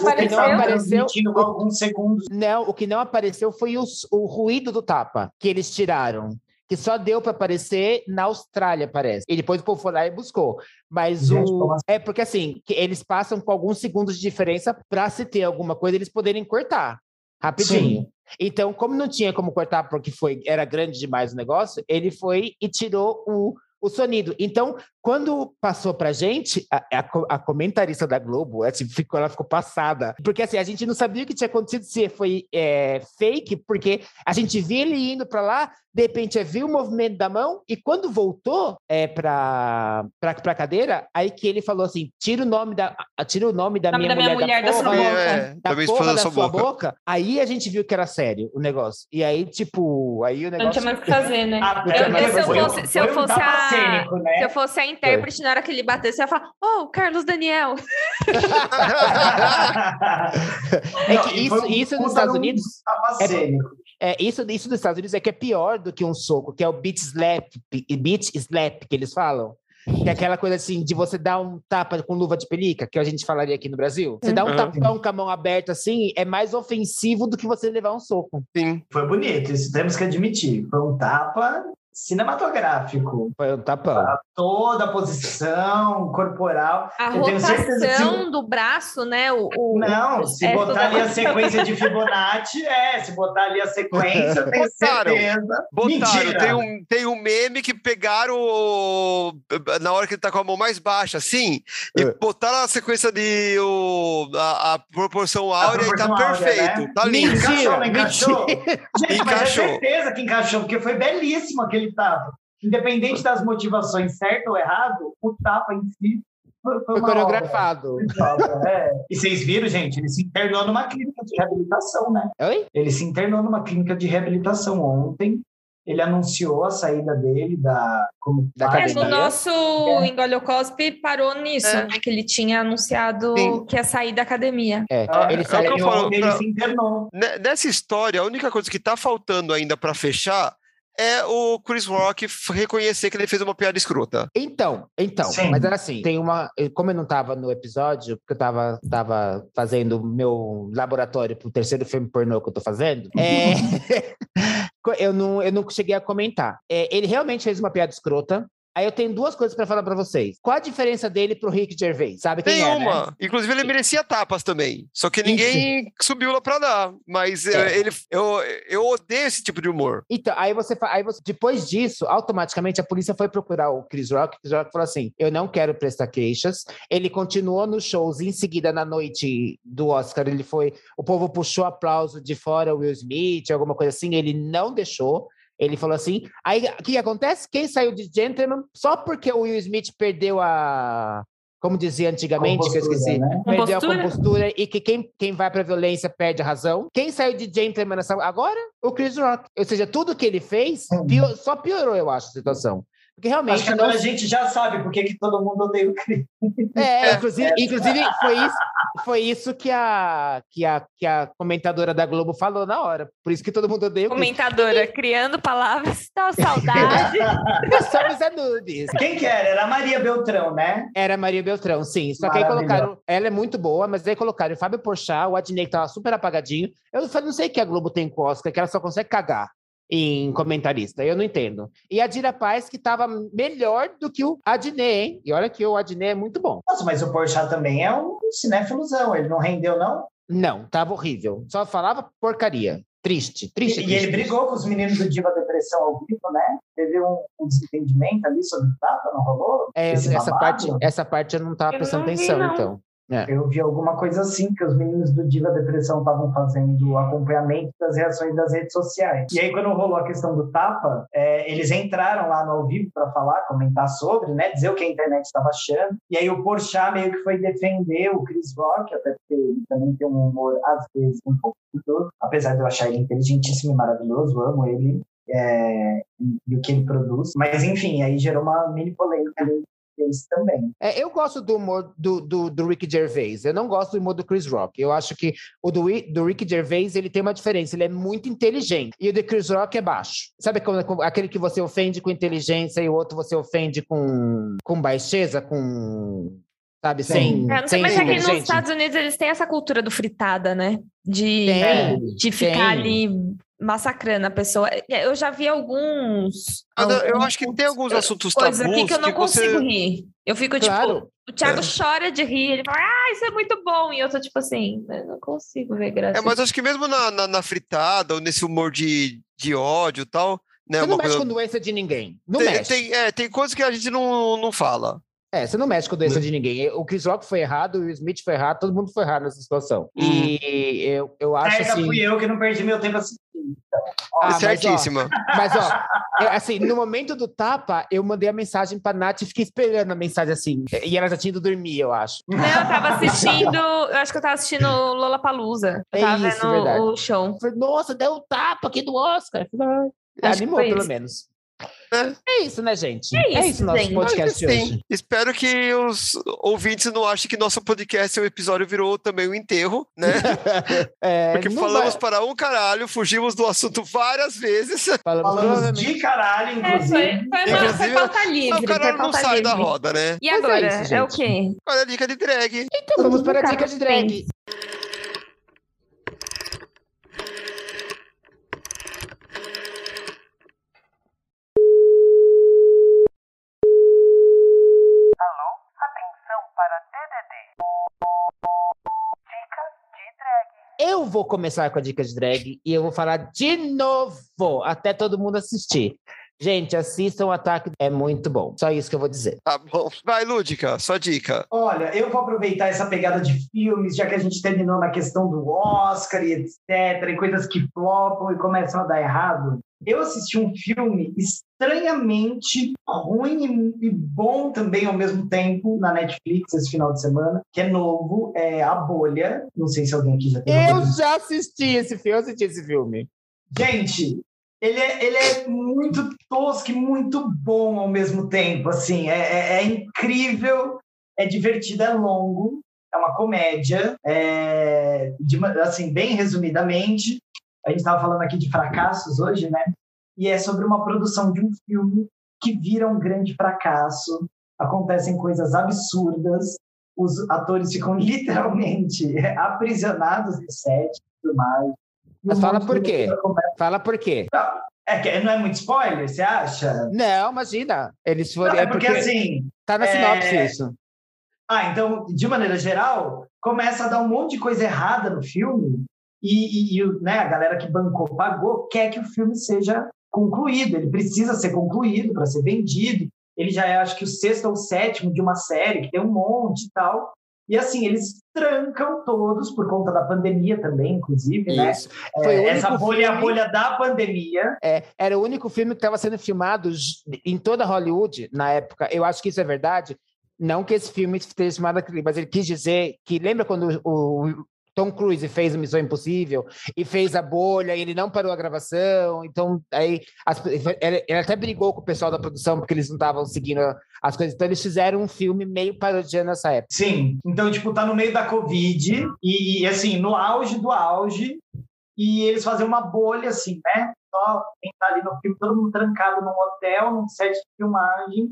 apareceu- com alguns segundos. Não, o que não apareceu foi os- o ruído do tapa que eles tiraram. Que só deu para aparecer na Austrália, parece. E depois o povo foi lá e buscou. Mas Gente, o. assim? É porque assim, que eles passam com alguns segundos de diferença para se ter alguma coisa, eles poderem cortar rapidinho. Então, como não tinha como cortar porque foi era grande demais o negócio, ele foi e tirou o, o sonido. Então, quando passou pra gente, a, a a comentarista da Globo, assim, ficou, ela ficou passada. Porque assim, a gente não sabia o que tinha acontecido, se foi é, fake, porque a gente via ele indo pra lá, de repente é, viu o movimento da mão, e quando voltou é, pra, pra, pra cadeira, aí que ele falou assim: tira o nome da, tira o nome da, Nome minha, da minha mulher da porra, sua boca. É, da da minha porra da da sua boca. boca. Aí a gente viu que era sério o negócio. E aí, tipo, aí o Não negócio. tinha mais o que fazer, né? Até Eu- eu- se eu fosse- se eu fosse a- cênico, né? Se eu fosse a intérprete, na hora que ele batesse, eu ia falar: Ô, Carlos Daniel. É que isso, isso nos Estados Unidos. É-. É, isso, isso dos Estados Unidos é que é pior do que um soco, que é o beat slap, beat slap que eles falam. Que é aquela coisa assim, de você dar um tapa com luva de pelica, que a gente falaria aqui no Brasil. Você dá um Uhum. tapão com a mão aberta assim, é mais ofensivo do que você levar um soco. Sim. Foi bonito, isso temos que admitir. Foi um tapa cinematográfico. Foi um tapão. Toda a posição corporal. A Eu tenho certeza que se- rotação do braço, né? O, o- Não, se é, botar toda ali a rotação. sequência de Fibonacci, é, se botar ali a sequência, eu tenho Botaram. certeza. Botaram, Mentira. tem um, tem um meme que pegaram o- na hora que ele tá com a mão mais baixa, assim, e É. botaram a sequência de o, a, a proporção áurea e tá proporção áurea, perfeito. né? Tá lindo. Mentira, Encaixou, não encaixou? mentira. Gente, mas Encaixou. é certeza que encaixou, porque foi belíssimo aquele tapa. Independente das motivações, certo ou errado, o tapa em si foi, foi coreografado. obra. É. E vocês viram, gente, ele se internou numa clínica de reabilitação, né? Oi? Ele se internou numa clínica de reabilitação ontem. Ele anunciou a saída dele da como Da É, academia. no né? nosso É. Parou nisso, É. né? Que ele tinha anunciado Sim. que ia sair da academia. É, É, ele é o saiu. que eu falo, ele pra- se internou. Ne- Nessa história, a única coisa que tá faltando ainda pra fechar é o Chris Rock reconhecer que ele fez uma piada escrota. Então, então, Sim. mas era assim, tem uma, como eu não estava no episódio, porque eu estava tava fazendo o meu laboratório pro terceiro filme pornô que eu tô fazendo, é, eu, não, eu não cheguei a comentar. É, ele realmente fez uma piada escrota. Aí eu tenho duas coisas para falar para vocês. Qual a diferença dele pro Rick Gervais? Sabe quem Tem é, né? Inclusive, ele merecia tapas também. Só que ninguém subiu lá pra dar. Mas eh, É. ele, eu, eu odeio esse tipo de humor. Então, aí você, aí você, depois disso, automaticamente a polícia foi procurar o Chris Rock. O Chris Rock falou assim: Eu não quero prestar queixas. Ele continuou nos shows. Em seguida, na noite do Oscar, ele foi. O povo puxou aplauso de fora, Will Smith, alguma coisa assim. Ele não deixou. Ele falou assim. Aí, o que acontece? Quem saiu de Gentleman só porque o Will Smith perdeu a. Como dizia antigamente, que eu esqueci. né? Perdeu Compostura? a compostura e que quem, quem vai pra violência perde a razão. Quem saiu de Gentleman nessa... agora? O Chris Rock. Ou seja, tudo que ele fez Hum. pio- só piorou, eu acho, a situação. Porque realmente Acho que não. agora a gente já sabe por que todo mundo odeia o Chris. É, inclusive, inclusive foi isso, foi isso que, a, que, a, que a comentadora da Globo falou na hora. Por isso que todo mundo odeia o Chris. Comentadora criando palavras, dá saudade. Nós somos Anubis. Quem que era? Era a Maria Beltrão, né? Era a Maria Beltrão, sim. Só que aí colocaram. Ela é muito boa, mas aí colocaram o Fábio Porchat, o Adnei, que tava super apagadinho. Eu falei, não sei o que a Globo tem com o Oscar, que ela só consegue cagar em comentarista. Eu não entendo. E a Dira Paz, que tava melhor do que o Adnei, hein? E olha que o Adnei é muito bom. Nossa, mas o Porchat também é um cinéfilozão. Ele não rendeu, não? Não, tava horrível. Só falava porcaria. Triste, triste. E, e triste, ele triste. brigou com os meninos do Diva Depressão ao vivo, né? Teve um, um desentendimento ali sobre o tapa, não rolou? É, essa, parte, essa parte eu não tava Eu prestando não vi, atenção, não. então. Eu vi alguma coisa assim, que os meninos do Diva Depressão estavam fazendo o acompanhamento das reações das redes sociais. E aí, quando rolou a questão do tapa, é, eles entraram lá no ao vivo para falar, comentar sobre, né? Dizer o que a internet estava achando. E aí o Porchat meio que foi defender o Chris Rock, até porque ele também tem um humor, às vezes, um pouco duvidoso. Apesar de eu achar ele inteligentíssimo e maravilhoso, amo ele. é, e, o que ele produz. Mas, enfim, aí gerou uma mini polêmica ali também. É, eu gosto do humor do, do, do Rick Gervais. Eu não gosto do humor do Chris Rock. Eu acho que o do, do Rick Gervais ele tem uma diferença. Ele é muito inteligente. E o do Chris Rock é baixo. Sabe quando- com- aquele que você ofende com inteligência e o outro você ofende com, com baixeza, com. Sabe, Sim. sem. É, não sei, sem mas aqui nos inteligente? Estados Unidos eles têm essa cultura do fritada, né? De, Tem, de ficar tem. ali massacrando a pessoa. Eu já vi alguns. Eu- eu alguns- acho que tem alguns assuntos coisa tabus aqui que eu não você- consigo rir. Eu fico tipo, Claro. o Thiago chora de rir, ele fala, ah, isso é muito bom. E eu tô tipo assim, eu não consigo ver graça. É, mas acho que mesmo na, na, na fritada ou nesse humor de, de ódio e tal, né? Você não mexe coisa- com doença de ninguém. Não tem, mexe. tem, é, tem coisas que a gente não, não fala. É, você não mexe com doença de ninguém. O Chris Rock foi errado, o Will Smith foi errado, todo mundo foi errado nessa situação. E eu, eu acho Certa assim. fui eu que não perdi meu tempo assim. Ah, mas, ó, Certíssima. Mas, ó, é, assim, no momento do tapa, eu mandei a mensagem pra Nath e fiquei esperando a mensagem assim. E ela já tinha ido dormir, eu acho. Não, eu tava assistindo, eu acho que eu tava assistindo Lollapalooza. Eu É tava isso, vendo verdade. o show. Eu falei, nossa, deu um tapa aqui do Oscar. Eu falei, ah, Acho Animou, pelo isso. menos. É isso, né, gente? É isso, nosso gente. podcast de Sim. hoje. Espero que os ouvintes não achem que nosso podcast, o episódio virou também um enterro, né? É, Porque falamos vai- para um caralho, fugimos do assunto várias vezes. falamos Falamos de caralho, É, foi, inclusive. foi, uma, foi Inclusive, pauta Mas livre. o foi caralho não sai da livre. roda, né? E é agora? isso, É, o quê? Olha a dica de drag. Então vamos para a dica de drag. Atenção para DDD. Dica de drag. Eu vou começar com a dica de drag e eu vou falar de novo até todo mundo assistir. Gente, assistam o Ataque, é muito bom. Só isso que eu vou dizer. Tá bom. Vai, Lúdica, sua dica. Olha, eu vou aproveitar essa pegada de filmes, já que a gente terminou na questão do Oscar e etc, e coisas que flopam e começam a dar errado. Eu assisti um filme estranhamente ruim e e bom também ao mesmo tempo na Netflix esse final de semana, que é novo, é A Bolha. Não sei se alguém aqui já a Eu já assisti esse filme, eu assisti esse filme. Gente, ele é, ele é muito tosco e muito bom ao mesmo tempo. Assim, é, é- é incrível, é divertido, é longo, é uma comédia. é, de assim, bem resumidamente, a gente estava falando aqui de fracassos hoje, né? E é sobre uma produção de um filme que vira um grande fracasso. Acontecem coisas absurdas. Os atores ficam literalmente aprisionados no set e tudo mais. Mas fala por quê? Fala por quê? É que não é muito spoiler, você acha? Não, imagina. Eles foram. Não, é porque, assim. Tá na é- sinopse isso. Ah, então, de maneira geral, começa a dar um monte de coisa errada no filme e, e- e né, a galera que bancou, pagou, quer que o filme seja concluído. Ele precisa ser concluído para ser vendido. Ele já é, acho que, o sexto ou sétimo de uma série, que tem um monte e tal. E assim, eles trancam todos por conta da pandemia também, inclusive, né? Isso. Foi o É, essa bolha é a filme- bolha da pandemia. É, era o único filme que estava sendo filmado em toda Hollywood na época. Eu acho que isso é verdade. Não que esse filme esteja chamado aquele, mas ele quis dizer que lembra quando o Tom Cruise fez o Missão Impossível e fez a bolha, e ele não parou a gravação. Então, aí as- ele, ele até brigou com o pessoal da produção porque eles não estavam seguindo as coisas. Então, eles fizeram um filme meio parodiando essa época. Sim. Então, tipo, tá no meio da Covid e, e, assim, no auge do auge, e eles fazem uma bolha, assim, né? Só quem tá ali no filme, todo mundo trancado num hotel, num set de filmagem,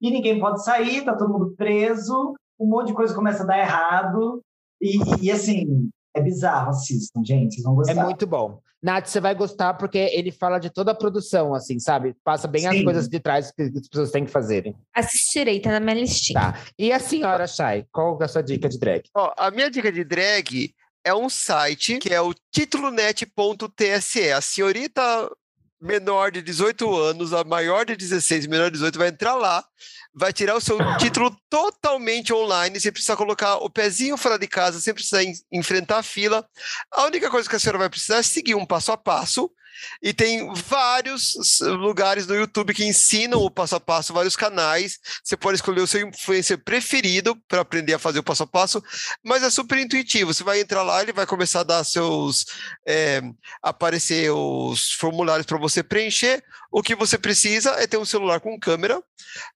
e ninguém pode sair, tá todo mundo preso, um monte de coisa começa a dar errado, e, e, assim, é bizarro, assistam, gente, vocês vão É gostar. muito bom. Nath, você vai gostar porque ele fala de toda a produção, assim, sabe? Passa bem as Sim. coisas de trás que as pessoas têm que fazerem. Assistirei, tá na minha listinha. Tá. E a senhora Chay, qual é a sua dica de drag? Ó, a minha dica de drag é um site que é o titulonet.tse. A senhorita menor de 18 anos, a maior de 16, menor de 18, vai entrar lá, vai tirar o seu título totalmente online, sem precisar colocar o pezinho fora de casa, sem precisar en- enfrentar a fila. A única coisa que a senhora vai precisar é seguir um passo a passo. E tem vários lugares no YouTube que ensinam o passo a passo, vários canais. Você pode escolher o seu influencer preferido para aprender a fazer o passo a passo, mas é super intuitivo. Você vai entrar lá, ele vai começar a dar seus. é, aparecer os formulários para você preencher. O que você precisa é ter um celular com câmera,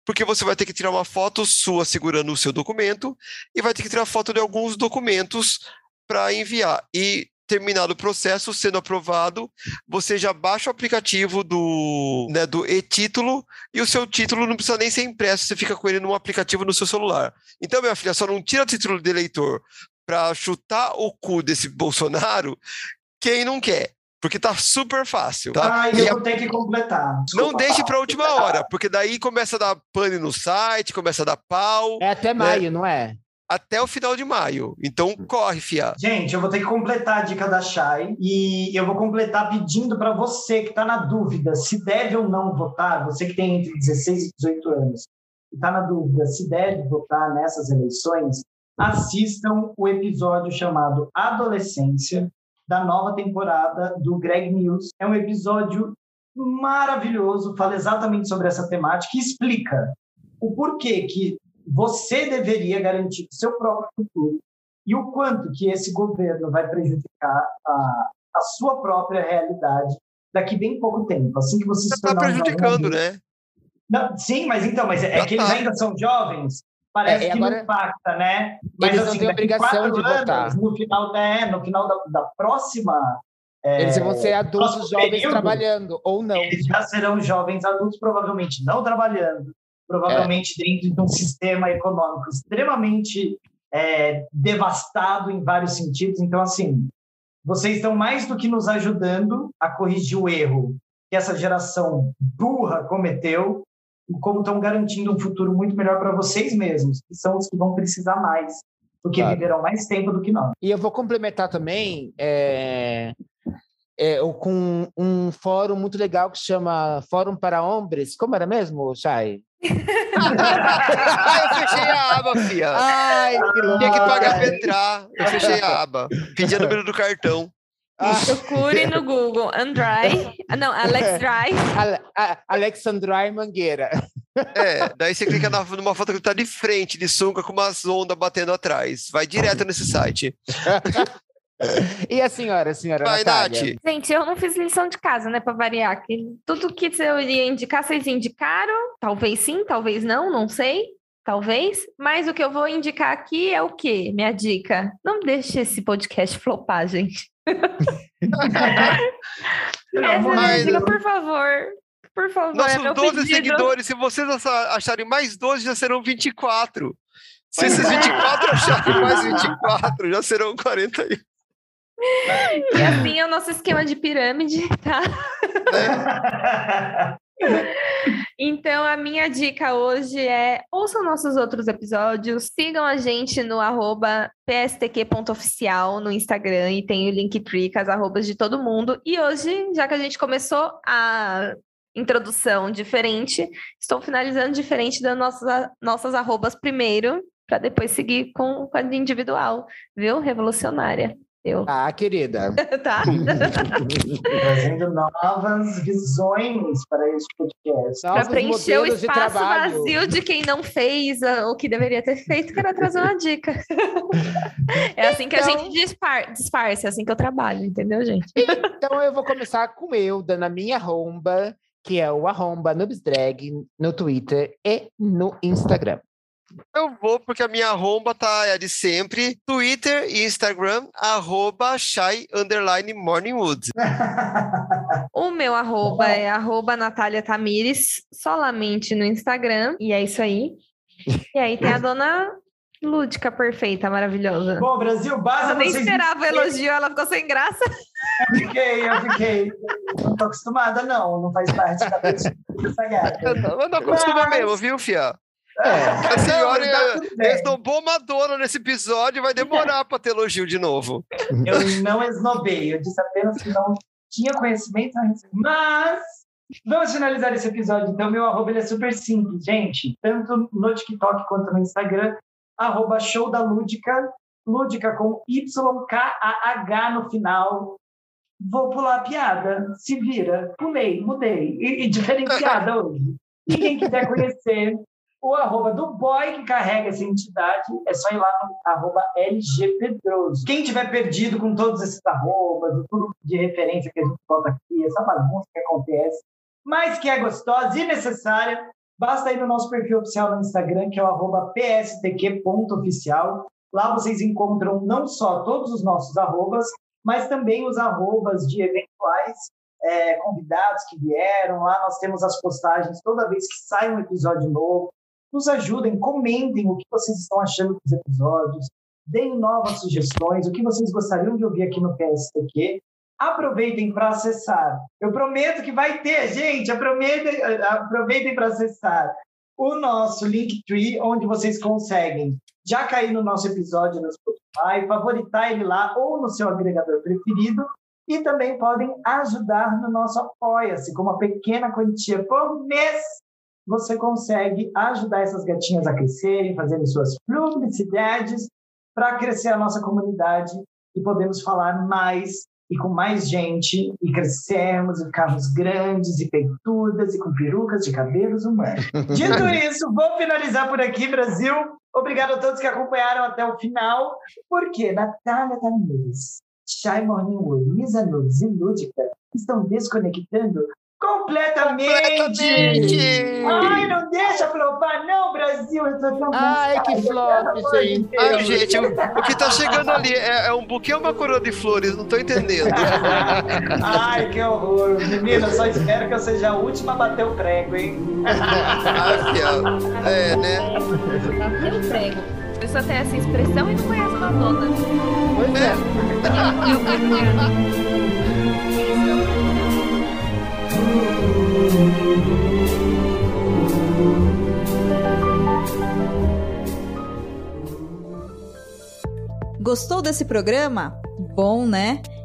porque você vai ter que tirar uma foto sua segurando o seu documento e vai ter que tirar foto de alguns documentos para enviar. E terminado o processo, sendo aprovado, você já baixa o aplicativo do, né, do e-título e o seu título não precisa nem ser impresso, você fica com ele num aplicativo no seu celular. Então, minha filha, só não tira título de eleitor para chutar o cu desse Bolsonaro quem não quer, porque tá super fácil, tá? Ai, E eu a- vou ter que completar. não Desculpa, deixe Paulo. para a última hora, porque daí começa a dar pane no site, começa a dar pau, É até maio, não é? Até o final de maio. Então, corre, fia. Gente, eu vou ter que completar a dica da Chay e eu vou completar pedindo para você que está na dúvida se deve ou não votar, você que tem entre 16 e 18 anos, e está na dúvida se deve votar nessas eleições, assistam o episódio chamado Adolescência, da nova temporada do Greg News. É um episódio maravilhoso, fala exatamente sobre essa temática e explica o porquê que você deveria garantir o seu próprio futuro e o quanto que esse governo vai prejudicar a, a sua própria realidade daqui bem pouco tempo. Assim que vocês Já se tá tornar jovem prejudicando, né? Não, sim, mas então, mas é, é que eles tá. ainda são jovens. Parece É, e que agora- não impacta, né? Mas Eles não assim, têm daqui obrigação quatro de anos, votar. No final, né, no final da, da próxima. é, Eles vão ser adultos jovens período, trabalhando, ou não. Eles já serão jovens adultos, provavelmente não trabalhando, provavelmente É. dentro de um sistema econômico extremamente é, devastado em vários sentidos. Então, assim, vocês estão mais do que nos ajudando a corrigir o erro que essa geração burra cometeu, e como estão garantindo um futuro muito melhor para vocês mesmos, que são os que vão precisar mais, porque Claro. viverão mais tempo do que nós. E eu vou complementar também é, é, com um fórum muito legal que chama Fórum para Hombres. Como era mesmo, Chay? Eu fechei a aba, fia. Ai, que louco! Tinha que pagar pra entrar. Eu fechei a aba. Pedi o número do cartão. Ah, Procure no Google Andrai. ah, Não, Alex Dry. Ale- a- Alexandrai Mangueira. É, daí você clica na- numa foto que tá de frente, de sunga, com umas ondas batendo atrás. Vai direto nesse site. E a senhora, a senhora Vai, Natália? Nath. Gente, eu não fiz lição de casa, né, pra variar. Que tudo que eu ia indicar, vocês indicaram. Talvez sim, talvez não, não sei. Talvez. Mas o que eu vou indicar aqui é o quê? Minha dica. Não deixe esse podcast flopar, gente. Essa é Mas- dica, por favor. Por favor, é Nossos meu 12 pedido. seguidores, se vocês acha- acharem mais 12, já serão 24. Se esses é. 24 acharem mais 24, já serão 41. E assim é o nosso esquema de pirâmide, tá? Então, a minha dica hoje é ouçam nossos outros episódios, sigam a gente no arroba pstq.oficial no Instagram e tem o Linktree com as arrobas de todo mundo. E hoje, já que a gente começou a introdução diferente, estou finalizando diferente das nossas, nossas arrobas primeiro, para depois seguir com, com a individual, viu? Revolucionária. Eu, Ah, querida. tá? Trazendo novas visões para este podcast. Para preencher o espaço vazio de quem não fez o que deveria ter feito, quero trazer uma dica. É assim que a Então- gente dispar, disfarça, é assim que eu trabalho, entendeu, gente? Então eu vou começar com eu, dando a minha arromba, que é o arromba Noobsdrag no Twitter e no Instagram. Eu vou porque a minha arromba tá é a de sempre. Twitter e Instagram, arroba shy underline morningwood. O meu arroba é arroba Natália Tamires, solamente no Instagram, e é isso aí. E aí tem a dona Lúdica perfeita, maravilhosa. Bom, Brasil, basta Eu nem esperava o elogio, ela ficou sem graça. Eu fiquei, eu fiquei. Não tô acostumada, não. Não faz parte da gata. Mas não acostuma Mas- mesmo, viu, Fia? É, A senhora Não, esnobou Madonna nesse episódio, vai demorar pra ter elogio de novo. Eu não esnobei, eu disse apenas que não tinha conhecimento a respeito. Mas vamos finalizar esse episódio. Então, meu arroba ele é super simples, gente. Tanto no TikTok quanto no Instagram, arroba show da Lúdica, Lúdica com YKAH no final. Vou pular a piada, se vira, pulei, mudei. E, e diferenciada hoje. E quem quiser conhecer o arroba do boy que carrega essa entidade, é só ir lá no arroba LGPedroso. Quem tiver perdido com todos esses arrobas, tudo de referência que a gente bota aqui, essa bagunça que acontece, mas que é gostosa e necessária, basta ir no nosso perfil oficial no Instagram, que é o arroba pstq.oficial. Lá vocês encontram não só todos os nossos arrobas, mas também os arrobas de eventuais é, convidados que vieram. Lá nós temos as postagens toda vez que sai um episódio novo. Nos ajudem, comentem o que vocês estão achando dos episódios, deem novas sugestões, o que vocês gostariam de ouvir aqui no PSTQ. Aproveitem para acessar. Eu prometo que vai ter, gente. Aproveitem, aproveitem para acessar o nosso Linktree, onde vocês conseguem já cair no nosso episódio no Spotify, favoritar ele lá ou no seu agregador preferido. E também podem ajudar no nosso Apoia-se, com uma pequena quantia por mês. Você consegue ajudar essas gatinhas a crescerem, fazerem suas publicidades, para crescer a nossa comunidade e podemos falar mais e com mais gente e crescermos e ficarmos grandes e peitudas e com perucas de cabelos humanos. Dito isso, vou finalizar por aqui, Brasil. Obrigado a todos que acompanharam até o final, porque Natália Tamires, Shai Morningwood, Lisa Nudes e Lúdica estão desconectando completamente. Completamente! Ai, não deixa flopar, não, Brasil. Eu tô tão Ai, que flop, gente. Deus. Ai, gente, o, o que tá chegando ali é, é um buquê ou uma coroa de flores? Não tô entendendo. Ai, que horror. Menina, só espero que eu seja a última a bater o prego, hein? Fiel. É, né? Bateu o prego. A pessoa tem essa expressão e não conhece Madonna. Pois é. Gostou desse programa? Bom, né?